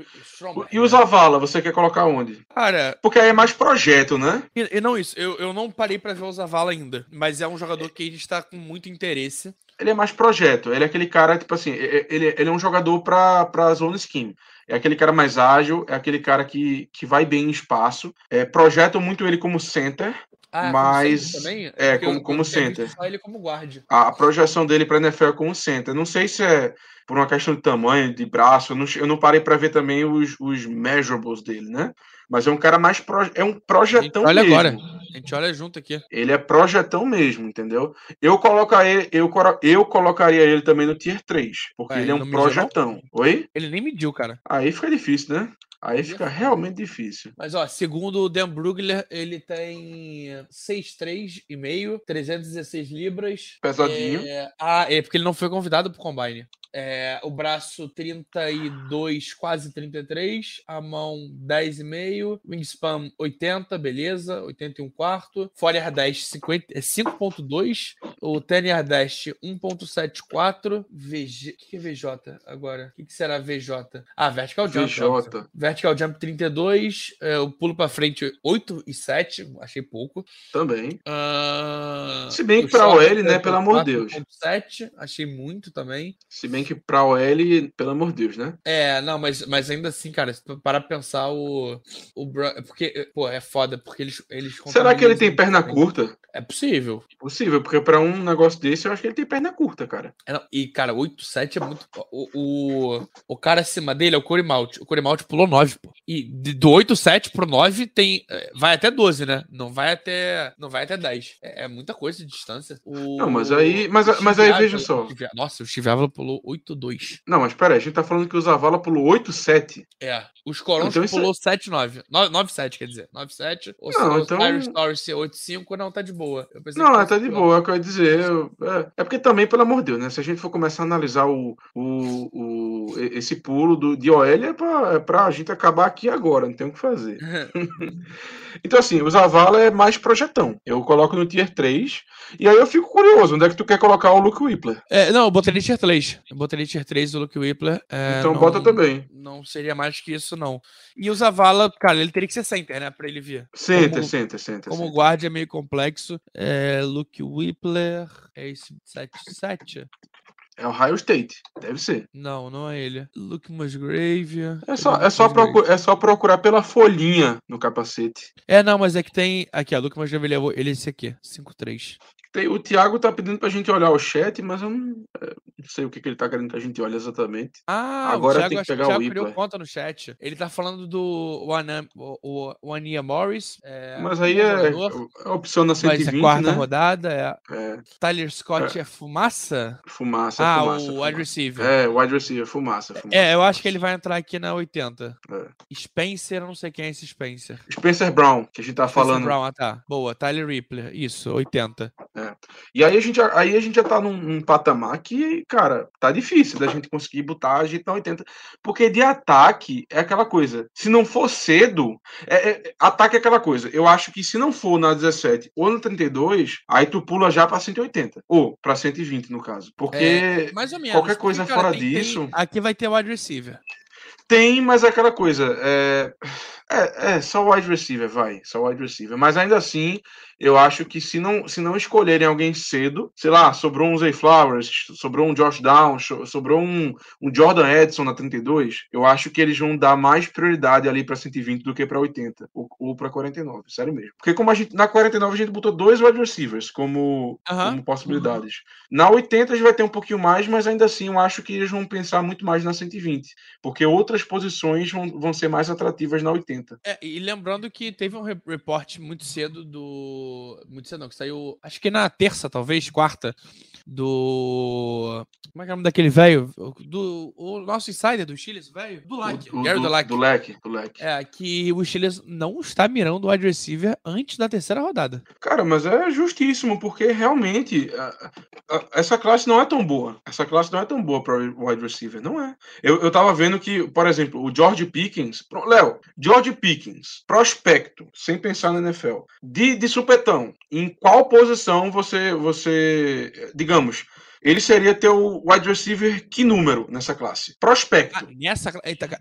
E o né? Zavala, você quer colocar onde? Cara, Porque aí é mais projeto, né? e, e não isso, eu, eu não parei pra ver o Zavala ainda, mas é um jogador que a gente tá com muito interesse. ele é mais projeto. Ele é aquele cara, tipo assim, ele, ele é um jogador para pra zone scheme. É aquele cara mais ágil, é aquele cara que, que vai bem em espaço. É, projetam muito ele como center, Ah, mas como também? é, Porque como- eu- como center. Ele como guarde. a, projeção dele para NFL é como center. Não sei se é por uma questão de tamanho, de braço. Eu não, eu não parei para ver também os, os measurables dele, né? Mas é um cara mais pro, é um projetão olha mesmo. agora. A gente olha junto aqui. Ele é projetão mesmo, entendeu? Eu colocaria, eu, eu colocaria ele também no tier 3, porque Ué, ele é ele um mediu, não? projetão. Oi? Ele nem mediu, cara. Aí fica difícil, né? Aí fica realmente difícil. Mas, ó, segundo o Dan Brugler, ele tem 6'3,5, 316 libras. Pesadinho. É, ah, é porque ele não foi convidado pro Combine. É, o braço 32, quase 33. A mão 10,5. Wingspan 80, beleza. 81 quarto. Fore Dash 50 é 5.2. O Tenor Dash 1.74. VG. O que é VJ agora? O que, será VJ? Ah, Vertical Jump. VJ Vertical Jump 32, é, o pulo pra frente 8 e 7, achei pouco. também. Ah, Se bem que o pra OL, né, foi pelo amor de Deus. 4.7, achei muito também. Se bem que pra OL, pelo amor de Deus, né? É, não, mas, mas ainda assim, cara, se tu parar pra pensar o. o porque, pô, é foda, porque eles. eles Será que ele tem perna bem. curta? É possível. Possível, porque pra um negócio desse eu acho que ele tem perna curta, cara. É, não, e, cara, 8-7 é muito. O, o, o cara acima dele é o Corey Malt. O Corey Malt pulou 9, pô. E do 8-7 pro 9 tem. é, Vai até 12, né? Não vai até. Não vai até 10. É, é muita coisa de distância. O, Não, mas aí- mas- mas aí veja só. Nossa, o Avila pulou 8-2. Não, mas peraí, a gente tá falando que o Zavala pulou 8-7. É. Os Corons Então isso pulou 7-9. 9-7, quer dizer. 9-7. O Não, não, então- Cyrus Torres 8-5. Não, tá de boa. Não, que é, tá de pior. boa, é o que eu ia dizer. eu- é, é porque também, pelo amor de Deus, né? Se a gente for começar a analisar o, o, o- esse pulo do, de OL, é pra, é pra gente acabar aqui agora, não tem o que fazer. então, assim, o Zavala é mais projetão. Eu coloco no tier 3. E aí eu fico curioso, onde é que tu quer colocar o Luke Whippler? É, não, eu botei ele tier 3. Eu ele tier 3 do Luke Whippler. é, então não- bota também. Não seria mais que isso, não. E o Zavala, cara, ele teria que ser center, né? Pra ele vir. Senta, Como- senta, senta. Como guarda é meio complexo. É, Luke Whippler. É esse 7-7? É o Ohio State, deve ser. Não, não é ele. Luke Musgrave. É só, é, só é só procurar pela folhinha no capacete. É, não, mas é que tem. Aqui, ó. Luke Musgrave, ele é, ele é esse aqui. 5-3. Tem- o Thiago tá pedindo pra gente olhar o chat, mas eu não, é, não sei o que, que ele tá querendo que a gente olhe exatamente. Ah, Agora o Thiago, tem que acho que o pegar o Thiago criou conta no chat. Ele tá falando do o, o, Ania Morris. É, mas aí é, é a opção na Mas é 120, quarta né? rodada. É. É, Tyler Scott é, fumaça? fumaça, ah, fumaça. o fumaça. wide receiver. É, wide receiver, fumaça, fumaça. É, eu acho que ele vai entrar aqui na 80. É. Spencer, eu não sei quem é esse Spencer. Spencer Brown, que a gente tá Spencer falando. Brown, ah tá. Boa, Tyler Rippler. Isso, 80. E aí a gente, já- aí a gente já tá num, num patamar que, cara, tá difícil da gente conseguir botar a gente na 80. Porque de ataque é aquela coisa. Se não for cedo, é, é- ataque é aquela coisa. Eu acho que se não for na 17 ou na 32, aí tu pula já pra 180. Ou pra 120, no caso. Porque É, Mais ou menos. qualquer porque, coisa cara, fora tem- tem- disso- aqui vai ter wide receiver. tem, mas é aquela coisa. É, é, é só wide receiver, vai. Só wide receiver. Mas ainda assim, eu acho que se não, se não escolherem alguém cedo, sei lá, sobrou um Zay Flowers, sobrou um Josh Downs, so- sobrou um, um Jordan Edson na 32, eu acho que eles vão dar mais prioridade ali para 120 do que para 80 ou, ou para 49, sério mesmo. Porque como a gente na 49 a gente botou dois wide receivers como, como possibilidades. Na 80 a gente vai ter um pouquinho mais, mas ainda assim eu acho que eles vão pensar muito mais na 120, porque outras posições vão, vão ser mais atrativas na 80. É, e lembrando que teve um re- report muito cedo do. Muito cedo, não, que saiu. Acho que na terça, talvez, quarta. Do. Como é que é o nome daquele velho? Do. O nosso insider do Chiles, velho? Do Lac. O- o- Gary do, do Lac. do leque, do leque. É, que o Chiles não está mirando o wide receiver antes da terceira rodada. Cara, mas é justíssimo, porque realmente a- a- essa classe não é tão boa. Essa classe não é tão boa para wide receiver, não é. Eu, eu tava vendo que, por exemplo, o George Pickens. Léo, George Pickens, prospecto, sem pensar na NFL, de, de supetão, em qual posição você, você, digamos, ele seria teu wide receiver que número nessa classe? Prospecto. Ah, nessa,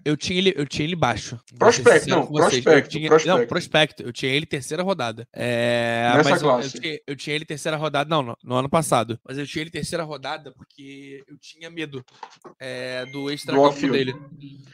eu tinha ele, eu tinha ele baixo. Prospecto, sincero não, prospecto, tinha- prospecto. Não, prospecto. Eu tinha ele terceira rodada. É, Nessa mas eu- eu, classe. tinha, eu tinha ele terceira rodada, não, no, no ano passado. Mas eu tinha ele terceira rodada porque eu tinha medo é, do extra campo dele.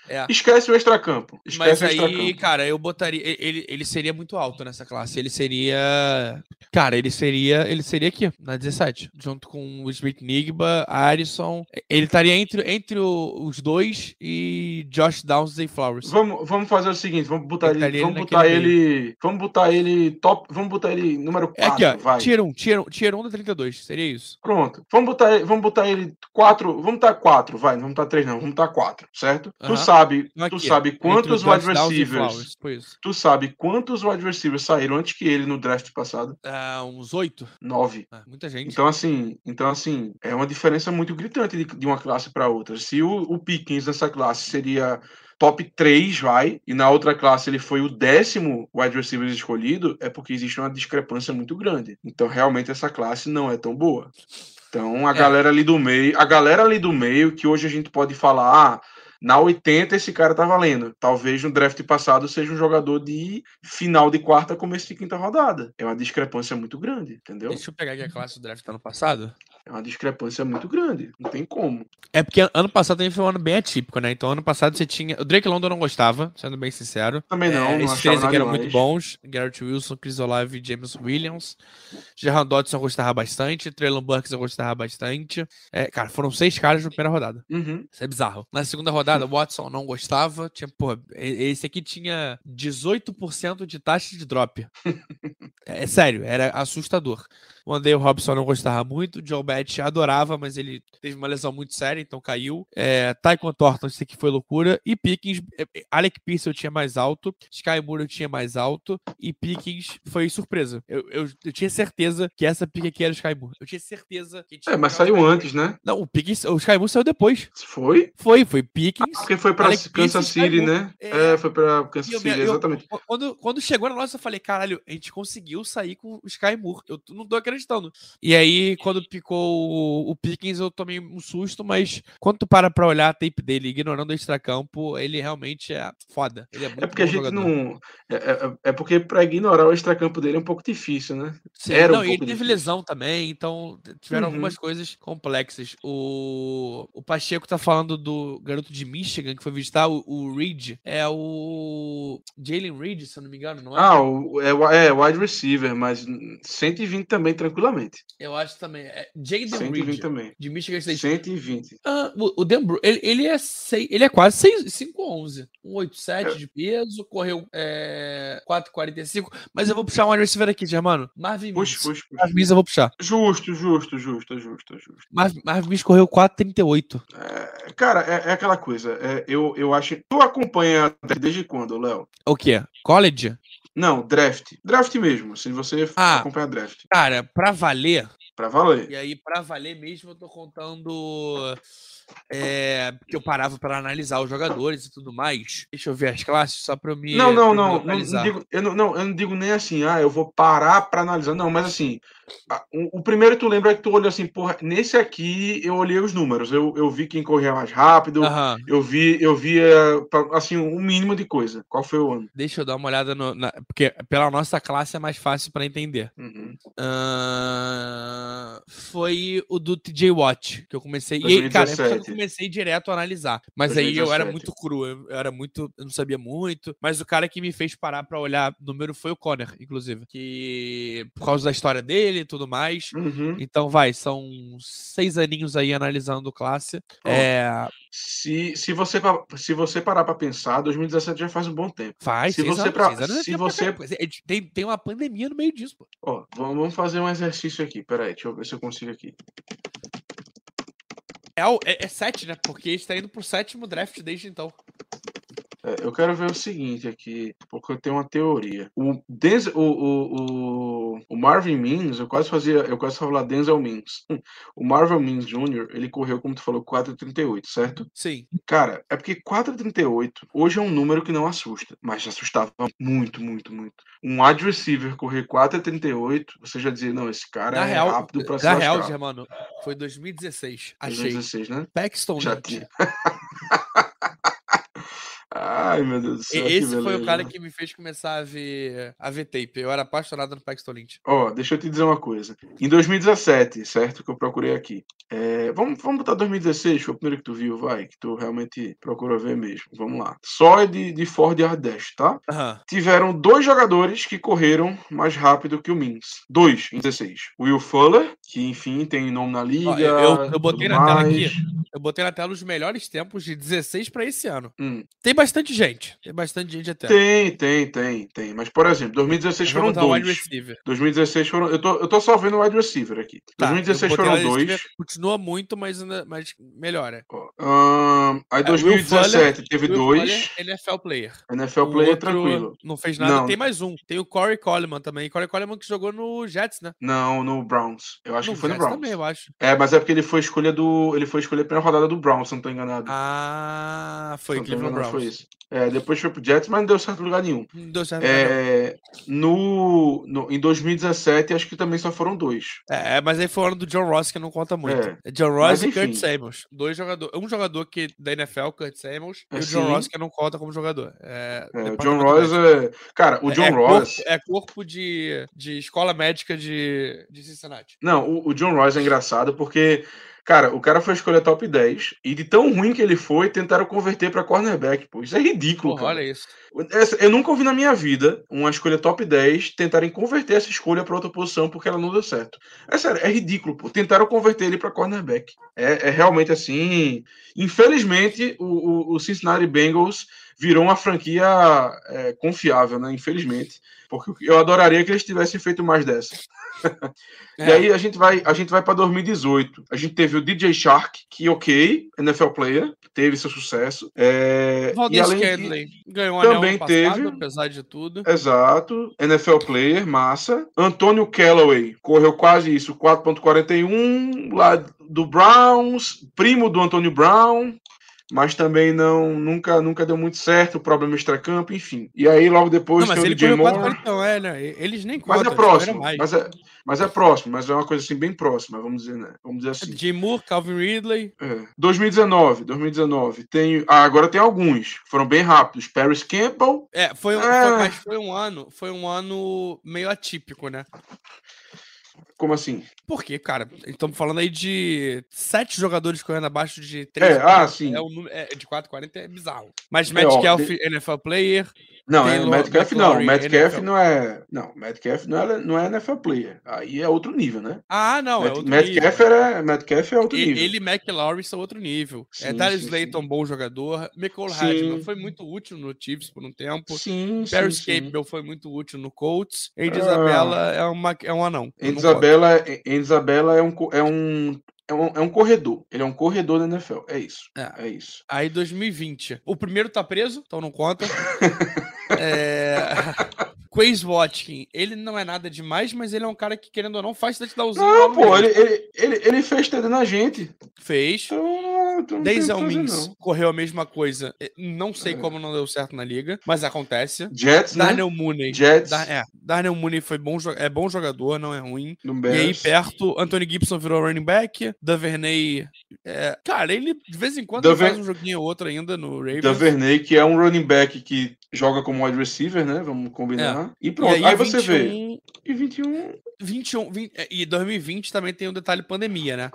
É. Esquece o extracampo. Mas Esquece o aí, extracampo. cara, eu botaria. Ele, ele seria muito alto nessa classe. Ele seria. Cara, ele seria. Ele seria aqui, na 17. Junto com o Smith Nigba, Arison. Ele estaria entre, entre o- os dois e Josh Downs e Flowers. Vamos, vamos fazer o seguinte, vamos botar Ele ele, vamos botar meio. ele, vamos botar ele top, vamos botar ele número 4, É aqui, ó. vai. Tier 1, tier 1, tier 1 da 32. Seria isso. Pronto. Vamos botar, ele- vamos botar ele 4, vamos botar 4, vai, não vamos botar 3 não, vamos botar 4, certo? Tu Aham. sabe, Então tu aqui, sabe quantos wide receivers, Flowers. Tu sabe quantos wide receivers saíram antes que ele no draft passado? Ah, uns 8. 9. Ah, muita gente. Então, assim, então, assim, é uma diferença muito gritante de, de uma classe para outra. Se o, o Pickens nessa classe seria top 3, vai, e na outra classe ele foi o décimo wide receiver escolhido, é porque existe uma discrepância muito grande. Então, realmente, essa classe não é tão boa. Então, a É. galera ali do meio, a galera ali do meio, que hoje a gente pode falar, ah, na 80 esse cara tá valendo. Talvez no draft passado seja um jogador de final de quarta, começo de quinta rodada. É uma discrepância muito grande, entendeu? Deixa eu pegar aqui a classe do draft do ano passado. É uma discrepância muito grande. Não tem como. É porque an- ano passado também foi um ano bem atípico, né? Então ano passado você tinha. O Drake London eu não gostava, sendo bem sincero. Também não, É, não esses três aqui eram muito bons. Garrett Wilson, Chris Olave e James Williams. Gerard Dodson eu gostava bastante. Traylon Burks eu gostava bastante. É, cara, foram seis caras na primeira rodada. Uhum. Isso é bizarro. Na segunda rodada, Watson não gostava. Tinha, e- esse aqui tinha 18% de taxa de drop. é, é sério, era assustador. O Andale Robson não gostava muito. O Joe Adorava, mas ele teve uma lesão muito séria, então caiu. É, Tyquan Thornton, isso aqui foi loucura. E Pickens, é, é, Alec Pierce eu tinha mais alto. Sky Moore eu tinha mais alto. E Pickens foi surpresa. Eu, eu, eu tinha certeza que essa pick aqui era o Sky Moore. Eu tinha certeza que tinha É, mas que saiu antes, né? Não, o Pickens, o Sky Moore saiu depois. Foi? Foi, foi Pickens. Porque foi pra Alec Kansas City, né? É. É, foi pra Kansas eu City, exatamente. qu- quando, quando chegou na nossa, eu falei, caralho, a gente conseguiu sair com o Sky Moore. Eu não tô acreditando. E aí, quando picou o, o Pickens, eu tomei um susto, mas quando tu para pra olhar a tape dele, ignorando o extracampo, ele realmente é foda. Ele é muito É porque a gente jogador. não. É, é- é porque pra ignorar o extracampo dele é um pouco difícil, né? Sim, era um não, e ele teve difícil. lesão também, então tiveram Uhum. algumas coisas complexas. O, o Pacheco tá falando do garoto de Michigan que foi visitar o, o Reed. É o Jalen Reed, se eu não me engano, não é? Ah, o, é, é wide receiver, mas 120 também, tranquilamente. Eu acho também. É Jaden 120 Reed, também. de Michigan State. 120. Ah, o, Dan Bru- ele, ele é sei, ele é quase 5'11", 187 É. de peso, correu é, 4,45, mas eu vou puxar um wide receiver aqui, Germano. Marvin Puxa, puxa, puxa. Marvin eu vou puxar. Justo, justo, justo, justo, justo. Marvin, Marvin correu 4,38. É, cara, é, é aquela coisa. é, eu, eu acho. Tu acompanha desde quando, Léo? O quê? College? Não, draft. Draft mesmo. Se você Ah. acompanha draft. Cara, pra valer, Pra valer. e aí pra valer mesmo eu tô contando é, que eu parava pra analisar os jogadores e tudo mais. Deixa eu ver as classes só pra eu me Não, não, eu não. Não, localizar. digo, eu não, não, eu não digo nem assim, ah, eu vou parar pra analisar. Não, mas assim, o, o primeiro que tu lembra é que tu olhou assim, porra, nesse aqui eu olhei os números. Eu, eu vi quem corria mais rápido, Aham. eu vi, eu via, assim, um mínimo de coisa. Qual foi o ano? Deixa eu dar uma olhada no. na- porque pela nossa classe é mais fácil pra entender. Uhum. Ahn, foi o do TJ Watt, que eu comecei. E aí, cara, é eu 2017. comecei direto a analisar. Mas aí eu era 2017. muito cru, eu, eu era muito. Eu não sabia muito. Mas o cara que me fez parar pra olhar número foi o Conner, inclusive. Que. Por causa da história dele e tudo mais. Uhum. Então, vai, são seis aninhos aí analisando classe. Ó, É, Se, se, você, se você parar pra pensar, 2017 já faz um bom tempo. faz, se você anos, pra- anos é se você- caramba. Tem, tem uma pandemia no meio disso, pô. Ó, vamos fazer um exercício aqui. Peraí, deixa eu ver se eu consigo aqui. É, é, é sete, né? Porque está indo pro sétimo draft desde então. É, eu quero ver o seguinte aqui, porque eu tenho uma teoria. O, Denzel, o, o, o, o Marvin Mims, eu quase fazia, eu quase falar Denzel Mims. O Marvin Mims Jr., ele correu, como tu falou, 4,38, certo? Sim. Cara, é porque 4,38 hoje é um número que não assusta, mas assustava muito, muito, muito. Um wide receiver correr 4,38, você já dizia, não, esse cara Na é real, rápido pra se na real. Germano, foi 2016. Achei. 2016, né? Paxton Já Lynch. Ai, meu Deus do céu. Esse foi o cara que me fez começar a ver, a ver tape. Eu era apaixonado no Paxton Lynch. Ó, deixa eu te dizer uma coisa. Em 2017, certo? Que eu procurei aqui. É, vamos, vamos botar 2016, foi o primeiro que tu viu, vai, que tu realmente procurou ver mesmo. Vamos lá. Só é de, de Ford Yard Dash, tá? Aham. Tiveram dois jogadores que correram mais rápido que o Mins. Dois em 16. Will Fuller, que enfim tem nome na liga. Ó, eu- eu- eu botei na tela mais. aqui. Eu botei na tela os melhores tempos de 16 pra esse ano. Hum, Tem bastante gente. Tem bastante gente até. tem, tem, tem, tem. Mas, por exemplo, 2016 Eu vou foram dois. receiver. 2016 foram. Eu tô, eu tô só vendo o wide receiver aqui. Tá, 2016 eu botei foram dois. Continua muito, mas, ainda- mas melhora. Aí É, Will 2017 teve Will dois. Fuller, NFL player. NFL O player tranquilo. Não fez nada. Não. Tem mais um. Tem o Corey Coleman também. Corey Coleman que jogou no Jets, né? Não, no Browns. Eu acho no que foi no Jets Browns. também, eu acho. É, mas é porque ele foi escolha do. Ele foi escolher a primeira rodada do Browns, se não tô enganado. Ah, foi não Cleveland Browns. foi isso. É, depois foi pro Jets, mas não deu certo em lugar nenhum. Não deu certo. É... No, no, em 2017, acho que também só foram dois. é, mas aí foi o ano do John Ross que não conta muito. É, É John mas Ross e Kurt enfim. Samuels. Dois jogadores. Um jogador que da NFL, Kurt Samuels, e É, o John. Ross que não conta como jogador. É, É, John Ross é. Cara, o John Ross. Corpo, é corpo de, de escola médica de, de Cincinnati. Não, o, o John Ross é engraçado porque, cara, o cara foi escolher top 10 e de tão ruim que ele foi, tentaram converter pra cornerback, pô. Isso é ridículo, Porra, cara. olha isso. Eu nunca ouvi na minha vida uma escolha top 10 tentarem converter essa escolha pra outra posição porque ela não deu certo. É sério, é ridículo, pô. Tentaram converter ele pra cornerback. É, é realmente assim. Infelizmente, o, o- o Cincinnati Bengals virou uma franquia é, confiável, né? Infelizmente. Porque eu adoraria que eles tivessem feito mais dessa. E É. aí a gente vai, a gente vai para 2018. A gente teve o DJ Shark, que ok, NFL player, teve seu sucesso. É, e Valdez além de- ganhou também passado, teve- apesar de tudo. Exato, NFL player, massa. Antônio Callaway correu quase isso, 4.41 lá do Browns, primo do Antônio Brown. Mas também não nunca nunca deu muito certo, problema extracampo, enfim. E aí logo depois Não, mas tem o ele DJ Moore. 4 então, é, né? Eles nem Mas contam, é próximo, mas é, mas é próximo, mas é uma coisa assim bem próxima, vamos dizer, né? Vamos dizer assim. Jay Moore, Calvin Ridley. É. 2019, 2019. Tem, ah, agora tem alguns. Foram bem rápidos. Paris Campbell. É, foi um, foi- Ah. mas foi um ano, foi um ano meio atípico, né? Como assim? Por quê, cara? Estamos falando aí de sete jogadores correndo abaixo de 3. É, ah, sim. É, número, é, de 4,40 é bizarro. Mas É, Metcalf, ó, de- NFL player. Não, é Taylor, Metcalf não. McLaurin, Metcalf não é. Não, Metcalf não é, não é NFL player. Aí é outro nível, né? Ah, não, é Met- outro Metcalf, nível. era, Metcalf é outro Ele, nível. ele e McLaurin são outro nível. é Sim, Darius sim, Slayton, bom jogador. Michael Sim. Hadman foi muito útil no Chiefs por um tempo. Sim, sim, sim. Campbell foi muito útil no Colts. Andy Ah. Isabella é, uma, é um anão. Andy. Isabella, Andy Isabella é um, é um é um, é um corredor. Ele é um corredor da NFL. É isso. É. É isso. Aí 2020. O primeiro tá preso, então não conta. é... Quays Watkin, ele não é nada demais, mas ele é um cara que, querendo ou não, faz touchdownzinho. Não, pô, ele, ele, ele, ele fez TD na gente. Fez. Não, não tem o Denzel que fazer, Mims não. correu a mesma coisa. Eh, Não sei É. como não deu certo na liga, mas acontece. Jets, né? Darnell Mooney. Jets. Dar- é, Darnell Mooney foi bom, é bom jogador, não é ruim. No E aí, perto, Anthony Gibson virou running back. Duvernay. É, cara, ele de vez em quando faz um joguinho ou outro ainda no Ravens. Duvernay, que é um running back que joga como wide receiver, né? Vamos combinar. E É. E pronto. aí, aí, você vê. 21, E 21. 21, 20, é, e 2020 também tem o detalhe pandemia, né?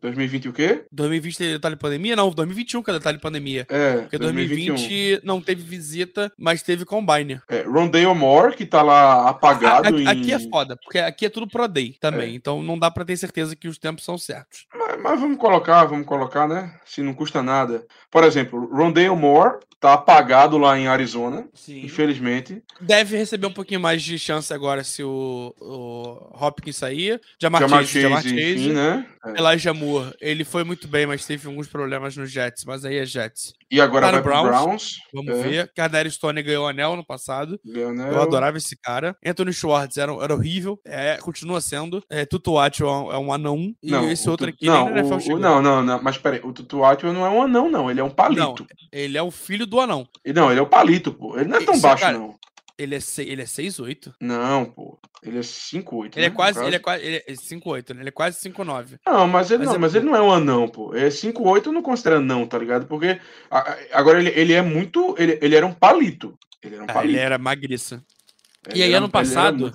2020 o quê? 2020 tem detalhe pandemia? Não, 2021 que é detalhe pandemia. É, Porque 2021. 2020 não teve visita, mas teve combine. É, Rondale Moore, que tá lá apagado A- a- em... Aqui é foda, porque aqui é tudo Pro Day também, então não dá pra ter certeza que os tempos são certos. Mas, mas vamos colocar, vamos colocar, né? Se não custa nada. Por exemplo, Rondale Moore tá apagado lá em Arizona, Sim. infelizmente. Deve receber um pouquinho mais de chance agora se o, o o Hopkins saía, Jamar, Jamar Chase, Jamar Chase, Chase, enfim, né? É. Elijah Moore, ele foi muito bem, mas teve alguns problemas no Jets, mas aí é Jets. E agora Tá vai Browns. Browns. Vamos É. ver. Cardari Stone ganhou o anel no passado. Leonel. Eu adorava esse cara. Anthony Schwartz era, era horrível. É, continua sendo. É, Tutu Atwell é um- é um anão. E Não, esse outro aqui não, o- o- não, não, não, mas peraí, o Tutu Atwell não é um anão, não, ele é um palito. Ele é o filho do anão. E Não, ele é o palito, pô. Ele não é tão baixo, cara- não. Ele é, se- ele é 6'8". Não, pô. Ele é 5'8. Ele é né, no quase. Ele é quase. Ele é 5'8", né? Ele é quase 5'9". Não, mas ele, Mas não, é mas ele não é um anão, pô. É 5'8 eu não considero anão, tá ligado? Porque a- a- agora ele, ele é muito. Ele, ele era um palito. Ele era um Ah, palito. ele era magriça. E aí, era- ano passado-.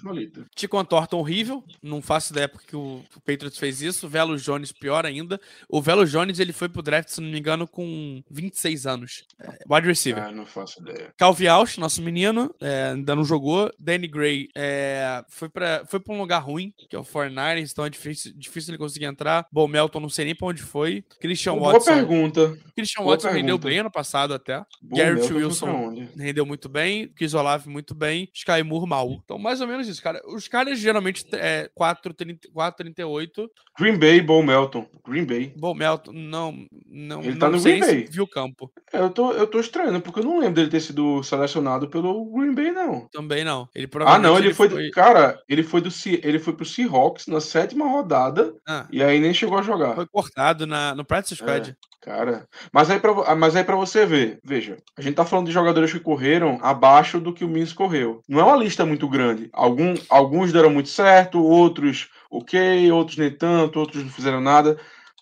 Ticon Thornton horrível, não faço ideia porque o o Patriots fez isso. Velo Jones pior ainda. O Velo Jones ele foi pro draft, se não me engano, com 26 anos. É, wide receiver. Ah, não faço ideia. Calvi Alsh, nosso menino, é, ainda não jogou. Danny Gray é, foi para foi pra um lugar ruim, que é o 49ers, então é difícil, difícil ele conseguir entrar. Bom, Melton não sei nem pra onde foi. Christian Boa Watson. pergunta. Christian boa Watson rendeu pergunta. bem ano passado até. Bom, Garrett pra Wilson rendeu muito bem. Chris Olave muito bem. Sky Moore mal. Então, mais ou menos isso, cara. Os caras geralmente é 4,38. Green Bay, Bom Melton. Green Bay. Bom, Melton, não. não Ele não tá no Green Bay. viu o campo. É, Eu tô, eu tô estranhando, porque eu não lembro dele ter sido selecionado pelo Green Bay, não. Também não. Ele Ah, não, ele, foi, do- Cara, ele foi do ele foi pro Seahawks na sétima rodada Ah, e aí nem chegou a jogar. foi cortado na, no practice squad. Cara, mas aí, vo- ah, mas aí pra você ver, veja, a gente tá falando de jogadores que correram abaixo do que o Mims correu. Não é uma lista muito grande. Algum, alguns deram muito certo, outros ok, outros nem tanto, outros não fizeram nada.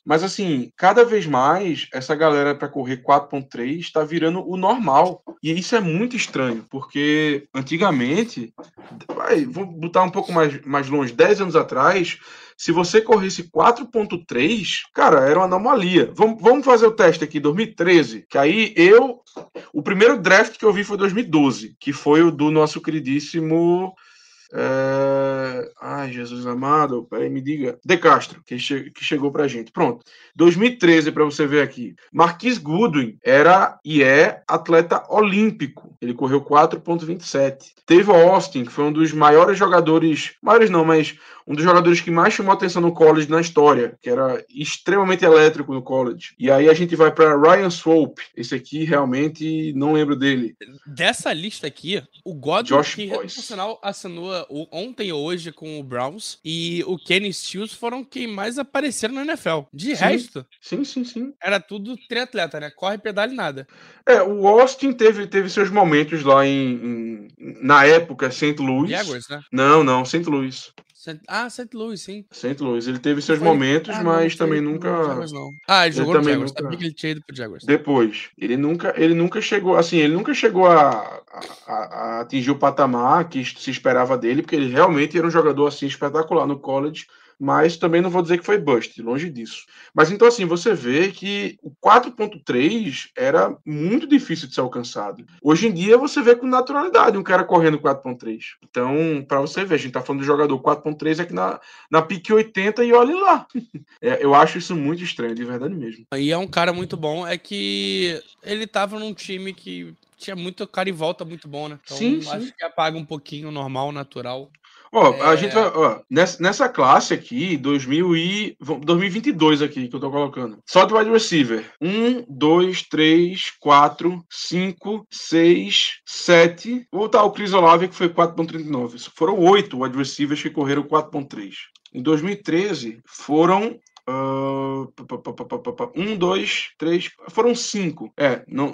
Mas assim, cada vez mais essa galera pra correr 4.3 tá virando o normal. E isso é muito estranho, porque antigamente, vai, vou botar um pouco mais, mais longe, 10 anos atrás, se você corresse 4.3, cara, era uma anomalia. Vamos, vamos fazer o teste aqui, 2013. Que aí eu. O primeiro draft que eu vi foi 2012, que foi o do nosso queridíssimo. É, Ai, Jesus amado, peraí, me diga. De Castro, que, che... que chegou pra gente. Pronto. 2013, pra você ver aqui. Marquis Goodwin era e é atleta olímpico. Ele correu 4,27. Teve Austin, que foi um dos maiores jogadores. Maiores não, mas um dos jogadores que mais chamou atenção no college na história, que era extremamente elétrico no college. E aí a gente vai para Ryan Swope. Esse aqui realmente não lembro dele. Dessa lista aqui, o Godwin, Josh que Boyce. por sinal assinou ontem ou hoje com o Browns, e o Kenny Stills foram quem mais apareceram na NFL. De Sim. resto, Sim, sim, sim. era tudo triatleta, né? Corre, pedale, nada. É, o Austin teve, teve seus momentos lá em, em- na época St. Louis. Jaguars, né? Não, não, St. Louis. Ah, St. Louis, sim. St. Louis. Ele teve seus Foi- momentos, Ah, mas não também nunca. Não. Ah, ele jogou no também Jaguars. nunca- Sabia que ele tinha ido pro Jaguars. Depois, ele nunca, ele nunca chegou, assim, ele nunca chegou a, a- a- a atingir o patamar que se esperava dele, porque ele realmente era um jogador assim espetacular no college, mas também não vou dizer que foi bust, longe disso. Mas então assim, você vê que o 4.3 era muito difícil de ser alcançado. Hoje em dia você vê com naturalidade um cara correndo 4.3. Então, para você ver, a gente tá falando de jogador 4.3 aqui na na pique 80 e olhe lá. É, eu acho isso muito estranho, de verdade mesmo. E é um cara muito bom, é que ele tava num time que tinha muito cara em volta muito bom, né? Então Sim, acho sim. que apaga um pouquinho normal, natural. Ó, a É. gente vai, ó, nessa, nessa classe aqui, 2000 e, vamos- 2022 aqui, que eu tô colocando. Só de wide receiver. 1, 2, 3, 4, 5, 6, 7. Vou botar o Chris Olave, que foi 4.39. Foram 8 wide receivers que correram 4.3. Em 2013, foram... pá, um, dois, três, foram cinco. É, não,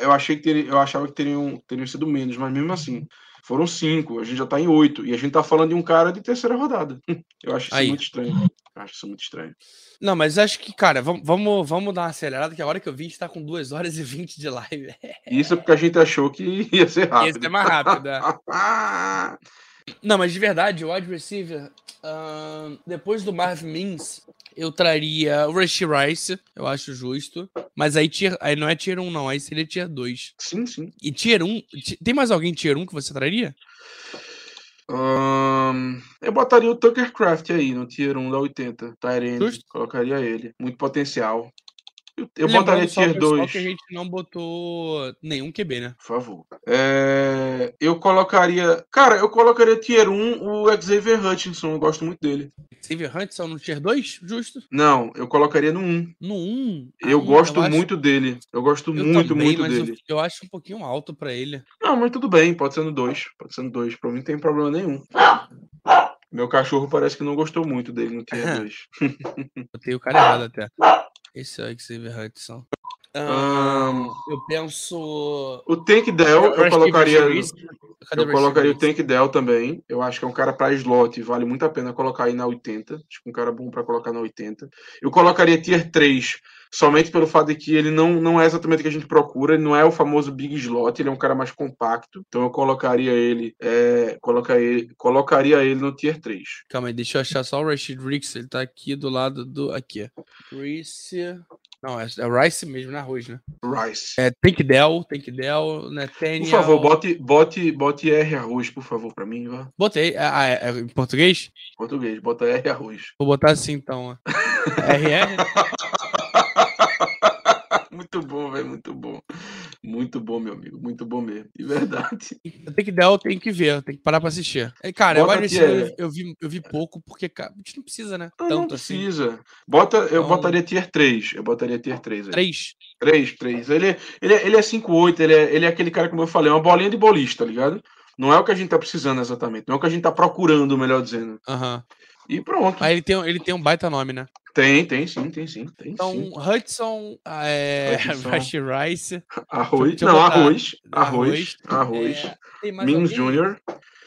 eu achei que teria, eu achava que teriam, teriam sido menos, mas mesmo assim, foram cinco. A gente já tá em oito. E a gente tá falando de um cara de terceira rodada. Eu acho isso Aí. muito estranho. Eu acho isso muito estranho. Não, mas acho que, cara, vamos, vamos, vamos dar uma acelerada, que a hora que eu vi, a gente tá com 2 horas e 20 de live. Isso é porque a gente achou que ia ser rápido. Esse é mais rápido, é. Não, mas de verdade, o wide receiver, ahn, depois do Marvin Mims, eu traria o Rashi Rice, eu acho justo. Mas aí, tier, aí não é tier 1, não, aí seria tier 2. sim, sim. E tier 1, ti- tem mais alguém tier 1 que você traria? Ahn, eu botaria o Tucker Craft aí no Tier 1 da 80. Tyrande. Justo. Colocaria ele. Muito potencial. Eu, eu Lembrando botaria só, tier pessoal, 2. que a gente não botou nenhum QB, né? Por favor. É, eu colocaria. Cara, eu colocaria tier 1 o Xavier Hutchinson. Eu gosto muito dele. Xavier Huntston no tier 2? Justo. Não, eu colocaria no 1. No 1. Eu gosto acho- muito dele. Eu gosto eu muito, também, muito mas eu- dele. Eu, acho um pouquinho alto pra ele. Não, mas tudo bem. Pode ser no 2. Pode ser no 2. Pra mim não tem problema nenhum. Meu cachorro parece que não gostou muito dele no tier 2. Botei o cara errado até. Esse é o Xavier Hudson. Ahn, eu penso. o Tank Dell, eu Rush colocaria. Reese. Cadê Eu o colocaria o? Tank Dell também. Eu acho que é um cara para slot, vale muito a pena colocar aí na 80. Acho que é um cara bom para colocar na 80. Eu colocaria Tier 3, somente pelo fato de que ele não, não é exatamente o que a gente procura, ele não é o famoso Big Slot, ele é um cara mais compacto. Então eu colocaria ele, é, colocaria, colocaria ele no Tier 3. Calma aí, deixa eu achar só o Rashid Ricks. Ele tá aqui do lado do. Aqui. Rice. Não, é, é Rice mesmo, na arroz, né? Rice. É Tank Dell, Tank Dell, Nathaniel. Por favor, bote, bote, bote R arroz, por favor, para mim, vá. Botei. Ah, é, é em português? Português, bota R arroz. Vou botar assim então. RR? muito bom, velho, muito bom. Muito bom, meu amigo, muito bom mesmo. De verdade. Tem que dar, tem que ver, tem que parar pra assistir. É, Cara, eu, Bota aqui, receiver, é. eu, vi, eu vi pouco, porque cara, a gente não precisa, né? Não, Tanto não assim. precisa. Bota, eu Então- botaria tier 3. Eu botaria tier 3 aí. Três. 3, 3. Ele, é- ele, é- ele é 5-8, ele é, ele é aquele cara, como eu falei, é uma bolinha de bolista, tá ligado? Não é o que a gente tá precisando exatamente, não é o que a gente tá procurando, melhor dizendo. Aham. E pronto. Aí ele tem, ele tem um baita nome, né? Tem, tem sim, tem sim. Tem Então, sim. Hudson, é, Hudson. Rice. Arroz. não, arroz. Arroz. Arroz. É, Mims? Jr.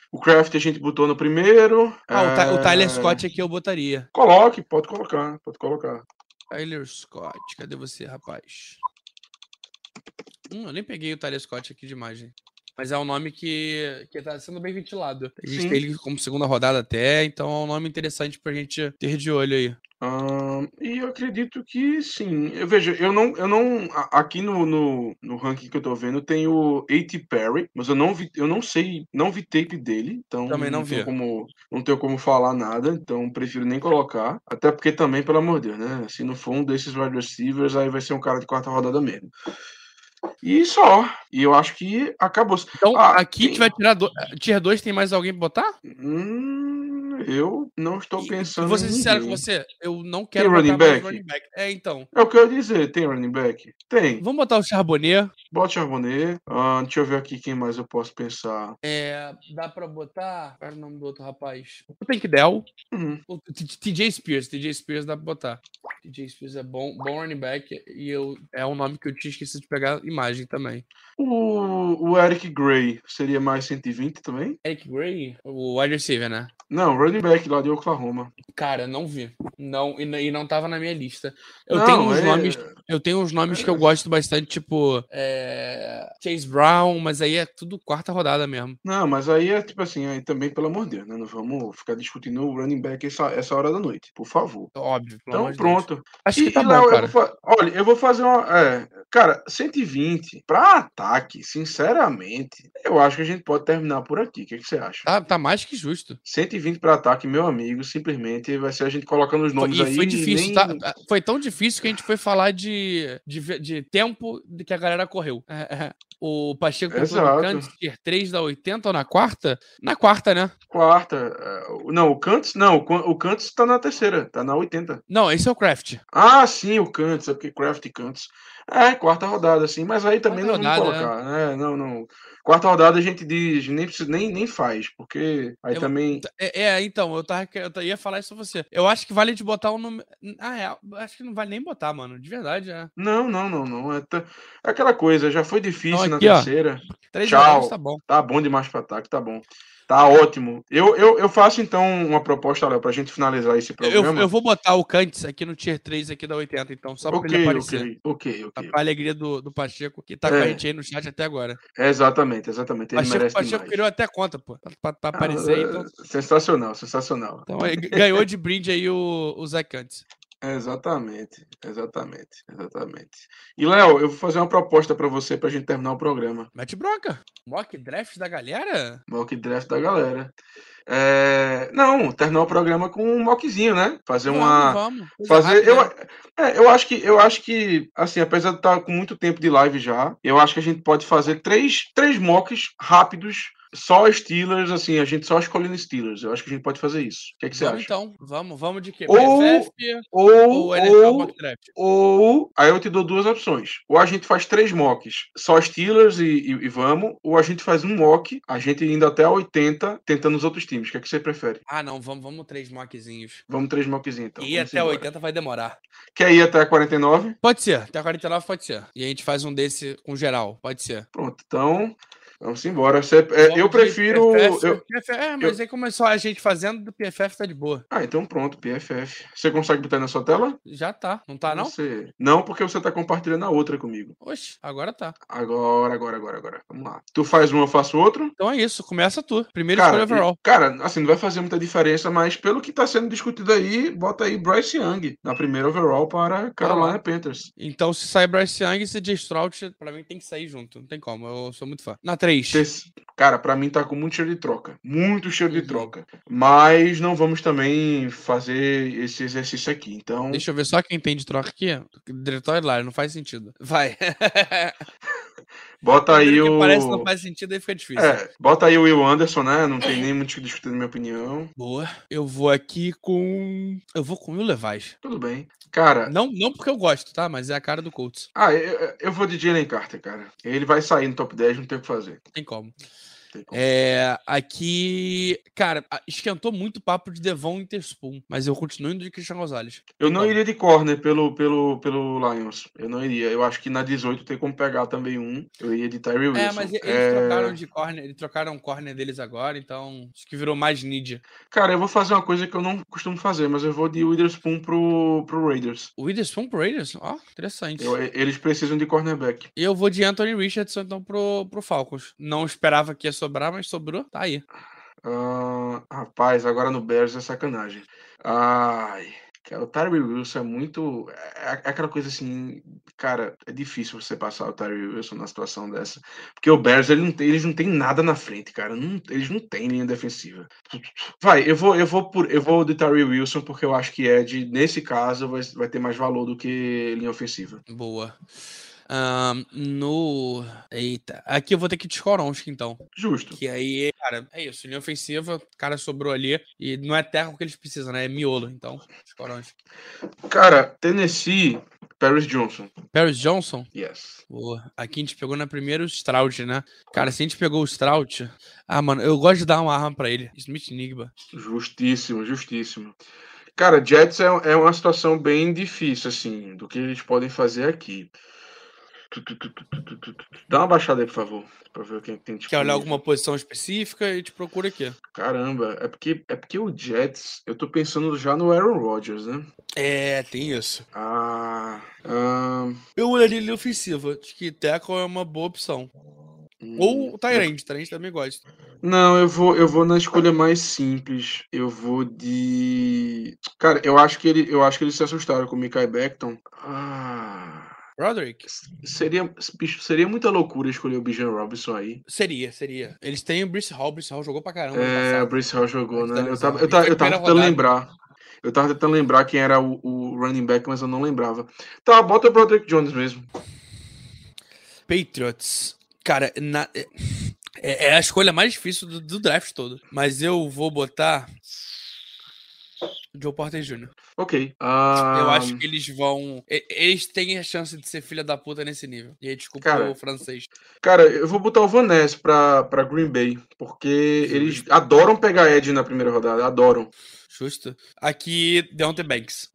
O Craft a gente botou no primeiro. Ah, o, Ty- o Tyler É, Scott aqui eu botaria. Coloque, pode colocar, pode colocar. Tyler Scott, cadê você, rapaz? Hum, eu nem peguei o Tyler Scott aqui de imagem. Mas é um nome que, que tá sendo bem ventilado. A gente Sim. tem ele como segunda rodada até, então é um nome interessante pra gente ter de olho aí. E eu acredito que sim. Eu vejo, eu não, eu não. a- Aqui no, no, no ranking que eu tô vendo tem o A.T. Perry, mas eu não vi, eu não sei, não vi tape dele, então Também não tenho vi. como, não tenho como falar nada, então prefiro nem colocar. Até porque também, pelo amor de Deus, né? Se não for um desses wide receivers, aí vai ser um cara de quarta rodada mesmo. E só. E eu acho que acabou. Então, Ah, aqui a gente tem- vai tirar. Do... Tier 2, tem mais alguém pra botar? Hum, eu não estou pensando. e vou ser sincero com você, eu não quero running botar mais back? running back. É, então. É o que eu ia dizer. Tem running back? Tem. Vamos botar o Charbonnet. Bote Charbonnet. Ah, deixa eu ver aqui quem mais eu posso pensar. É, dá pra botar. Qual era o nome do outro rapaz? O Tank Dell. Hum, O T- TJ Spears. TJ Spears dá pra botar. TJ Spears é bom, bom running back. E eu, é um nome que eu tinha esquecido de pegar imagem também. O, o Eric Gray seria mais 120 também? Eric Gray, o wide receiver, né? Não, running back lá de Oklahoma. Cara, não vi. Não, e, e não tava na minha lista. Eu Não, tenho uns é- nomes. Eu tenho uns nomes que eu gosto bastante, tipo. é, Chase Brown, mas aí é tudo quarta rodada mesmo. Não, mas aí é tipo assim, aí também, pelo amor de Deus, né? Não vamos ficar discutindo o running back essa, essa hora da noite, por favor. Óbvio. Então, Deus. pronto. Acho que E, tá e, bom, eu cara. vou fa- olha, eu vou fazer uma. É, cara, 120 pra ataque, sinceramente, eu acho que a gente pode terminar por aqui. O que, que você acha? Tá, tá mais que justo. 120 para ataque, meu amigo, simplesmente vai ser a gente colocando os nomes e aí. foi difícil, nem- tá? Foi tão difícil que a gente foi falar de, de, de tempo de que a galera correu. É, é. O Pacheco no Exato. Kansas Tier 3 da 80 ou na quarta? Na quarta, né? Quarta. é, o- Não, o Kantz, não, o o Kantz tá na terceira, tá na 80. Não, esse é o Craft. Ah, sim, o Kantz, é porque Craft e Kantz. É, quarta rodada, sim, mas aí também Quarta não vamos rodada, colocar. né? não, não. Quarta rodada a gente diz, nem, nem, nem faz, porque aí Eu- também. É, é, então, eu, tava, eu ia falar isso pra você. Eu acho que vale de botar um número. Ah, real, acho que não vale nem botar, mano. De verdade, é. Não, não, não, não. É, é aquela coisa, já foi difícil Então, na aqui, Tchau. tá bom. Tá bom demais para ataque, tá bom. Tá ótimo. Eu, eu, eu faço então uma proposta, Léo, pra gente finalizar esse Eu, programa. eu vou botar o Kantz aqui no Tier 3 aqui da 80, então, só pra ele ok, aparecer. ok, ok, ok. Pra alegria do, do Pacheco, que tá com a É. gente aí no chat até agora. Exatamente, exatamente. Ele Pacheco, merece Pacheco demais. criou até conta, pô. Pra, pra- pra Ah, aparecer aí. Então, Sensacional, sensacional. então, aí, ganhou de brinde aí o, o Zé Kantz. Exatamente, exatamente, exatamente. E, Léo, eu vou fazer uma proposta pra você pra gente terminar o programa. Mete bronca. Mock draft da galera? Mock draft da galera. É, Não, terminar o programa com um mockzinho, né? Fazer uma. Vamos, vamos. Coisa Fazer, eu, é, eu acho que eu acho que assim, apesar de estar com muito tempo de live já, eu acho que a gente pode fazer três, três mocks rápidos, só Steelers, assim, a gente só escolhendo Steelers. Eu acho que a gente pode fazer isso. O que, é que você Vamos acha? então, vamos, vamos de quê? Ou- PFF Ou, ou ou, Mock Draft? ou aí eu te dou duas opções. Ou a gente faz três mocks, só Steelers e, e- e vamos, ou a gente faz um mock, a gente indo até a 80, tentando os outros times. O que é que você prefere? Ah, não, vamos, vamos três mockzinhos. Vamos três mockzinhos então. e até embora. 80 vai demorar. Quer ir até a 49? Pode ser, até 49 pode ser. E a gente faz um desse com geral, pode ser. Pronto, então vamos embora. É, Vamos eu prefiro. PFF, eu- PFF, é, mas aí começou a gente fazendo do PFF tá de boa. Ah, então pronto, PFF. Você consegue botar na sua tela? Já tá, não tá não? Você... Não, porque você tá compartilhando a outra comigo. Oxe, agora tá. Agora, agora, agora, agora. Vamos lá. Tu faz um, eu faço outro? Então é isso, começa tu. Primeiro Cara, escolha overall. cara, assim, não vai fazer muita diferença, mas pelo que tá sendo discutido aí, bota aí Bryce Young na primeira overall para Carolina Panthers. Então se sair Bryce Young e CJ Stroud, pra mim tem que sair junto. Não tem como, eu sou muito fã. Na 3. Terce- Cara, pra mim tá com muito cheiro de troca. Muito cheiro de Uhum. troca. Mas não vamos também fazer esse exercício aqui. Então, Deixa eu ver só quem tem de troca aqui. Diretório lá, não faz sentido. Vai. bota aí que o. parece não faz sentido, aí fica difícil. É, bota aí o Will Anderson, né? Não tem nem muito o que discutir, na minha opinião. Boa. Eu vou aqui com. Eu vou com o Will Levis. Tudo bem. Cara, Não, não porque eu gosto, tá? Mas é a cara do Colts. ah, eu, eu vou de Jalen Carter, cara. Ele vai sair no top 10, não tem o que fazer. Tem como. Como. É, aqui. Cara, esquentou muito o papo de Devon Interspoon, mas eu continuo indo de Christian Gonzalez. Eu não iria de corner pelo, pelo, pelo Lions. Eu não iria. Eu acho que na 18 tem como pegar também um. Eu iria de Tyree Wilson. É, mas e- eles É, trocaram de corner, eles trocaram o corner deles agora, então acho que virou mais need. Cara, eu vou fazer uma coisa que eu não costumo fazer, mas eu vou de Witherspoon pro, pro Raiders. Witherspoon pro Raiders? Ó, interessante. Eu- eles precisam de cornerback. Eu vou de Anthony Richardson então pro, pro Falcons. Não esperava que ia sobrar, mas sobrou. Tá aí. Ah, rapaz, agora no Bears é sacanagem. Ai, cara, o Tyree Wilson é muito. É, é aquela coisa assim, cara, é difícil você passar o Tyree Wilson na situação dessa. Porque o Bears, ele não tem, eles não tem nada na frente, cara. Não- eles não têm linha defensiva. Vai, eu vou, eu vou por, eu vou de Tyree Wilson, porque eu acho que Ed, nesse caso, vai, vai ter mais valor do que linha ofensiva. Boa. Ahn, no. Eita. Aqui eu vou ter que Skoronski, então. Justo. Que aí, cara, é isso. Linha ofensiva, o cara sobrou ali. E não é terra que eles precisam, né? É miolo. Então, Skoronski. Cara, Tennessee, Paris Johnson. Paris Johnson. Yes. Boa. Aqui a gente pegou na primeira o Stroud, né? Cara, se a gente pegou o Stroud. Ah, mano, eu gosto de dar uma arma pra ele. Smith Nigba. Justíssimo, justíssimo. Cara, Jets é, é uma situação bem difícil, assim, do que eles podem fazer aqui. Dá uma baixada aí, por favor, pra ver quem tem Quer olhar disponível. alguma posição específica e te procura aqui. Caramba, é porque, é porque o Jets, eu tô pensando já no Aaron Rodgers, né? É, tem isso. Ah, ah, Eu olharia ele ofensiva. Acho que tackle é uma boa opção. Ou o hum, Tyrande. Tyrande também gosta. Não, eu vou, eu vou na escolha mais simples. Eu vou de. Cara, eu acho que ele, eu acho que eles se assustaram com o Mikael Beckton. Ah. Roderick? Seria, bicho, seria muita loucura escolher o Bijan Robinson aí. Seria, seria. Eles têm o Brice Hall. O Brice Hall jogou pra caramba. É, o. Bruce Hall jogou, né? Eu tava, eu tava, eu tava tentando lembrar. Eu tava tentando lembrar quem era o, o running back, mas eu não lembrava. Tá, bota o Broderick Jones mesmo. Patriots. Cara, na- é, é a escolha mais difícil do, do draft todo. Mas eu vou botar. Joe Porter Jr. Ok. Eu Ah, acho que eles vão. Eles têm a chance de ser filha da puta nesse nível. E aí, desculpa Cara, o francês. Cara, eu vou botar o Van Ness pra, pra Green Bay, porque eles adoram pegar Ed na primeira rodada, adoram. Justo. Aqui, Deontay Banks.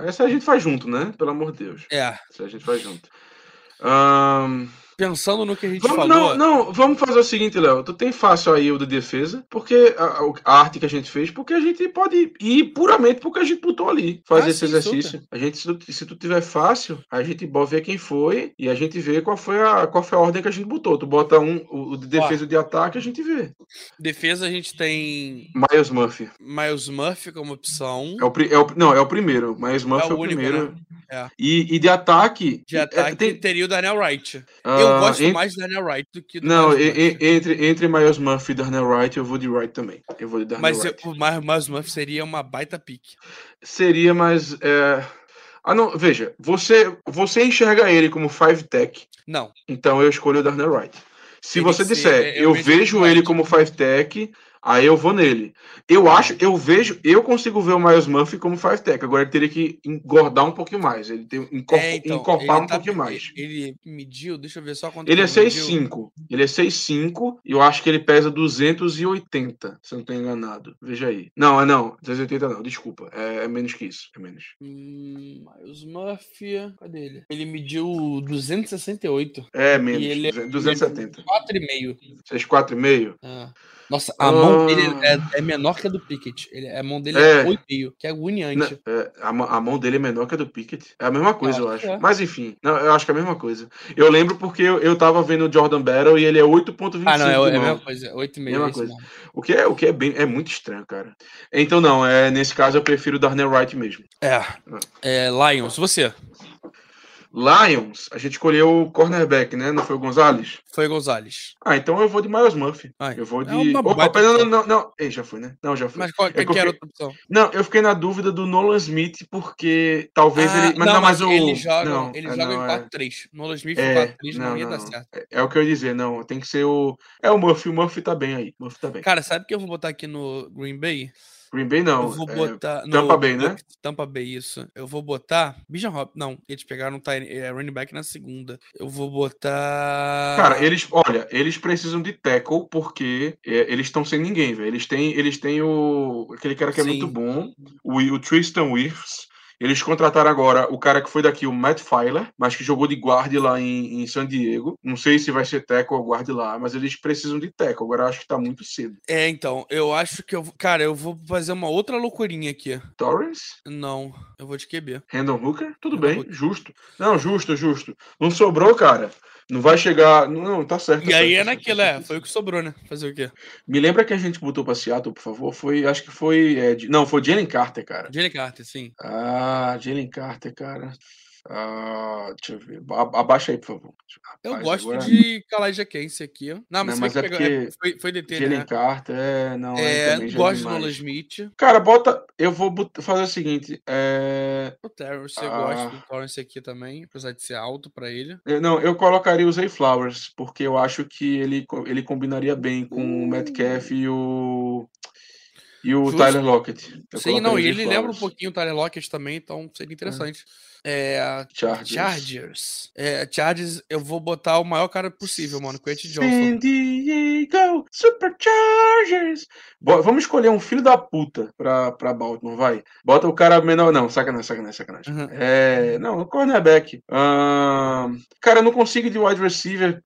Essa a gente faz junto, né? Pelo amor de Deus. É. Essa a gente faz junto. Ahn, Pensando no que a gente Vamos, falou. não, não, vamos fazer o seguinte, Léo. Tu tem fácil aí o de defesa, porque a, a arte que a gente fez, porque a gente pode ir puramente porque a gente botou ali, fazer Ah, esse sim, exercício. A gente, se tu, se tu tiver fácil, a gente vê quem foi e a gente vê qual foi a, qual foi a ordem que a gente botou. Tu bota um, o de defesa e o de ataque, a gente vê. Defesa a gente tem Miles Murphy. Miles Murphy como opção. É o, é o, não, é o primeiro. Miles Murphy é o o, único, primeiro. né? É. E, e de ataque. De é, ataque tem- teria o Daniel Wright. Eu ah, gosto en- mais do Daniel Wright do que do Não, e- entre, entre Miles Murphy e Darnell Wright, eu vou de Wright também. Eu vou de Darnell Mas Wright. o Miles Murphy seria uma baita pique. Seria, mas. É... Ah, não, veja, você, você enxerga ele como five tech, Não. então eu escolho o Darnell Wright. Se Teria você que ser- disser, é, eu eu, vejo ele ele como five tech, aí eu vou nele. Eu acho, eu vejo, eu consigo ver o Miles Murphy como five tech. Agora ele teria que engordar um pouquinho mais, ele tem encor- É, então, encorpar ele um tá- pouquinho mais. Ele mediu, deixa eu ver só quanto Ele é que mediu. 6'5". Ele é 6'5", e eu acho que ele pesa 280, se eu não estou enganado. Veja aí. Não, é não, 280 não, desculpa. É, é menos que isso, é menos. Hum, Miles Murphy. Cadê ele? Ele mediu 268. É menos, E ele é- 270. 4,5. 6'4", Ah. Nossa, a mão Ah. dele é, é menor que a do Pickett. Ele, a mão dele É. é 8,5, que é agoniante. É, a, a mão dele é menor que a do Pickett. É a mesma coisa, eu acho acho. que é. Mas enfim, não, eu acho que é a mesma coisa. Eu lembro porque eu, eu tava vendo o Jordan Battle e ele é 8.25 Ah, não, é, é a mesma coisa. 8,5. Mesma é isso coisa. mesmo. O que é, o que é bem, é muito estranho, cara. Então não, é nesse caso eu prefiro o Darnell Wright mesmo. É. é. Lions, você. Lions, a gente escolheu o cornerback, né? Não foi o Gonzalez? Foi Gonzalez. Ah, então eu vou de Miles Murphy. Ai, Eu vou é de. uma Opa, pera, não, não, não. Ei, já foi, né? Não, já foi. Mas qual, É que era outra opção? Não, eu fiquei na dúvida do Nolan Smith, porque talvez Ah, ele. Mas não, não, mas mas o. ele joga, não, ele é, joga não, em é- 4-3. No Smith em É, 4-3 não, não, ia dar certo. É, é o que eu ia dizer, não. Tem que ser o. É o Murphy. O Murphy tá bem aí. O Murphy tá bem. Cara, sabe o que eu vou botar aqui no Green Bay? Green Bay não. eu vou é, botar. no Tampa Bay, né? Tampa Bay, isso. Eu vou botar. Bijan Hop. Não, eles pegaram é, running back na segunda. Eu vou botar. Cara, eles, olha, eles precisam de tackle porque é, eles estão sem ninguém, velho. Eles têm, eles têm o aquele cara que é muito Sim. bom, o, o Tristan Wirfs. Eles contrataram agora o cara que foi daqui, o Matt Filer, mas que jogou de guarda lá em, em San Diego. Não sei se vai ser tackle ou guarda lá, mas eles precisam de tackle. Agora acho que tá muito cedo. É, então, eu acho que eu. Cara, eu vou fazer uma outra loucurinha aqui. Torrance? Não, eu vou de QB. Randall Hooker? Tudo bem, Hooker. justo. Não, justo, justo. Não sobrou, cara. Não vai chegar. Não, não, tá certo. tá E aí certo, é tá naquilo, tá é. Foi o que sobrou, né? Fazer o quê? Me lembra que a gente botou pra Seattle, por favor? Foi, acho que foi. é, não, foi Jalen Carter, cara. Jalen Carter, sim. Ah, Jalen Carter, cara. Ah, deixa eu ver. Abaixa aí, por favor. Eu Rapaz, gosto agora- de Kalaja Kense aqui. Não, mas, Não, mas é pegou- é, porque foi, foi DT, né? É. Não, É, já é gosto demais. Nolan Smith. Cara, bota. Eu vou bot- fazer o seguinte. É, O Terrence, eu Ah. gosto do Torrance aqui também, apesar de ser alto pra ele. eu- não, eu colocaria o Zay Flowers, porque eu acho que ele, ele combinaria bem com o Metcalf e o. E o Justo. Tyler Lockett. Eu Sim, não, e ele lembra um pouquinho o Tyler Lockett também, então seria interessante. É, Chargers. Chargers. É, Chargers, eu vou botar o maior cara possível, mano, Quentin San Johnson. Diego Superchargers. Bo- Vamos escolher um filho da puta pra, pra Baltimore, vai. Bota o cara menor. Não, sacanagem, sacanagem, sacanagem. Uhum. É, não, o cornerback. Ahn, cara, eu não consigo de wide receiver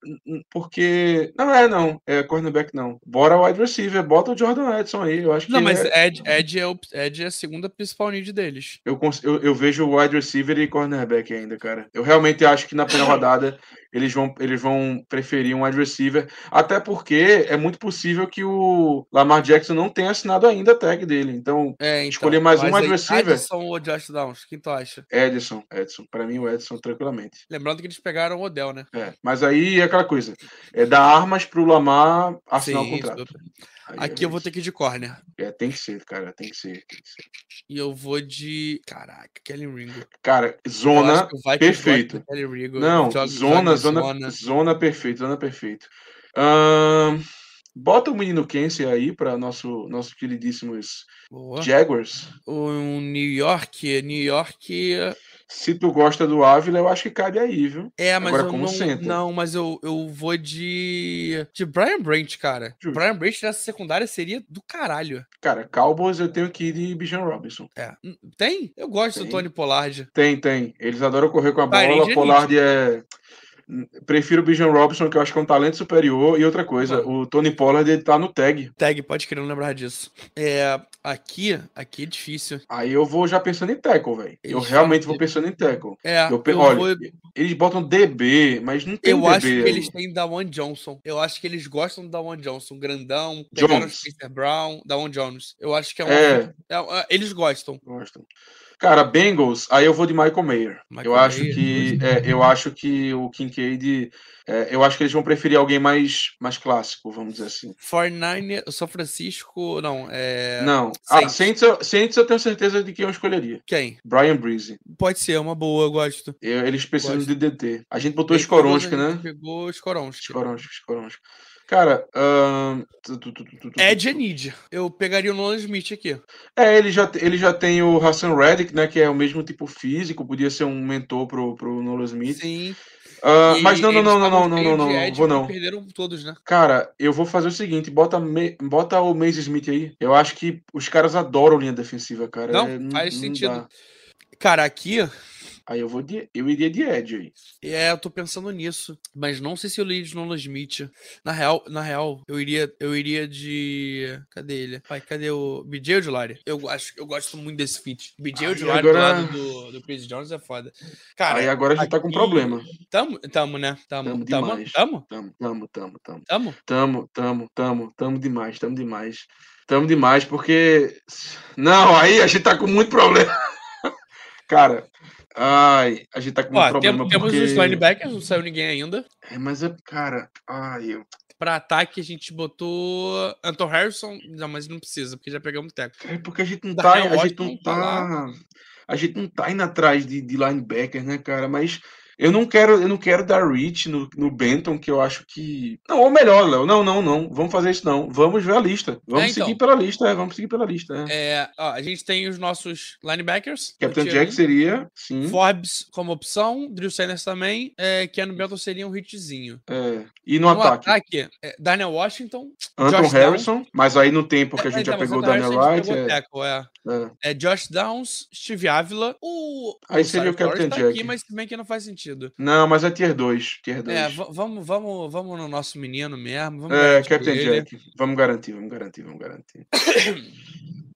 porque. Não é, não. É cornerback, não. Bora wide receiver. Bota o Jordan Edson aí. Eu acho que. Não, mas é- Ed, Ed, é, o- Ed é a segunda principal need deles. eu, eu, eu vejo wide receiver e cornerback ainda, cara. Eu realmente acho que na primeira rodada eles vão, eles vão preferir um wide receiver. Até porque é muito possível que o Lamar Jackson não tenha assinado ainda a tag dele. Então, É, então, Escolher mais um wide receiver? Addison ou Josh Downs, quem tu acha? Edson, Edson. Pra mim, o Edson, tranquilamente. Lembrando que eles pegaram o Odell, né? É, mas aí é aquela coisa. É dar armas pro Lamar assinar o Sim, contrato. super. Aí Aqui é eu vou ter que ir de corner. É, tem que ser, cara. Tem que ser. Tem que ser. E eu vou de. Caraca, Kelly Ringo. Cara, zona. o perfeito. Não, joga- zona, zona, zona, perfeito, zona perfeito. Ahn, bota o menino Kenzie aí para nosso nosso queridíssimos Boa. Jaguars. O New York, New York. Se tu gosta do Ávila, eu acho que cabe aí, viu? É, mas Agora eu como não, center. não, mas eu, eu vou de de Brian Branch, cara. Justo. Brian Branch nessa secundária seria do caralho. Cara, Cowboys eu tenho que ir de Bijan Robinson. É. Tem? Eu gosto Tem. do Tony Pollard. Tem, tem. Eles adoram correr com a bola. Pollard é. Prefiro o Bijan Robson, que eu acho que é um talento superior. E outra coisa, o Tony Pollard ele tá no tag. Tag, pode querer não lembrar disso. É, aqui, aqui é difícil. Aí eu vou já pensando em tackle, velho. Eu realmente vou pensando em tackle. É, Eu eu, olha, vou- eles botam DB, mas não tem eu DB. acho que eles têm Dawan Johnson. Eu acho que eles gostam do Dawan Johnson. Grandão, Jones. Spencer Brown, Dawan Jones. Eu acho que é um. É. é- é- eles gostam. Gostam. Cara, Bengals, aí eu vou de Michael Mayer. Michael eu acho Mayer, que é, eu acho que o Kincaid, é, eu acho que eles vão preferir alguém mais mais clássico, vamos dizer assim. 49, São Francisco. Não, é. Não, ah, Saints. Eu- Saints eu tenho certeza de quem eu escolheria. Quem? Brian Breezy. Pode ser, uma boa, eu gosto. Eu- eles precisam Gosto. de DT. A gente botou Skoronski, né? gente Pegou Skoronski. Skoronski, Skoronski. Cara, tu- Ed Enid. Eu pegaria o Nolan Smith aqui. É, ele já, ele já tem o Hassan Reddick, né? Que é o mesmo tipo físico, podia ser um mentor pro, pro Nolan Smith. Sim. E mas não, não, não, não, não, não, não, não, vou não. Perderam todos, né? Cara, eu vou fazer o seguinte, bota, Me- bota o Mace Smith aí. Eu acho que os caras adoram linha defensiva, cara. Não, É, faz não sentido. dá. Cara, aqui, Aí eu vou de, eu iria de Ed aí. é, eu tô pensando nisso. Mas não sei se eu li de Nolan Smith. Na real, na real, eu iria, eu iria de. Cadê ele? Pai, cadê o BJ Odulari? Eu acho, eu gosto muito desse feat. BJ Aí Odulari agora- do lado do, do Chris Jones é foda. Cara, aí agora a gente tá com aqui- problema. tamo, tamo, né? Tamo, Tamo tamo, tamo, Tamo, tamo, tamo, tamo. tamo. Tamo, tamo, tamo, tamo demais, tamo demais. Tamo demais, porque. Não, aí a gente tá com muito problema. Cara, ai, a gente tá com Ó, problema. tem- temos porque... os linebackers, não saiu ninguém ainda. É, mas é, cara, ai, eu. Pra ataque, a gente botou Anton Harrison. Não, mas não precisa, porque já pegamos o teco. É porque a gente não tá, a gente não tá tá, a gente não tá indo atrás de, de linebacker, né, cara? Mas eu não quero, eu não quero dar reach no, no Benton, que eu acho que não, ou melhor, Léo, não, não, não, vamos fazer isso não, vamos ver a lista, vamos É, então. seguir pela lista, é, vamos seguir pela lista, é. É, ó, a gente tem os nossos linebackers. Captain Jack seria, sim, Forbes como opção, Drew Sanders também, é, Keanu Benton seria um hitzinho. é. e no, No ataque, ataque, é, Daniel Washington. Anton Josh Harrison, mas aí no tempo que a gente já pegou o Daniel Wright, é, Josh Downs, Steve Ávila, o. Aí o seria o Captain tá aqui, Jack. mas bem que não faz sentido. Não, mas é tier 2, tier 2. É, va- vamos, vamos, vamos no nosso menino mesmo. Vamos É, Captain ele. Jack. Vamos garantir, vamos garantir, vamos garantir.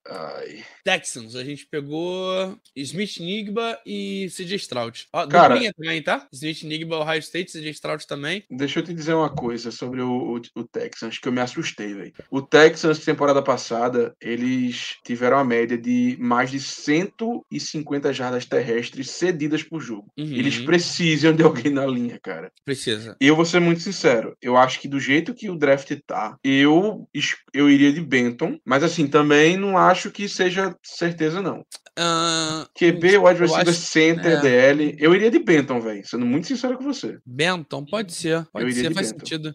Ai. Texans, a gente pegou Smith Nigba e CJ Stroud. Ó, Cara- também, tá? Smith Nigba, Ohio State, CJ Stroud também. Deixa eu te dizer uma coisa sobre o, o, o Texans, que eu me assustei, velho. O Texans, temporada passada, eles tiveram a média de mais de 150 jardas terrestres cedidas por jogo. Eles Uhum, precisam de alguém na linha, cara. Precisa. Eu vou ser muito sincero. Eu acho que do jeito que o draft tá, eu, eu iria de Benton. Mas assim, também não acho que seja certeza, não. Ah, QB, wide receiver, acho- center, é. DL. Eu iria de Benton, velho. Sendo muito sincero com você. Benton, pode ser. Pode ser, faz Benton. sentido.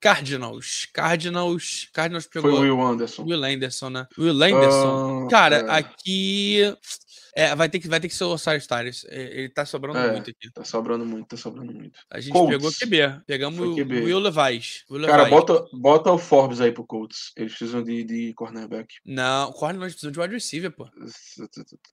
Cardinals. Cardinals. Cardinals Foi pegou o Will Anderson. Will Anderson, né? Will Anderson. Ah, Cara, é. aqui. É, vai ter que, vai ter que ser o Osiris Tyrus. Ele tá sobrando É. muito aqui. Tá sobrando muito, tá sobrando muito. A gente Colts. pegou QB. Pegamos Foi o QB. Will Levis. Will Cara, bota, bota o Forbes aí pro Colts. Eles precisam de, de cornerback. Não, corner nós precisamos de wide receiver, pô.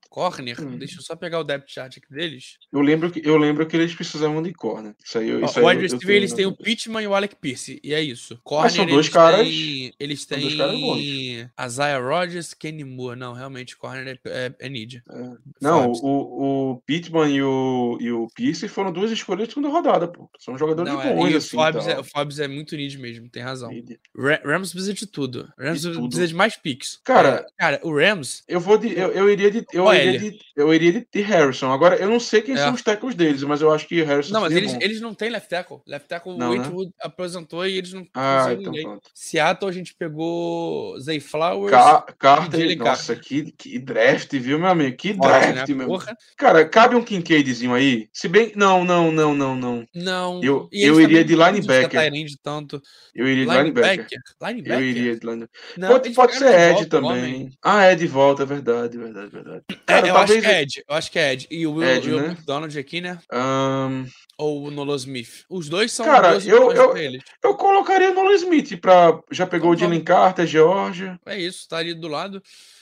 Corner. Hum. Deixa eu só pegar o depth chart aqui deles. Eu lembro que, eu lembro que eles precisavam de corner. Isso aí, Ó, isso aí wide receiver, eles têm o. Pittman e o Alec Pierce. E é isso. Corner, são dois eles caras- têm. Eles são dois caras bons. têm. Isaiah Rodgers, Kenny Moore. Não, realmente, corner é, é, é need. É. Não, o, o Pittman e o, e o Pierce foram duas escolhas de segunda rodada, pô. São jogadores Não, é, bons, e o assim. Forbes, tal. é, o é muito need mesmo, tem razão. Ra- Rams precisa de tudo. Rams De tudo. precisa de mais picks. Cara- É, cara, o Rams. Eu vou de. Eu, eu iria de. Eu iria de, eu iria de, de Harrison. Agora, eu não sei quem É. são os tackles deles, mas eu acho que Harrison Não, mas eles, bom. eles não têm left tackle. Left tackle, Não, o né? Whitwood aposentou e eles não Ah, conseguem então ninguém. pronto. Seattle a gente pegou Zay Flowers. Ca Carter, nossa, que, que draft, viu, meu amigo? Que draft, né? meu. Porra. Cara, cabe um Kincaidzinho aí? Se bem. Não, não, não, não, não. Não. Eu- eu iria de linebacker. Tyrande tanto. Eu iria de linebacker. Linebacker? Eu iria de linebacker. Não, Pode, pode ser de Ed homem. também. Ah, é de volta, é verdade, verdade, verdade. É, Cara, eu acho talvez. que é Ed. Eu acho que é Ed. E o Will, Ed, Will né? McDonald aqui, né? ahn, Ou o Nolo Smith. Os dois são Cara, eu- eu- eu colocaria o Nolan Smith pra. Já pegou Então o Jalen Carter, Georgia. É isso, tá ali do lado.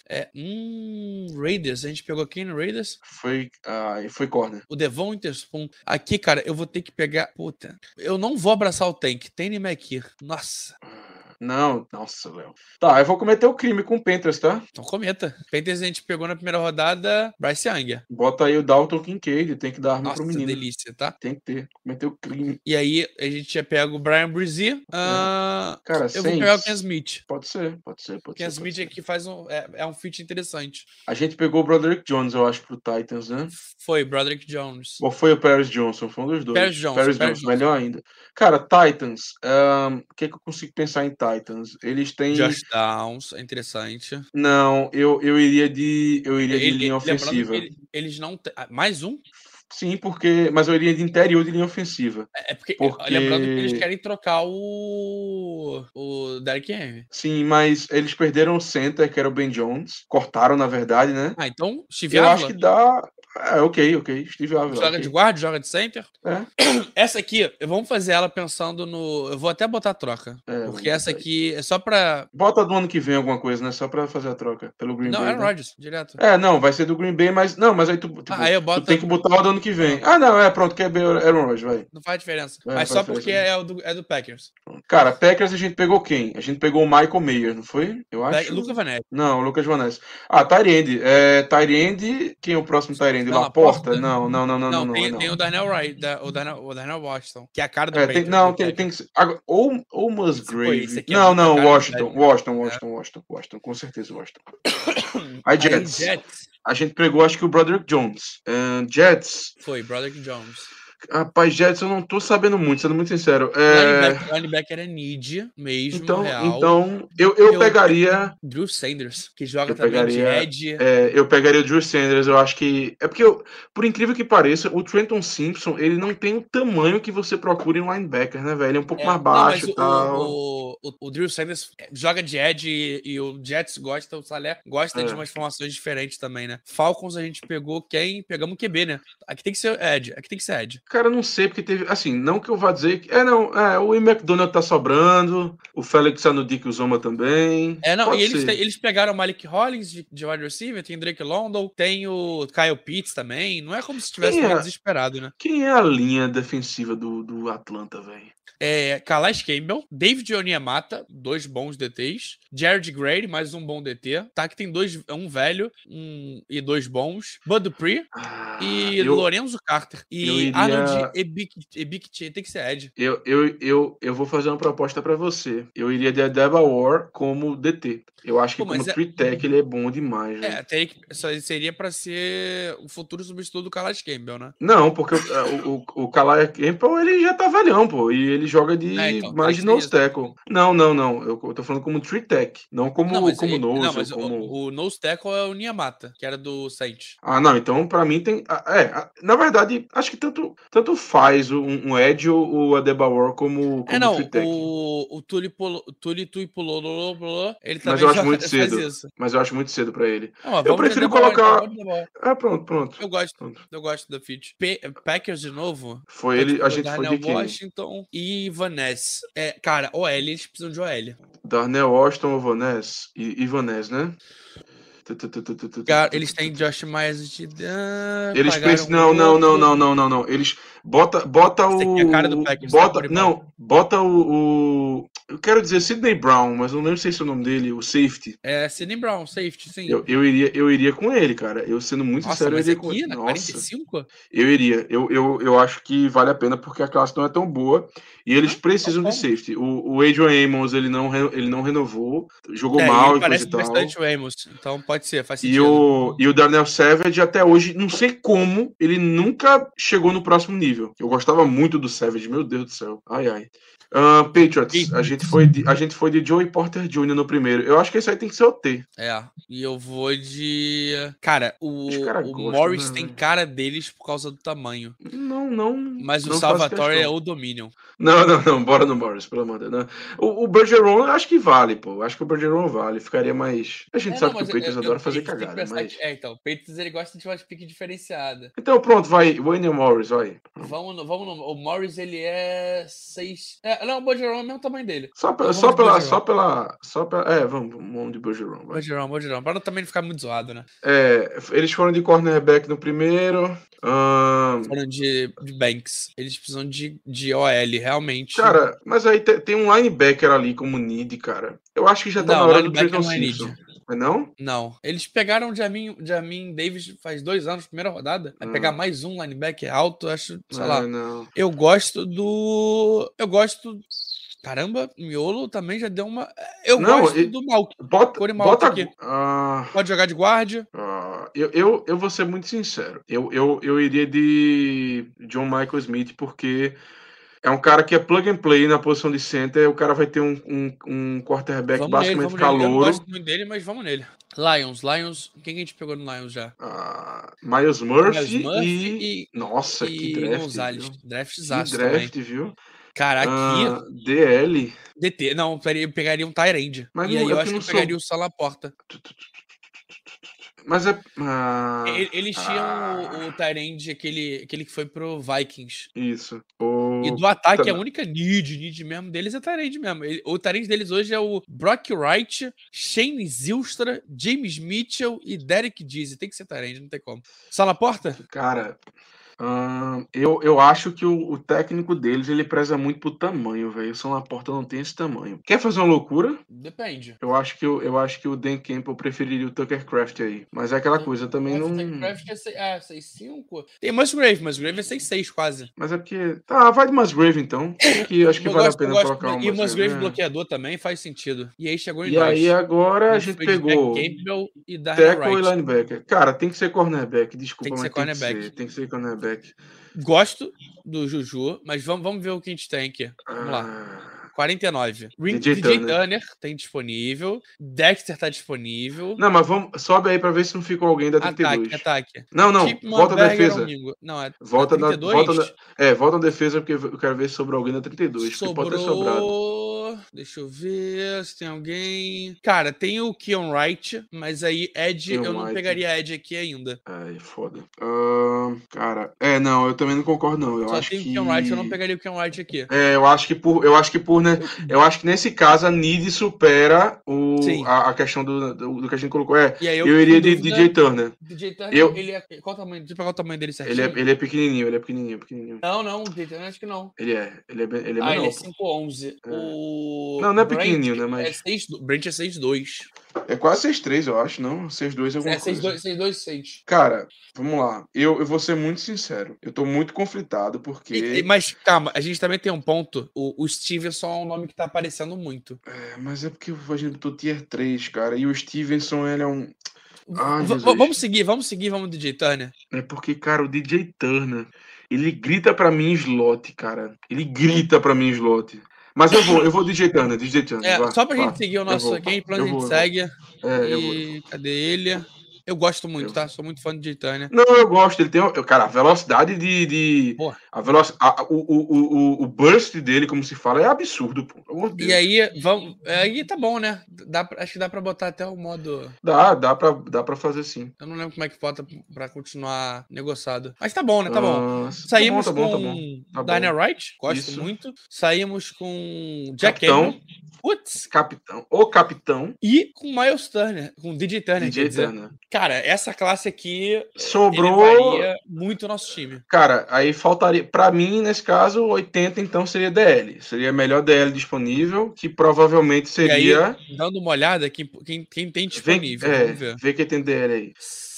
É, hum, Raiders. A gente pegou quem no Raiders? Foi, ah, foi corner. O Devon Interspoon. Aqui, cara, eu vou ter que pegar. Puta. Eu não vou abraçar o Tank. Tanny McKeer. Nossa. Não, nossa, Léo. Tá, eu vou cometer o crime com o Panthers, tá? Então cometa. Panthers a gente pegou na primeira rodada Bryce Young. Bota aí o Dalton Kincaid, tem que dar arma Nossa, pro menino. delícia, tá? Tem que ter. Cometeu o crime. E aí a gente já pega o Brian Brzee. Ah, Cara, eu vou pegar o. Ken Smith. Pode ser, pode ser, pode Ken ser. pode Smith aqui faz um, é, é um fit interessante. A gente pegou o Broderick Jones, eu acho, pro Titans, né? Foi Broderick Jones. Ou foi o Paris Johnson? Foi um dos dois. Paris Johnson, Paris Paris Johnson, melhor ainda. Cara, Titans, o que, que eu consigo pensar em Titans? Eles têm. Josh Downs, é interessante. Não, eu, eu iria de. Eu iria de Ele- linha lembrando ofensiva. ele- eles não. te- Mais um? Sim, porque. Mas eu iria de interior de linha ofensiva. É é porque, Porque- lembrando que eles querem trocar o. O Derrick Henry. Sim, mas eles perderam o center, que era o Ben Jones. Cortaram, na verdade, né? Ah, então, Steve Eu acho que dá. É, ok, ok. Steve Avila. joga ok. de guarda, joga de center. É. Essa aqui, vamos fazer ela pensando no. Eu vou até botar a troca. É, porque essa aqui é só pra. Bota do ano que vem alguma coisa, né? Só pra fazer a troca pelo Green Não, Bay. Aaron né? Rodgers, direto. É, não, vai ser do Green Bay, mas. Não, mas aí tu, tipo, Ah, aí eu boto- tu tem que botar o do ano que vem. Ah, não, é, pronto, que é Aaron Rodgers, vai. Não faz diferença. É, Mas faz só diferença, porque é, do, é do Packers. Cara, Packers a gente pegou quem? A gente pegou o Michael Mayer, não foi? Eu Pe- acho. Luca Vanetti. Não, o Lucas Vanessa. Ah, Tyrande. É, Tyrande. Quem é o próximo Tyrande? Não, Laporta? Laporta. Não, não, não, não, Não, não. tem, é não. tem o Darnell Wright, da- o, Darnell, o Darnell Washington, que é a cara do É, tem- não, tem, tem que ser. Ou, ou Musgrave. aqui é não, muito não, cara, Washington, velho. Washington, Washington, Washington, Washington, com certeza Washington. Aí, Aí, Jets. Jets. A gente pegou, acho que o Broderick Jones. Ahn, Jets. Foi, Broderick Jones. Rapaz, Jets, eu não tô sabendo muito, sendo muito sincero. É, Linebacker, linebacker é need mesmo, então, real. então eu, eu, Eu- pegaria. Drew Sanders, que joga Eu também pegaria- de Ed. É, eu pegaria o Drew Sanders, eu acho que. É porque, eu, por incrível que pareça, o Trenton Simpson, ele não tem o tamanho que você procura em um linebacker, né, velho? Ele é um pouco É, mais não, baixo e tal. o, o, o, Drew Sanders joga de Ed e, e o Jets gosta, o Salé gosta de É. umas formações diferentes também, né? Falcons a gente pegou quem? Pegamos o QB, né? Aqui tem que ser Ed, aqui tem que ser Ed. Cara, eu não sei, porque teve. Assim, não que eu vá dizer que. É, não. É, o McDonald tá sobrando. O Félix Anudik Zoma também. É, não, Pode e eles, eles pegaram o Malik Hollins de, de wide receiver, tem Drake London, tem o Kyle Pitts também. Não é como se estivesse é? desesperado, né? Quem é a linha defensiva do, do Atlanta, velho? É, Calais Campbell, David Onyemata, dois bons DTs, Jared Grady, mais um bom DT, tá? Que tem dois, um velho um, e dois bons, Bud Dupree Ah, e eu, Lorenzo Carter. eu E iria- Arnold Ebiktie, tem que ser Ed. eu, eu, eu, eu vou fazer uma proposta pra você. Eu iria de Adeba War como DT. Eu acho que Pô, como é- Tree Tech ele é bom demais. É, teria que, só seria pra ser o futuro substituto do Calais Campbell, né? Não, porque o, o, o, o Kalaya Campbell, ele já tá velhão, pô. E ele joga de É, então, mais de que nose tackle. Não, não, não. Eu, eu tô falando como tree tech, não como, não, como ele- nose. não, mas o- como... o, nose tackle é o Niamata, que era do Saints. Ah, não, então pra mim tem. É, na verdade, acho que tanto, tanto faz um, um Ed ou o Adebawar como, como É, não, o, o Tuli Polo- Tuli Tui Pulolo, ele também Mas eu acho muito cedo. isso. Mas eu acho muito cedo pra ele. Não, Eu prefiro então, colocar- Adebawar. Ah, pronto, pronto. Eu gosto, pronto. eu gosto da fit. Packers de novo. Foi ele, a Pode gente pegar foi Darnell de quem? Washington e Vanessa. É, cara, OL, eles precisam de OL. Darnell Washington ou Vaness? E, e Vaness, né? Eles têm. Josh Myers de. Ah, Eles precisam. Não, um não, não, não, não, não, não. Eles. Bota, bota o. é tá, bota, não, bota o, o- Eu quero dizer Sidney Brown, mas eu não lembro se esse é o nome dele, o safety. É, Sidney Brown, safety, sim. Eu, eu, iria, eu iria com ele, cara. Eu sendo muito Nossa, sincero, eu iria com aqui, ele. na Nossa, 45? eu iria. Eu, eu, eu acho que vale a pena porque a classe não é tão boa e eles Ah, precisam tá de safety. O, o Adrian Amos, ele não, ele não renovou, jogou É, mal e coisa e tal. bastante o Amos, então pode ser, faz E sentido. o, e o Darnell Savage, até hoje, não sei como, ele nunca chegou no próximo nível. Eu gostava muito do Savage, meu Deus do céu. Ai, ai. Ah, Patriots, a gente, foi de, a gente foi de Joey Porter Jr. no primeiro. Eu acho que esse aí tem que ser o T. É, e eu vou de. Cara, o, cara o gostam, Morris né, tem cara deles por causa do tamanho. Não, não. Mas o não faço Salvatore é o Dominion. Não, não, não, bora no Morris, pelo amor de Deus. O, o Bergeron, eu acho que vale, pô. Acho que o Bergeron vale. Ficaria mais. A gente É, sabe não, que o Patriots eu- adora fazer cagada, mas. que- É, então, o Patriots ele gosta de uma pique diferenciada. Então, pronto, vai. Wayne Morris, vai. Vamos no, vamos no. O Morris ele é 6. É, não, o Bergeron é o mesmo tamanho dele. Só, pela, Então só, pela, só pela. Só pela. É, vamos, vamos de Bergeron. vai. Bergeron, Bergeron. Para também não ficar muito zoado, né? É, eles foram de cornerback no primeiro. ahn, Falando de, de Banks. Eles precisam de, de OL, realmente. cara, mas aí te- tem um linebacker ali como need, cara. Eu acho que já tá Não, na hora do não é. Simpson. Mas não? Não. Eles pegaram o Jamin, Jamin Davis faz dois anos, primeira rodada. Vai Hum. pegar mais um linebacker alto, acho, sei É, lá. não. Eu gosto do. Eu gosto. Caramba, Miolo também já deu uma. Eu Não, gosto e- do Malk. Bota, Corey Malk bota aqui. ah, Pode jogar de guarda. ah, eu, eu, eu vou ser muito sincero. Eu, eu, eu iria de John Michael Smith, porque é um cara que é plug and play na posição de center. O cara vai ter um, um, um quarterback Vamos nele, basicamente vamos nele. Eu não calouro. gosto muito dele, mas vamos nele. Lions, Lions. Quem que a gente pegou no Lions já? Ah, Miles Murphy, Miles Murphy e... e- Nossa, que e draft, Gonzalez. Draft Que zaço também. draft, viu? Cara, aqui. Ah, DL. DT. Não, eu pegaria- um Tyrande. Mas E aí é eu acho que eu sou- pegaria o Salaporta. Mas é... ah, Eles tinham ah. o, o Tyrande, aquele, aquele que foi pro Vikings. Isso. O... E do ataque, tá- a única need, need mesmo deles é Tyrande mesmo. O Tyrande deles hoje é o Brock Wright, Shane Zilstra, James Mitchell e Derek Dizzy. Tem que ser Tyrande, não tem como. Salaporta? Cara, eu, eu acho que o, o técnico deles ele preza muito pro tamanho, velho. O São Laporta não tem esse tamanho. Quer fazer uma loucura? Depende. Eu acho que, eu, eu acho que o Dan Campbell preferiria o Tucker Craft aí. Mas é aquela coisa, também não. Craft é 6'5". É, 6'5". Tem Musgrave, Musgrave é 6'6", quase. Mas é porque. Tá, vai de Musgrave então. Acho que, acho que Eu vale gosto- a pena gosto colocar um E o Musgrave né? bloqueador também faz sentido. E aí chegou em E nós. aí agora a gente pegou Campbell e tackle e linebacker. Cara, tem que ser cornerback. Desculpa, Tem que mas ser tem que cornerback. ser. Tem que ser cornerback. Gosto do Juju, mas vamos, vamos ver o que a gente tem aqui. Vamos lá. Ah, 49. Ring, DJ DJ, Turner. Turner. tem disponível. Dexter tá disponível. Não, mas vamos. Sobe aí pra ver se não ficou alguém da 32. Ataque, ataque. Não, não. Chip volta à Manberger defesa. Não, é Volta na, 32? volta na, é, volta na defesa porque eu quero ver se sobrou alguém na 32. Porque pode ter sobrado. Deixa eu ver se tem alguém. Cara, tem o Keon Wright, mas aí Ed, Keon eu não Wright. pegaria Ed aqui ainda. Ai, foda. Ahn, cara, é, não, eu também não concordo, não. Eu Só acho tem que. o Keon Wright, eu não pegaria o Keon Wright aqui. É, eu acho que por. Eu acho que por, né? Eu acho que nesse caso a Need supera o, a, a questão do, do, do que a gente colocou. É, E aí eu, eu, iria de DJ Turner. DJ Turner, Eu- ele é. Qual o tamanho? Deixa eu pegar o tamanho dele certinho. Ele é, ele é pequenininho, ele é pequenininho, pequenininho. Não, não, DJ Turner acho que não. Ele é, ele é, bem- ele é ah, ele menor. é 5'11. É. O. Não, não é Brent pequenininho, né, É mas- 6, Brent é 6'2. pô. É quase 6'3, eu acho, não? 6'2 é alguma É coisa. 6'2, 6'2, 6. Cara, vamos lá. Eu, eu vou ser muito sincero. Eu tô muito conflitado porque. E- e- Mas calma, a gente também tem um ponto. O, o Stevenson é um nome que tá aparecendo muito. É, mas é porque a gente botou tier 3, cara. E o Stevenson, ele é um. Jesus. vamos seguir, vamos seguir, vamos DJ Turner. É porque, cara, o DJ Turner, ele grita pra mim slot, cara. Ele grita pra mim slot. Mas eu vou, eu vou DJ Turner, DJ Turner. É, vá, só pra vá. gente seguir o nosso vou, gameplay, a eu gente vou, segue. É. E cadê ele? Eu gosto muito, Eu- tá? Sou muito fã DJ Turner. Não, eu gosto. Ele tem, cara, a velocidade de. de Porra. a veloc, a- o, o, o, o burst dele, como se fala, é absurdo, pô. De E aí, vamos. Aí tá bom, né? Dá, pra- acho que dá pra botar até o modo. Dá, dá pra, dá pra fazer sim. Eu não lembro como é que bota pra continuar negociado. Mas tá bom, né? Tá bom. Ah, Saímos tá bom, tá com bom, tá bom. Tá bom. Daniel Wright, gosto Isso. muito. Saímos com Jack Capitão. Putz. Capitão. O capitão. E com Miles Turner, com DJ Turner, DJ dizer. Cara, essa classe aqui Sobrou. muito o nosso time. Cara, aí faltaria. Pra mim, nesse caso, 80 então seria DL. Seria a melhor DL disponível, que provavelmente E aí, seria. dando uma olhada, quem, quem, quem tem Vê, disponível, é, vamos ver. vê quem tem DL aí.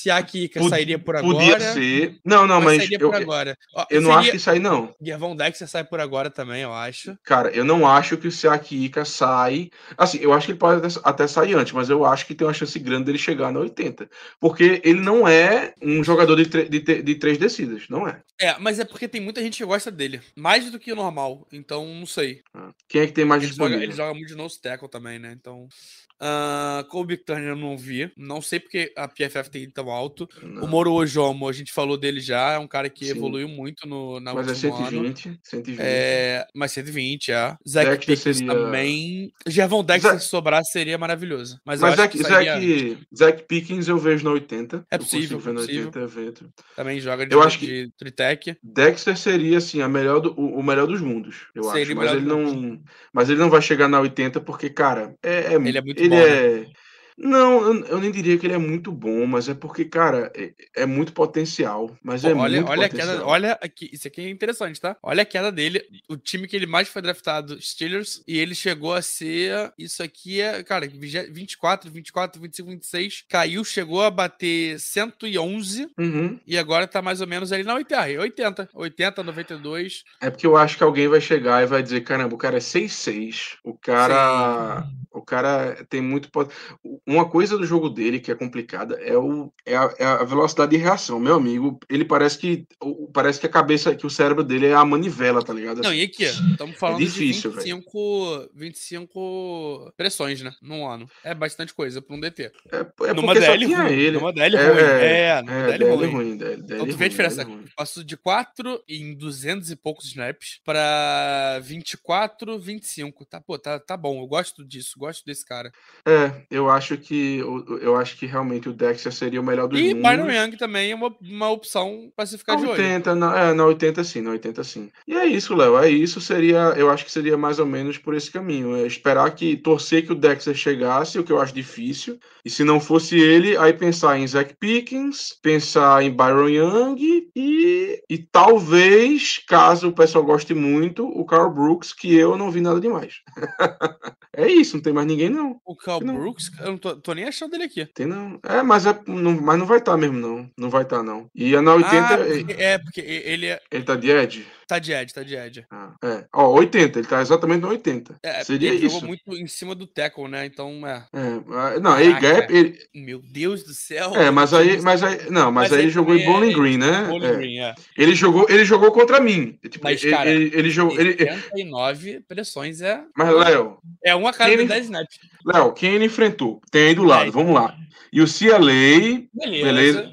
Se a Kika Pod- sairia por Podia agora. ser. Não, não, mas. sairia eu, por agora. Ó, eu não seria- acho que aí, não. Gervon Dexter sai por agora também, eu acho. Cara, eu não acho que o Siaki sai. Assim, eu acho que ele pode até, até sair antes, mas eu acho que tem uma chance grande dele chegar na 80. Porque ele não é um jogador de, de, de três descidas, não é. É, mas é porque tem muita gente que gosta dele. Mais do que o normal. Então, não sei. Quem é que tem mais Ele joga, disponível? ele joga muito de nose tackle também, né? Então. Uh, Kobe Turner eu não vi. Não sei porque a PFF tem tão alto. Não. O Moro Ojomo, a gente falou dele já. É um cara que Sim. evoluiu muito no, na Mas é último ano. 120, 120. É, mas 120, é. Zack Dexter Pickens seria- também. Gervon Dexter, Zac- se sobrar, seria maravilhoso. Mas, Mas eu que sairia- Zack, Zack Pickens eu vejo no 80. É Eu possível, ver no possível. 80 evento. também joga de, Eu acho que- de Tritec. Dexter seria assim a melhor do- o, o melhor dos mundos, eu Seria acho. Mas ele não, mas ele não vai chegar na 80 porque, cara, é, é Ele é muito ele bom, né? Não, eu, eu nem diria que ele é muito bom, mas é porque, cara, é, é muito potencial. Mas Pô, é olha, muito olha a potencial. queda, olha aqui, isso aqui é interessante, tá? Olha a queda dele, o time que ele mais foi draftado, Steelers, e ele chegou a ser, isso aqui é, cara, 24, 24, 25, 26, caiu, chegou a bater 111 Uhum. e agora tá mais ou menos ali na 80, 80, 80, 92. É porque eu acho que alguém vai chegar e vai dizer, caramba, o cara é 6'6", o cara, o cara tem muito pot- uma coisa do jogo dele que é complicada é, o, é, a, é a velocidade de reação. Meu amigo, ele parece que parece que a cabeça, que o cérebro dele é a manivela, tá ligado? Não, e aqui, estamos falando difícil, de velho. 25, 25 pressões, né, num ano. É bastante coisa pra um DT. É, é numa DL ruim, ele. numa DL É, ruim. é, É, numa É, DL DL ruim. ruim, DL, Então tu vê a diferença. Passou de 4 em 200 e poucos snaps pra 24, 25. Tá, pô, tá, tá bom. Eu gosto disso, gosto desse cara. É, eu acho que eu, acho que realmente o Dexter seria o melhor dos E mundos. Byron Young também é uma, uma opção pra se ficar Na de olho. 80, na, é, na 80 sim, na 80 sim. E é isso, Léo. É isso, seria. Eu acho que seria mais ou menos por esse caminho. É esperar que. torcer que o Dexter chegasse, o que eu acho difícil. E se não fosse ele, aí pensar em Zach Pickens, pensar em Byron Young e. E talvez, caso o pessoal goste muito, o Carl Brooks, que eu não vi nada demais. é isso, não tem mais ninguém, não. O Cal Não. Brooks, eu não tô, tô nem achando ele aqui. Tem não. É, mas, é, não, mas não vai estar mesmo, não. Não vai estar, não. E a na 80, ah, porque- é, porque ele é, ele tá de Ed? tá de Ed, tá de Ed. Ah, é. Ó, 80, ele tá exatamente no 80. É, Seria ele isso. jogou muito em cima do tackle, né? Então, é. É, ah, não, A-Gap, ele. Meu Deus do céu. É, mas aí, mas aí, não, mas, aí ele jogou em também é- Bowling Green, né? Bowling É. Green, é. Ele jogou, ele jogou contra mim. Tipo, Mas, ele, cara, ele, ele jogou, ele, 89 pressões é. mas Léo, É uma cada Ele- de 10 snaps. Léo, quem ele enfrentou? Tem aí do lado, vamos lá. E o CLA, Beleza. Beleza.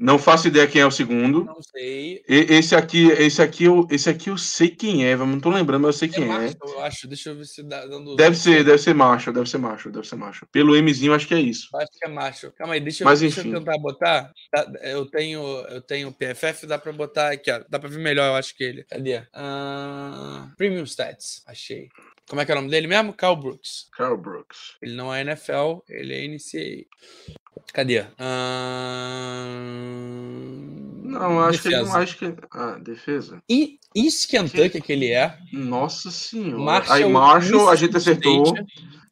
não faço ideia quem é o segundo. Não sei. E- esse aqui, esse aqui, eu, esse aqui eu sei quem é, não tô lembrando, mas eu sei É quem é. Eu acho. Deixa eu ver se dá dando. Deve ser, deve ser macho, deve ser macho, deve ser macho. Pelo Mzinho, acho que é isso. Acho que é macho. Calma aí, deixa, eu- Mas, deixa eu tentar botar. Tá, Eu tenho, eu tenho PFF, dá pra botar aqui, ó. Dá pra ver melhor, eu acho que ele. Cadê? Ah, Premium Stats, achei. Como é que é o nome dele mesmo? Cal Brooks. Carl Brooks. Ele não é NFL, ele é NCAA. Cadê? Ah, Não, acho que ele defesa. não acho que. Ah, defesa? E East Kentucky que ele é. Nossa senhora. Marshall, Aí Marshall, a gente acertou. State,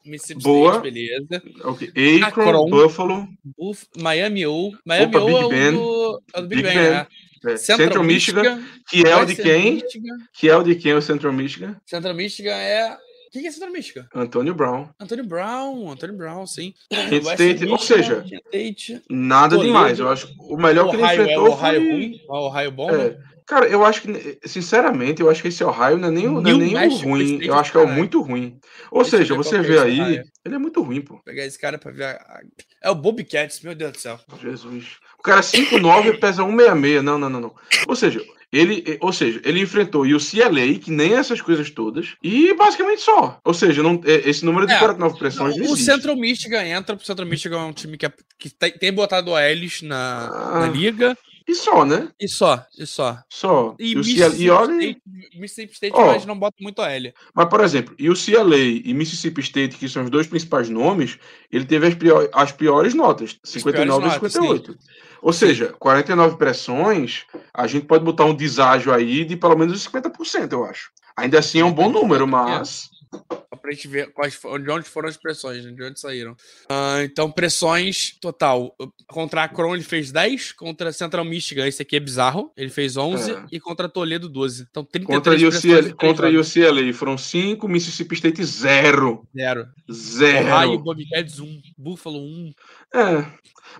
Mississippi Boa. State, beleza. Ok. Akron, Akron. Buffalo, Buff- Miami U. Miami Opa, é o do, é o do Big, Big Ben, né? é, Central, Michigan, que é o de quem? Michigan. Que é o de quem? O Central Michigan? Central Michigan é. O que que é Central Michigan? Antônio Brown. Antônio Brown, Antônio Brown, sim. Kent State, ou seja, State. nada Toledo. demais. Eu acho o melhor que ele Ohio é o enfrentou Ohio foi... ruim, o Ohio bom, né? É. Cara, eu acho que, sinceramente, eu acho que esse Ohio não é nem, o- não é nem o Mexico ruim. Eu é acho que é o caralho. muito ruim. Ou seja, ver você vê é aí, Ohio. ele é muito ruim, pô. Vou pegar esse cara pra ver. a- É o Bobcats, meu Deus do céu. Jesus. O cara é 5'9 e pesa 166. Não, não, não, não. Ou seja, ele, ou seja, ele enfrentou o UCLA, que nem essas coisas todas, e basicamente só. Ou seja, não, é- esse número de É. 49 pressões não o. Central Michigan entra, pro Central Michigan é um time que, é- que tem, tem botado OLs na, na Ah. liga. E só, né? E só, e só. Só. E, E, o CLA, Mississippi, e olha, State, Mississippi State, Ó. mas não bota muito OL. mas por exemplo, e o CLA e Mississippi State, que são os dois principais nomes, ele teve as, pior- as piores notas, 59 piores e notas, 58. Ou seja, 49 pressões, a gente pode botar um deságio aí de pelo menos 50%, eu acho. Ainda assim é um bom número, mas Só pra gente ver quais, de onde foram as pressões, né, de onde saíram. Ah, então, pressões total. Contra a Akron ele fez 10, contra Central Michigan, esse aqui é bizarro, ele fez 11, É. e contra Toledo 12. Então, 33 contra pressões UCLA, contra. UCLA foram 5, Mississippi State 0. Zero. Zero. Ohio Bobcats 1, Buffalo 1. É.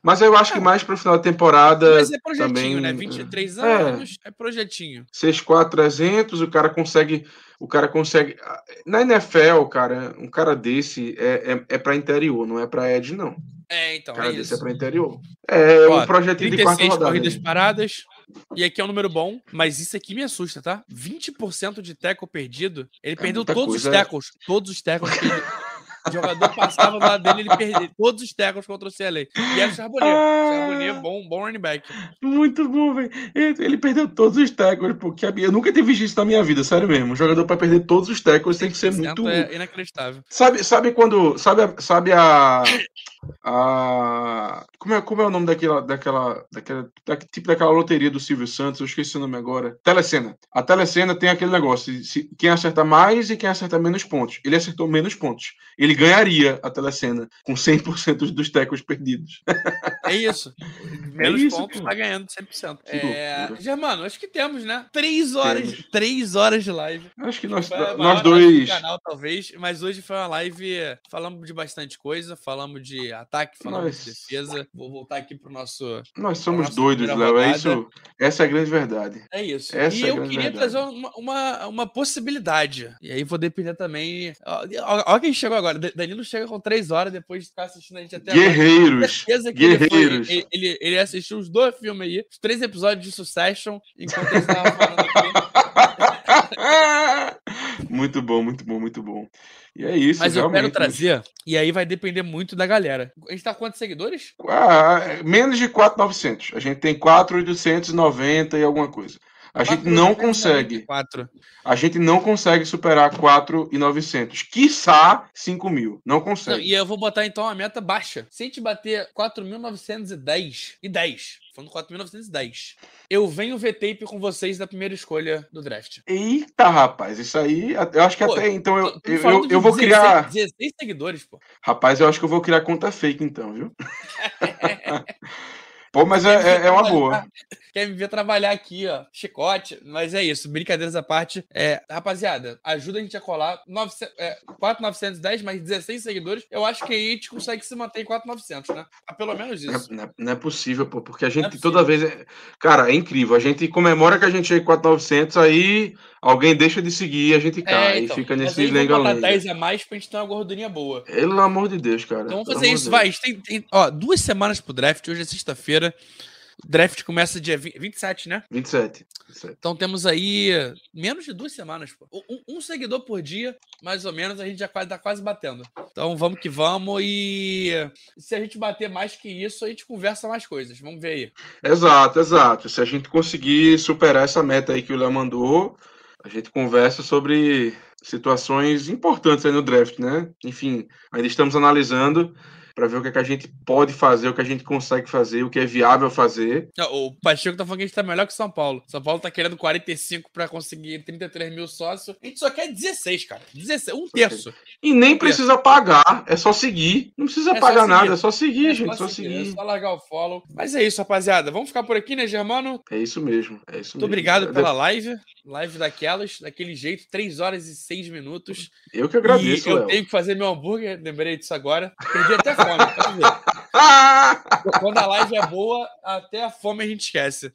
Mas eu acho que mais pro final da temporada. Mas é projetinho, também, né? é. 23 É. anos, é, projetinho. 6-4, 300, o cara consegue. O cara consegue. Na NFL, cara, um cara desse é, é, é para interior, não é para Ed, não. É, então. Um cara é desse isso. é para interior. É Ó, um projetinho de quarta 36 rodada. corridas hein? paradas. E aqui é um número bom, mas isso aqui me assusta, tá? 20% de tackle perdido. Ele perdeu muita todos os tackles. Todos os tackles que ele... O jogador passava do lado dele, ele perdeu todos os tackles contra o CLA. E era o Charbonnet. Ah. Charbonnet, bom, bom running back. Muito bom, velho. Ele, ele perdeu todos os tackles, porque eu nunca tinha visto isso na minha vida, sério mesmo. Um jogador para perder todos os tackles tem que ser 100% muito. É inacreditável. Sabe, sabe quando. Sabe, sabe a. a como, é, como é o nome daquela. daquela, daquela da- tipo daquela loteria do Silvio Santos? Eu esqueci o nome agora. Telecena. A Telecena tem aquele negócio: se- quem acerta mais e quem acerta menos pontos. Ele acertou menos pontos. Ele ganharia a Telecena com 100% dos tackles perdidos. É isso. Menos isso, pontos, pô. tá ganhando 100%. Que É... loucura. Germano, acho que temos, né? Três horas, Temos. três horas de live. Acho que nós, nós do dois. canal, talvez, mas hoje foi uma live. Falamos de bastante coisa, falamos de ataque, falamos Nós- de defesa. Vou voltar aqui pro nosso. Nós somos doidos, Léo. É isso. Essa é a grande verdade. É isso. Essa e é eu queria verdade. trazer uma, uma, uma possibilidade. E aí vou depender também. Ó quem chegou agora. Da- Danilo chega com três horas depois de ficar assistindo a gente até agora. Guerreiros. Ele, ele, ele, ele assistiu os dois filmes aí, os três episódios de Succession, enquanto ele estava falando aqui. muito bom, muito bom, muito bom. E é isso, Mas eu quero realmente. trazer, e aí vai depender muito da galera. A gente tá com quantos seguidores? Ah, menos de 4,900. A gente tem 4,890 e alguma coisa. A gente não consegue. 4. A gente não consegue superar 4,900. Quiçá 5 mil. Não Não, consegue. e eu vou botar então a meta baixa. Se a gente bater 4.910 e 10, falando 4.910, eu venho ver tape com vocês da primeira escolha do draft. Eita, rapaz, isso aí. Eu acho que Pô, até então eu, eu, eu, eu vou 16 criar. 16 seguidores, pô. Rapaz, eu acho que eu vou criar conta fake então, viu? Pô, mas é, é, é uma boa. Quer me ver trabalhar aqui, ó. Chicote. Mas é isso, brincadeiras à parte. É, rapaziada, ajuda a gente a colar 900, é, 4,910 mais 16 seguidores. Eu acho que aí a gente consegue se manter em 4,900, né? Ah, pelo menos Não é- isso. Não é, não é possível, pô, porque a gente possível. toda vez. é- Cara, é incrível. A gente comemora que a gente chega em 4,900, aí alguém deixa de seguir, a gente cai É, e então, fica mas nesse lenga-lenga. 10 a mais pra gente ter uma gordurinha boa. Pelo amor de Deus, cara. Então vamos fazer isso, vai. Deus. gente tem, tem, ó, duas semanas pro draft. Hoje é sexta-feira. O draft começa dia 20 27, né? 27. 27. Então temos aí menos de duas semanas, pô. Um, um seguidor por dia, mais ou menos, a gente já quase, tá quase batendo. Então vamos que vamos e se a gente bater mais que isso, a gente conversa mais coisas. Vamos ver aí. Exato, exato. Se a gente conseguir superar essa meta aí que o Léo mandou, a gente conversa sobre situações importantes aí no draft, né? Enfim, ainda estamos analisando para ver o que, é que a gente pode fazer, o que a gente consegue fazer, o que é viável fazer. O Pacheco tá falando que a gente tá melhor que São Paulo. São Paulo tá querendo 45 pra conseguir 33 mil sócios. A gente só quer 16, cara. 16, um terço. E nem precisa pagar, é só seguir. Não precisa É só pagar seguir. nada, é só seguir, É gente, só seguir, é seguir. só largar o follow. Mas é isso, rapaziada. Vamos ficar por aqui, né, Germano? É isso mesmo, é isso Muito mesmo. obrigado É, pela live. Live daquelas, daquele jeito, 3 horas e 6 minutos. Eu que agradeço, e eu Léo. tenho que fazer meu hambúrguer, lembrei disso agora. Perdi até fome, pode ver. Quando a live é boa, até a fome a gente esquece.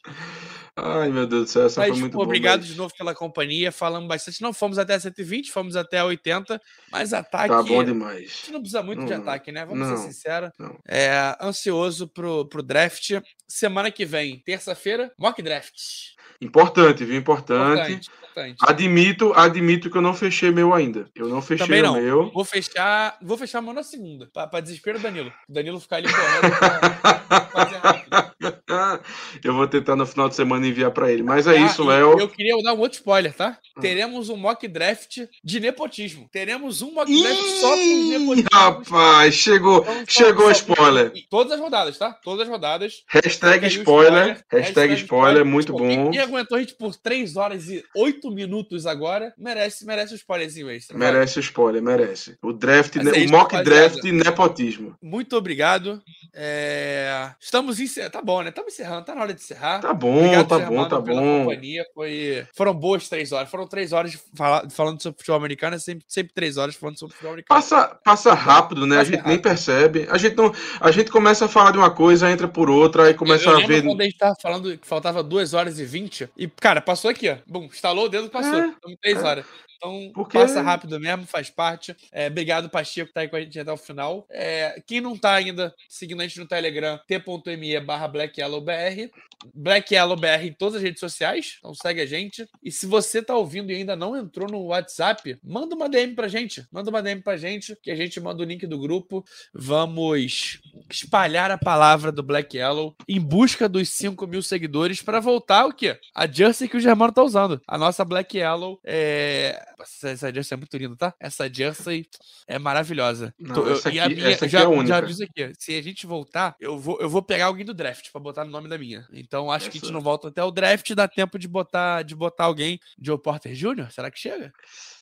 Ai, meu Deus do céu, essa Mas, foi muito pô, boa. obrigado de novo pela companhia. Falamos bastante. Não fomos até 120, fomos até 80. Mas ataque. Tá bom a demais. gente não precisa muito de Não, ataque, né? Vamos não, ser sinceros. não. É, ansioso pro, pro draft. Semana que vem, terça-feira, mock draft. Importante, viu? Importante. Importante, importante. Admito, admito que eu não fechei meu ainda. Eu não fechei Também não. meu. Vou fechar, vou fechar a mão na segunda, pra, pra desespero do Danilo. O Danilo ficar ali correndo pra fazer rápido. Eu vou tentar no final de semana enviar pra ele. Mas é Ah, isso, e Léo. Eu queria dar um outro spoiler, tá? Hum. Teremos um mock draft de nepotismo. Teremos um mock draft só com os Ih, nepotismos. rapaz, chegou, Então, chegou o spoiler. e Todas as rodadas, tá? Todas as rodadas. Hashtag o spoiler. Hashtag spoiler, muito Pô, bom. Quem, quem aguentou a gente por 3 horas e 8 minutos agora, merece, merece um spoilerzinho extra. Merece o spoiler, merece. O draft, Mas né, é o mock rapaziada. draft nepotismo. Muito obrigado. É, Estamos encerrando. Tá bom, né? Estamos encerrando. Tá na hora de encerrar. Tá bom, Obrigado, tá Germano, bom, tá bom. companhia. Foi... Foram boas três horas. Foram três horas de fala- falando sobre futebol americano. É sempre, sempre três horas falando sobre futebol americano. Passa, passa rápido, né? a Passa gente nem rápido. percebe. A gente, não, a gente começa a falar de uma coisa, entra por outra, aí começa eu, eu a ver. quando a gente tava falando que faltava 2 horas e 20. E, cara, passou aqui, ó. Bum, instalou o dedo, passou. É, Estamos 3 é. horas. Então, Porque... passa rápido mesmo, faz parte. É, obrigado, Pacheco, por estar aí com a gente até o final. É, quem não tá ainda seguindo a gente no Telegram, t.me barra BlackYellowBR. BlackYellowBR em todas as redes sociais. Então segue a gente. E se você tá ouvindo e ainda não entrou no WhatsApp, manda uma DM pra gente. Manda uma DM pra gente, que a gente manda o link do grupo. Vamos espalhar a palavra do Black Yellow em busca dos 5 mil seguidores para voltar o quê? A jersey que o Germano tá usando. A nossa Black Yellow é. Essa, essa jersey é muito linda, tá? Essa jersey é maravilhosa. Não, eu, aqui, e a minha, já, é já aviso aqui, se a gente voltar, eu vou, eu vou pegar alguém do draft para botar no nome da minha. Então acho essa... que a gente não volta até o draft, dá tempo de botar, de botar alguém. Joe Porter Jr., será que chega?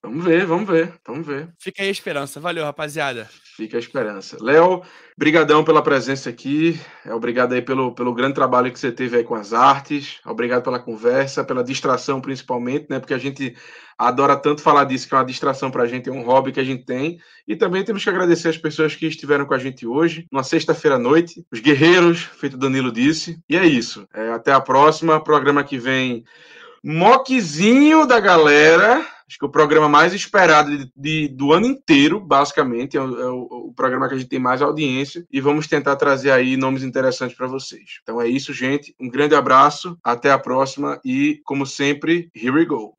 Vamos ver, vamos ver, vamos ver. Fica aí a esperança. Valeu, rapaziada. Fica a esperança. Léo, brigadão pela presença aqui. É, obrigado aí pelo, pelo grande trabalho que você teve aí com as artes. Obrigado pela conversa, pela distração principalmente, né? Porque a gente adora tanto falar disso, que é uma distração para a gente, é um hobby que a gente tem. E também temos que agradecer as pessoas que estiveram com a gente hoje, numa sexta-feira à noite, os guerreiros, feito Danilo disse. E é isso. É, até a próxima. Programa que vem. Moquezinho da galera Acho que o programa mais esperado de, de, do ano inteiro, basicamente, é, o, é o, o, programa que a gente tem mais audiência e vamos tentar trazer aí nomes interessantes para vocês. Então é isso, gente. Um grande abraço, até a próxima e, como sempre, here we go.